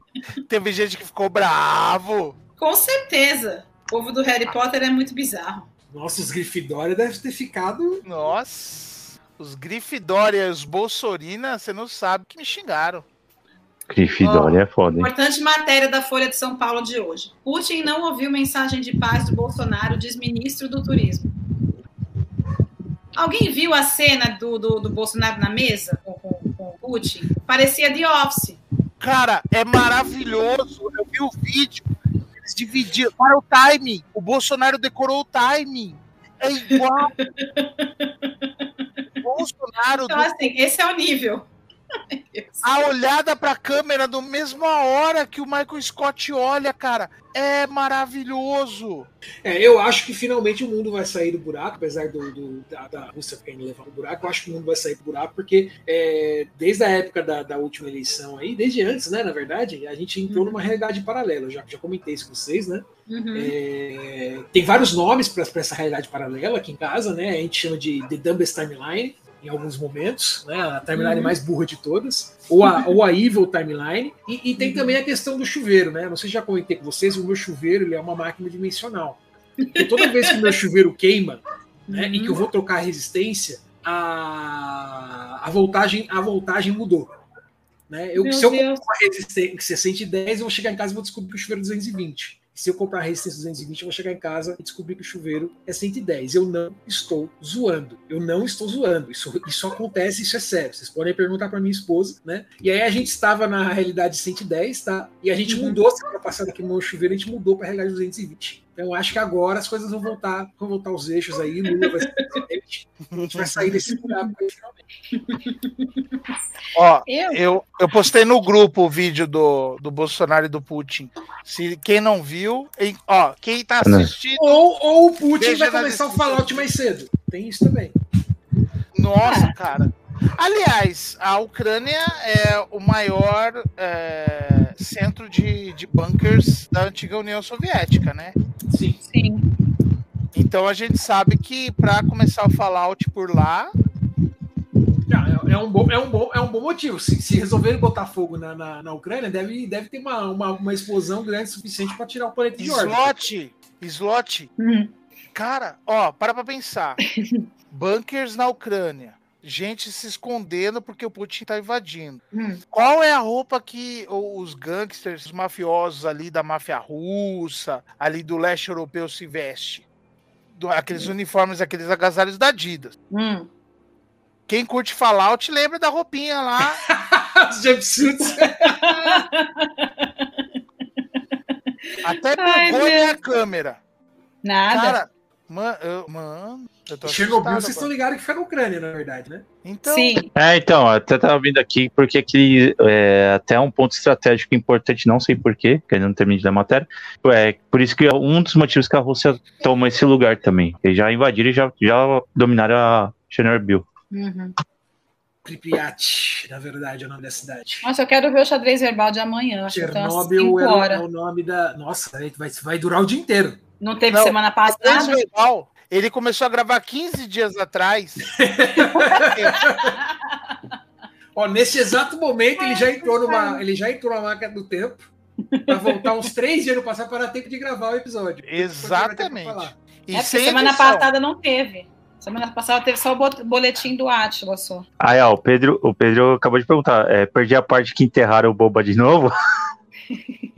Teve gente que ficou bravo. Com certeza. O povo do Harry Potter é muito bizarro. Nossa, os Grifinória deve ter ficado. Nossa, os Grifidória e os Bolsorina, você não sabe que me xingaram. Grifidória é foda, hein? Importante matéria da Folha de São Paulo de hoje. Putin não ouviu mensagem de paz do Bolsonaro, diz ministro do Turismo. Alguém viu a cena do, do, do Bolsonaro na mesa com, com, com o Putin? Parecia The Office. Cara, é maravilhoso. Eu vi o vídeo. Eles dividiram. Para o timing. O Bolsonaro decorou o timing. É igual. [LAUGHS] Bolsonaro, Então, assim, esse é o nível. A olhada pra câmera na mesma hora que o Michael Scott olha, cara. É maravilhoso. É, eu acho que finalmente o mundo vai sair do buraco, apesar do, do- da, da Rússia querendo levar o buraco. Eu acho que o mundo vai sair do buraco, porque é, desde a época da, da última eleição aí, desde antes, né, na verdade, a gente entrou numa realidade paralela. Eu já, já comentei isso com vocês, né? Uhum. É, tem vários nomes para essa realidade paralela aqui em casa, né? A gente chama de The Dumbest Timeline em alguns momentos, né? A timeline Uhum. mais burra de todas, ou a, ou a Evil Timeline. E, e tem Uhum. também a questão do chuveiro, né? Não sei se já comentei com vocês, o meu chuveiro ele é uma máquina dimensional. E toda vez que o meu [LAUGHS] chuveiro queima, né? E que eu vou trocar a resistência, a, a voltagem a voltagem mudou. Né? Eu, Meu se eu colocar uma resistência 110, eu vou chegar em casa e vou descobrir que o chuveiro é 220. Se eu comprar resistência 220, eu vou chegar em casa e descobrir que o chuveiro é 110. Eu não estou zoando. Eu não estou zoando. Isso, isso acontece, isso é sério. Vocês podem perguntar para minha esposa, né? E aí a gente estava na realidade 110, tá? E a gente mudou semana passada aqui no chuveiro, a gente mudou para a realidade 220. Então acho que agora as coisas vão voltar, vão voltar aos eixos aí, Lula vai ser presidente. A gente vai sair desse buraco aí, finalmente. Ó, Eu? eu, eu postei no grupo o vídeo do, do Bolsonaro e do Putin. Se quem não viu, em- ó, quem tá assistindo, Ou, ou o Putin vai começar o. Fallout mais cedo. Tem isso também. nossa, cara. Aliás, a Ucrânia é o maior é, centro de, de bunkers da antiga União Soviética, né? Sim. Sim. Então a gente sabe que para começar o Fallout por lá, É, é um bom, é um bom, é um bom motivo. Se, se resolverem botar fogo na, na, na Ucrânia, deve, deve ter uma, uma, uma explosão grande o suficiente para tirar o planeta de órbita. slot, slot, Hum. cara, ó, para pra pensar. [LAUGHS] Bunkers na Ucrânia. Gente se escondendo porque o Putin tá invadindo. Hum. Qual é a roupa que os gangsters, os mafiosos ali da máfia russa, ali do leste europeu se veste? Do- aqueles uniformes, aqueles agasalhos da Adidas. Hum. Quem curte Fallout lembra da roupinha lá. [LAUGHS] Os jumpsuits. Até Ai, pegou a Deus. minha câmera. Nada. Cara, mano, Chernobyl, vocês estão ligados que foi na Ucrânia, na verdade, né? Então, Sim. É, então, até tava vindo aqui porque aquele é até um ponto estratégico importante, não sei porquê, que ainda não terminei de ler a matéria. É por isso que é um dos motivos que a Rússia toma esse lugar também. Eles já invadiram e já, já dominaram a Chernobyl. Uhum. Pripyat, na verdade, é o nome da cidade. Nossa, eu quero ver o xadrez verbal de amanhã. Acho que tem umas Chernobyl 5 é, o- nome da. Nossa, vai, vai durar o dia inteiro. Não teve Não, semana passada? Verbal, ele começou a gravar 15 dias atrás. [LAUGHS] Ó, nesse exato momento ele já entrou numa, ele já entrou na máquina do tempo para voltar uns três dias no passado para dar tempo de gravar o episódio. Exatamente. E É semana edição. passada não teve. Semana passada teve só o bo- boletim do Atila só. Aí, ó, o Pedro, o Pedro acabou de perguntar, é, perdi a parte que enterraram o Boba de novo? [LAUGHS]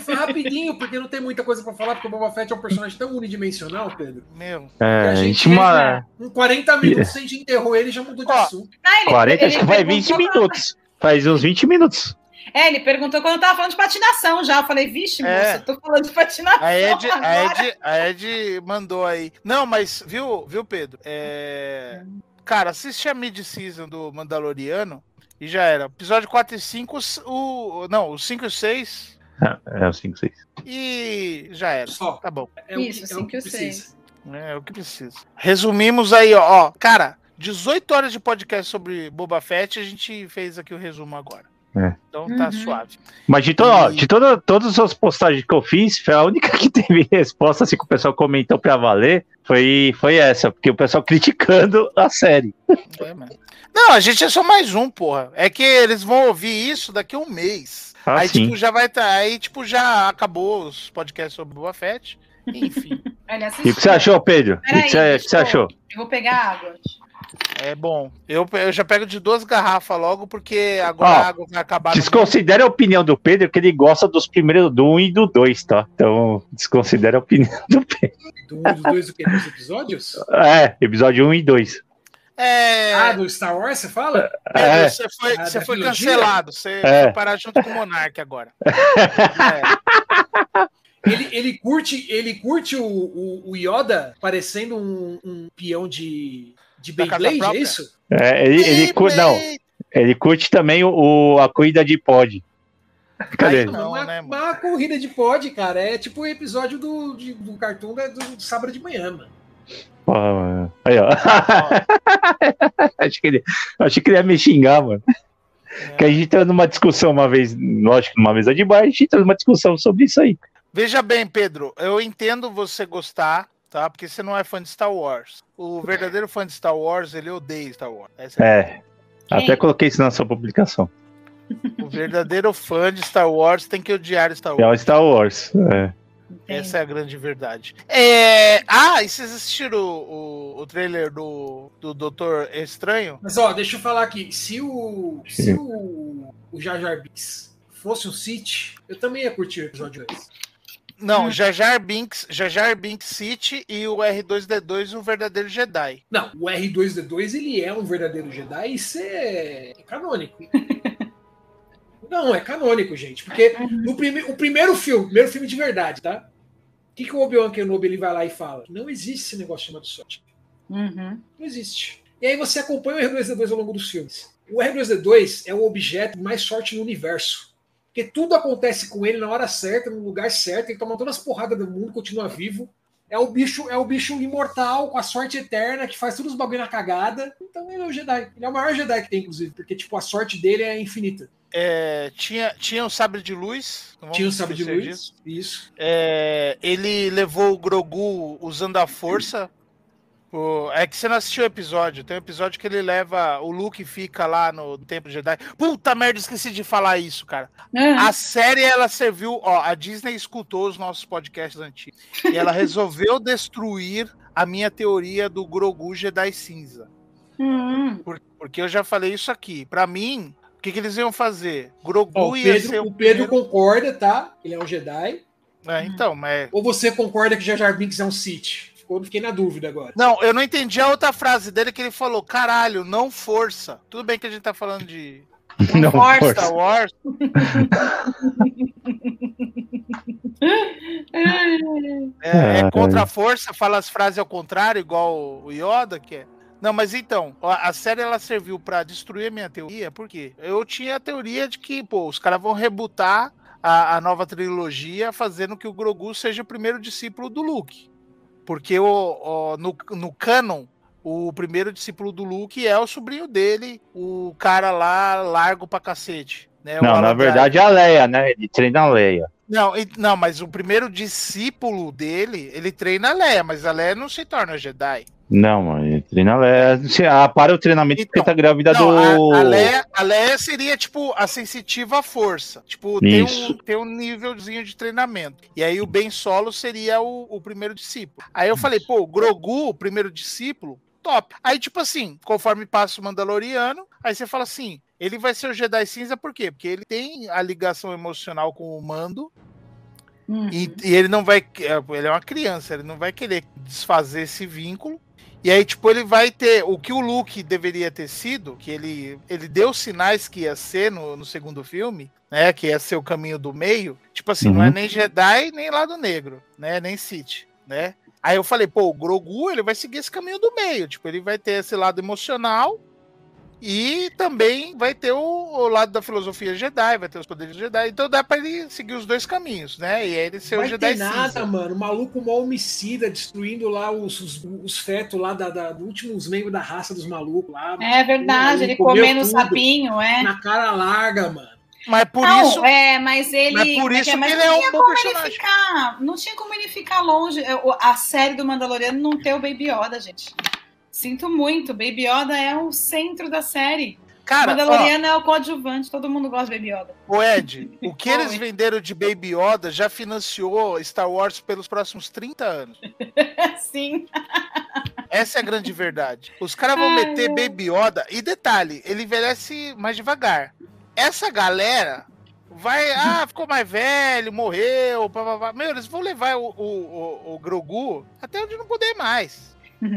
Foi rapidinho, porque não tem muita coisa para falar, porque o Boba Fett é um personagem tão unidimensional, Pedro. Meu, É, a gente uma... Com 40 minutos a gente enterrou ele e já mudou de Ó, assunto. Ah, ele- 40, ele acho que vai perguntou 20 minutos. Faz uns 20 minutos. É, ele perguntou quando eu tava falando de patinação já. Eu falei, vixe, É. moça, eu tô falando de patinação. a Ed, a. Ed, a Ed mandou aí. Não, mas viu, viu Pedro? É... Cara, assiste a mid-season do Mandaloriano e já era. Episódio 4 e 5, os- o... não, os 5 e 6 É, é o 5, 6. e já era. Só. Tá bom. É Isso, o que, é o que que eu sei. precisa. É o que precisa. Resumimos aí, ó. ó. Cara, 18 horas de podcast sobre Boba Fett, a gente fez aqui o resumo agora. É. Então tá Uhum. suave. Mas de, to ó, de toda, todas as postagens que eu fiz, foi a única [LAUGHS] que teve resposta, assim, que o pessoal comentou pra valer, foi, foi essa, porque o pessoal criticando a série. É, mano. Não, a gente é só mais um, porra. É que eles vão ouvir isso daqui a um mês. Ah, aí, sim. tipo, já vai tá, aí, tipo, já acabou os podcasts sobre Boba Fett. Enfim, [LAUGHS] E o que você achou, Pedro? E o Peraí, que você, que você achou? Eu vou pegar água. é bom. Eu, eu já pego de duas garrafas logo, porque agora Ó, a água vai acabar. Desconsidera a opinião do Pedro, que ele gosta dos primeiros, do 1 e do 2, tá? Então, desconsidera a opinião do Pedro. Do um, dos dois, do que? Dos episódios? É, episódio 1 e 2. É, Ah, do Star Wars, você fala? Pedro, É, você foi, Ah, você foi trilogia? cancelado. Você É. vai parar junto com o Monark agora. [LAUGHS] É. Ele, ele curte, ele curte o, o, o Yoda parecendo um, um peão de, de Beyblade, é isso? É, ele, ele, não, ele curte também o, o- a corrida de pod. Cadê? Aí ele? não, uma, né, uma corrida de pod, cara. É tipo o episódio do, de- do cartoon da- do sábado de manhã, mano. Ah, Aí, ó. [LAUGHS] acho, que ele, acho que ele ia me xingar, mano. Que a gente entrou numa discussão uma vez, lógico, numa mesa de bar, a gente entrou numa discussão sobre isso aí. Veja bem, Pedro, eu entendo você gostar, tá? Porque você não é fã de Star Wars. O verdadeiro fã de Star Wars, ele odeia Star Wars. Essa é. É. Até coloquei isso na sua publicação. O verdadeiro fã de Star Wars tem que odiar Star É Wars. o Star Wars. É. Essa é a grande verdade. É... Ah, e vocês assistiram o, o, o trailer do, do Doutor Estranho? Mas ó, deixa eu falar aqui. Se o. Se o, o Jar Jar Binks fosse um Sith, eu também ia curtir o episódio 2. Não, Jar Jar Binks, Jar Jar Binks City e o R2D2 o verdadeiro Jedi. Não, o R2D2 ele é um verdadeiro Jedi, isso é canônico. Não, é canônico, gente. Porque no prime o primeiro filme, primeiro filme de verdade, tá? O que, que o Obi-Wan Kenobi ele vai lá e fala? Não existe esse negócio chamado sorte. Uhum. Não existe. E aí você acompanha o R2D2 ao longo dos filmes. O R2D2 é o objeto mais sorte no universo. Porque tudo acontece com ele na hora certa, no lugar certo, ele toma todas as porradas do mundo, continua vivo. É o bicho, é o bicho imortal, com a sorte eterna, que faz todos os bagulho na cagada. Então ele é o Jedi. Ele é o maior Jedi que tem, inclusive, porque tipo, a sorte dele é infinita. É, tinha, tinha o sabre de luz. Tinha o sabre de luz. disso. Isso. É, ele levou o Grogu usando a força. O- é que você não assistiu o episódio. Tem um episódio que ele leva. O Luke fica lá no Templo Jedi. Puta merda, esqueci de falar isso, cara. Ah, A série ela serviu. Ó, a Disney escutou os nossos podcasts antigos. E ela [LAUGHS] resolveu destruir a minha teoria do Grogu Jedi cinza. hum. Por- porque eu já falei isso aqui. Pra mim, o que, que eles iam fazer? Grogu Ó, o ia ser Pedro, o o Pedro primeiro- concorda, tá? Ele é um Jedi. É, então, mas. Ou você concorda que Jar Jar Binks é um Sith? Ficou, fiquei na dúvida agora. Não, eu não entendi a outra frase dele que ele falou: caralho, não força. Tudo bem que a gente tá falando de [LAUGHS] Não, Força. força. Wars. [LAUGHS] É, é contra a força, fala as frases ao contrário, igual o Yoda, que é. Não, mas então, a série ela serviu pra destruir a minha teoria, por quê? Eu tinha a teoria de que, pô, os caras vão rebutar a, a nova trilogia fazendo que o Grogu seja o primeiro discípulo do Luke. Porque o, o- no, no canon, o primeiro discípulo do Luke é o sobrinho dele, o cara lá largo pra cacete. Né, Não, na verdade é a Leia, né? Ele treina a Leia. Não, não, mas o primeiro discípulo dele, ele treina a Leia, mas a Leia não se torna Jedi. Não, ele treina a Leia. Ah, para o treinamento porque Então, tá grávida Não, do. a, a Leia, a Leia seria, tipo, a sensitiva à força. Tipo, tem um, tem um nívelzinho de treinamento. E aí o Ben Solo seria o, o primeiro discípulo. Aí eu falei, pô, o Grogu, o primeiro discípulo, top. Aí, tipo assim, conforme passa o Mandaloriano, aí você fala assim, ele vai ser o Jedi Cinza por quê? Porque ele tem a ligação emocional com o Mando, Uhum. E, e ele não vai. Ele é uma criança, ele não vai querer desfazer esse vínculo. E aí, tipo, ele vai ter. O que o Luke deveria ter sido, que ele, ele deu sinais que ia ser no, no segundo filme, né? Que ia ser o caminho do meio. Tipo assim, não é Uhum. nem Jedi, nem lado negro, né? Nem Sith, né? Aí eu falei, pô, o Grogu, ele vai seguir esse caminho do meio. Tipo, ele vai ter esse lado emocional. E também vai ter o, o lado da filosofia Jedi, vai ter os poderes Jedi. Então dá pra ele seguir os dois caminhos, né? E aí ele ser Vai o Jedi ter nada, cinza. mano. O maluco mó homicida, destruindo lá os, os, os fetos lá da, da, dos últimos membros da raça dos malucos lá. É verdade, Ele comendo sapinho, é. Na cara larga, mano. Mas por não, isso. é, mas ele. Mas por é isso que- mas que não ele é um tinha bom como ele personagem. ficar- não tinha como ele ficar longe. É, A série do Mandaloriano não ter o Baby Yoda, gente. Sinto muito. Baby Yoda é o centro da série. Cara, ó, Mandaloriano é o coadjuvante, todo mundo gosta de Baby Yoda. o Ed, o que [LAUGHS] eles venderam de Baby Yoda já financiou Star Wars pelos próximos 30 anos. [LAUGHS] Sim. Essa é a grande verdade. Os caras vão Ai, meter. Baby Yoda. E detalhe, ele envelhece mais devagar. Essa galera vai. Ah, ficou mais velho, morreu. Pá, pá, pá. Meu, eles vão levar o, o, o, o Grogu até onde não puder mais.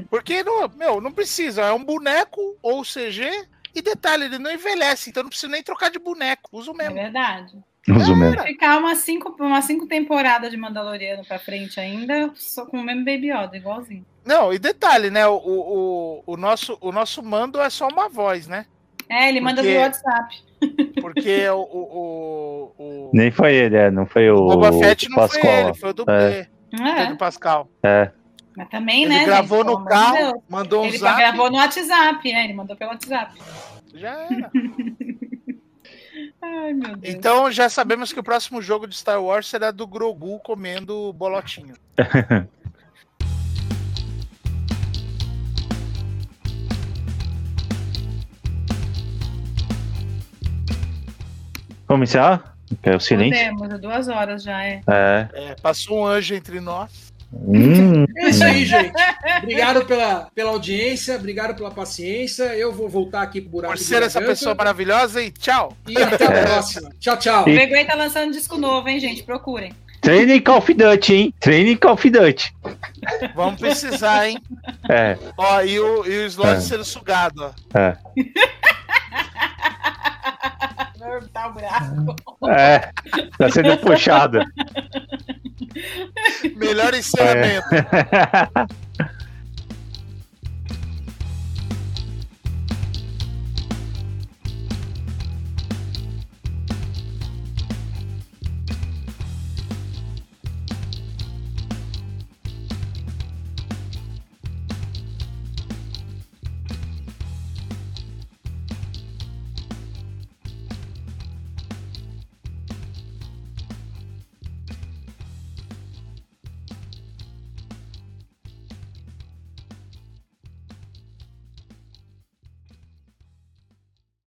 Porque, não, meu, não precisa. É um boneco ou CG. E detalhe, ele não envelhece, então não precisa nem trocar de boneco. Usa o É mesmo. verdade. Uso mesmo. Cara, Ficar umas cinco, umas cinco temporadas de Mandaloriano pra frente ainda, só com o mesmo Baby Yoda, igualzinho. Não, e detalhe, né? O, o, o, nosso, o nosso mando é só uma voz, né? É, ele manda Porque- via WhatsApp. [LAUGHS] Porque o, o, o, o Nem foi ele, é, não foi o, Boba Fett não foi Pascoal. ele, foi o dublê, foi É, do Pascal. É. mas também, Ele né? gravou gente, no carro, Deus. mandou um Ele zap, gravou no WhatsApp, né? Ele mandou pelo WhatsApp. já era. [LAUGHS] Ai, meu Deus. Então já sabemos que o próximo jogo de Star Wars será do Grogu comendo bolotinho. [LAUGHS] Vamos encerrar? É o silêncio. Podemos, duas horas já, é. É. É, passou um anjo entre nós. Hum. Isso aí, hum. gente. Obrigado pela, pela audiência, obrigado pela paciência. Eu vou voltar aqui pro buraco. Por ser essa garganta. pessoa maravilhosa e tchau. E até a é. próxima. Tchau, tchau. O Vergonha tá lançando disco novo, hein, gente? Procurem. Training Call of Duty, hein? Training Call of Duty. Vamos precisar, hein? É. Ó, e o, e o slot é. sendo sugado, ó. É. [LAUGHS] buraco. É, tá sendo puxada. Melhor encerramento. É. [LAUGHS]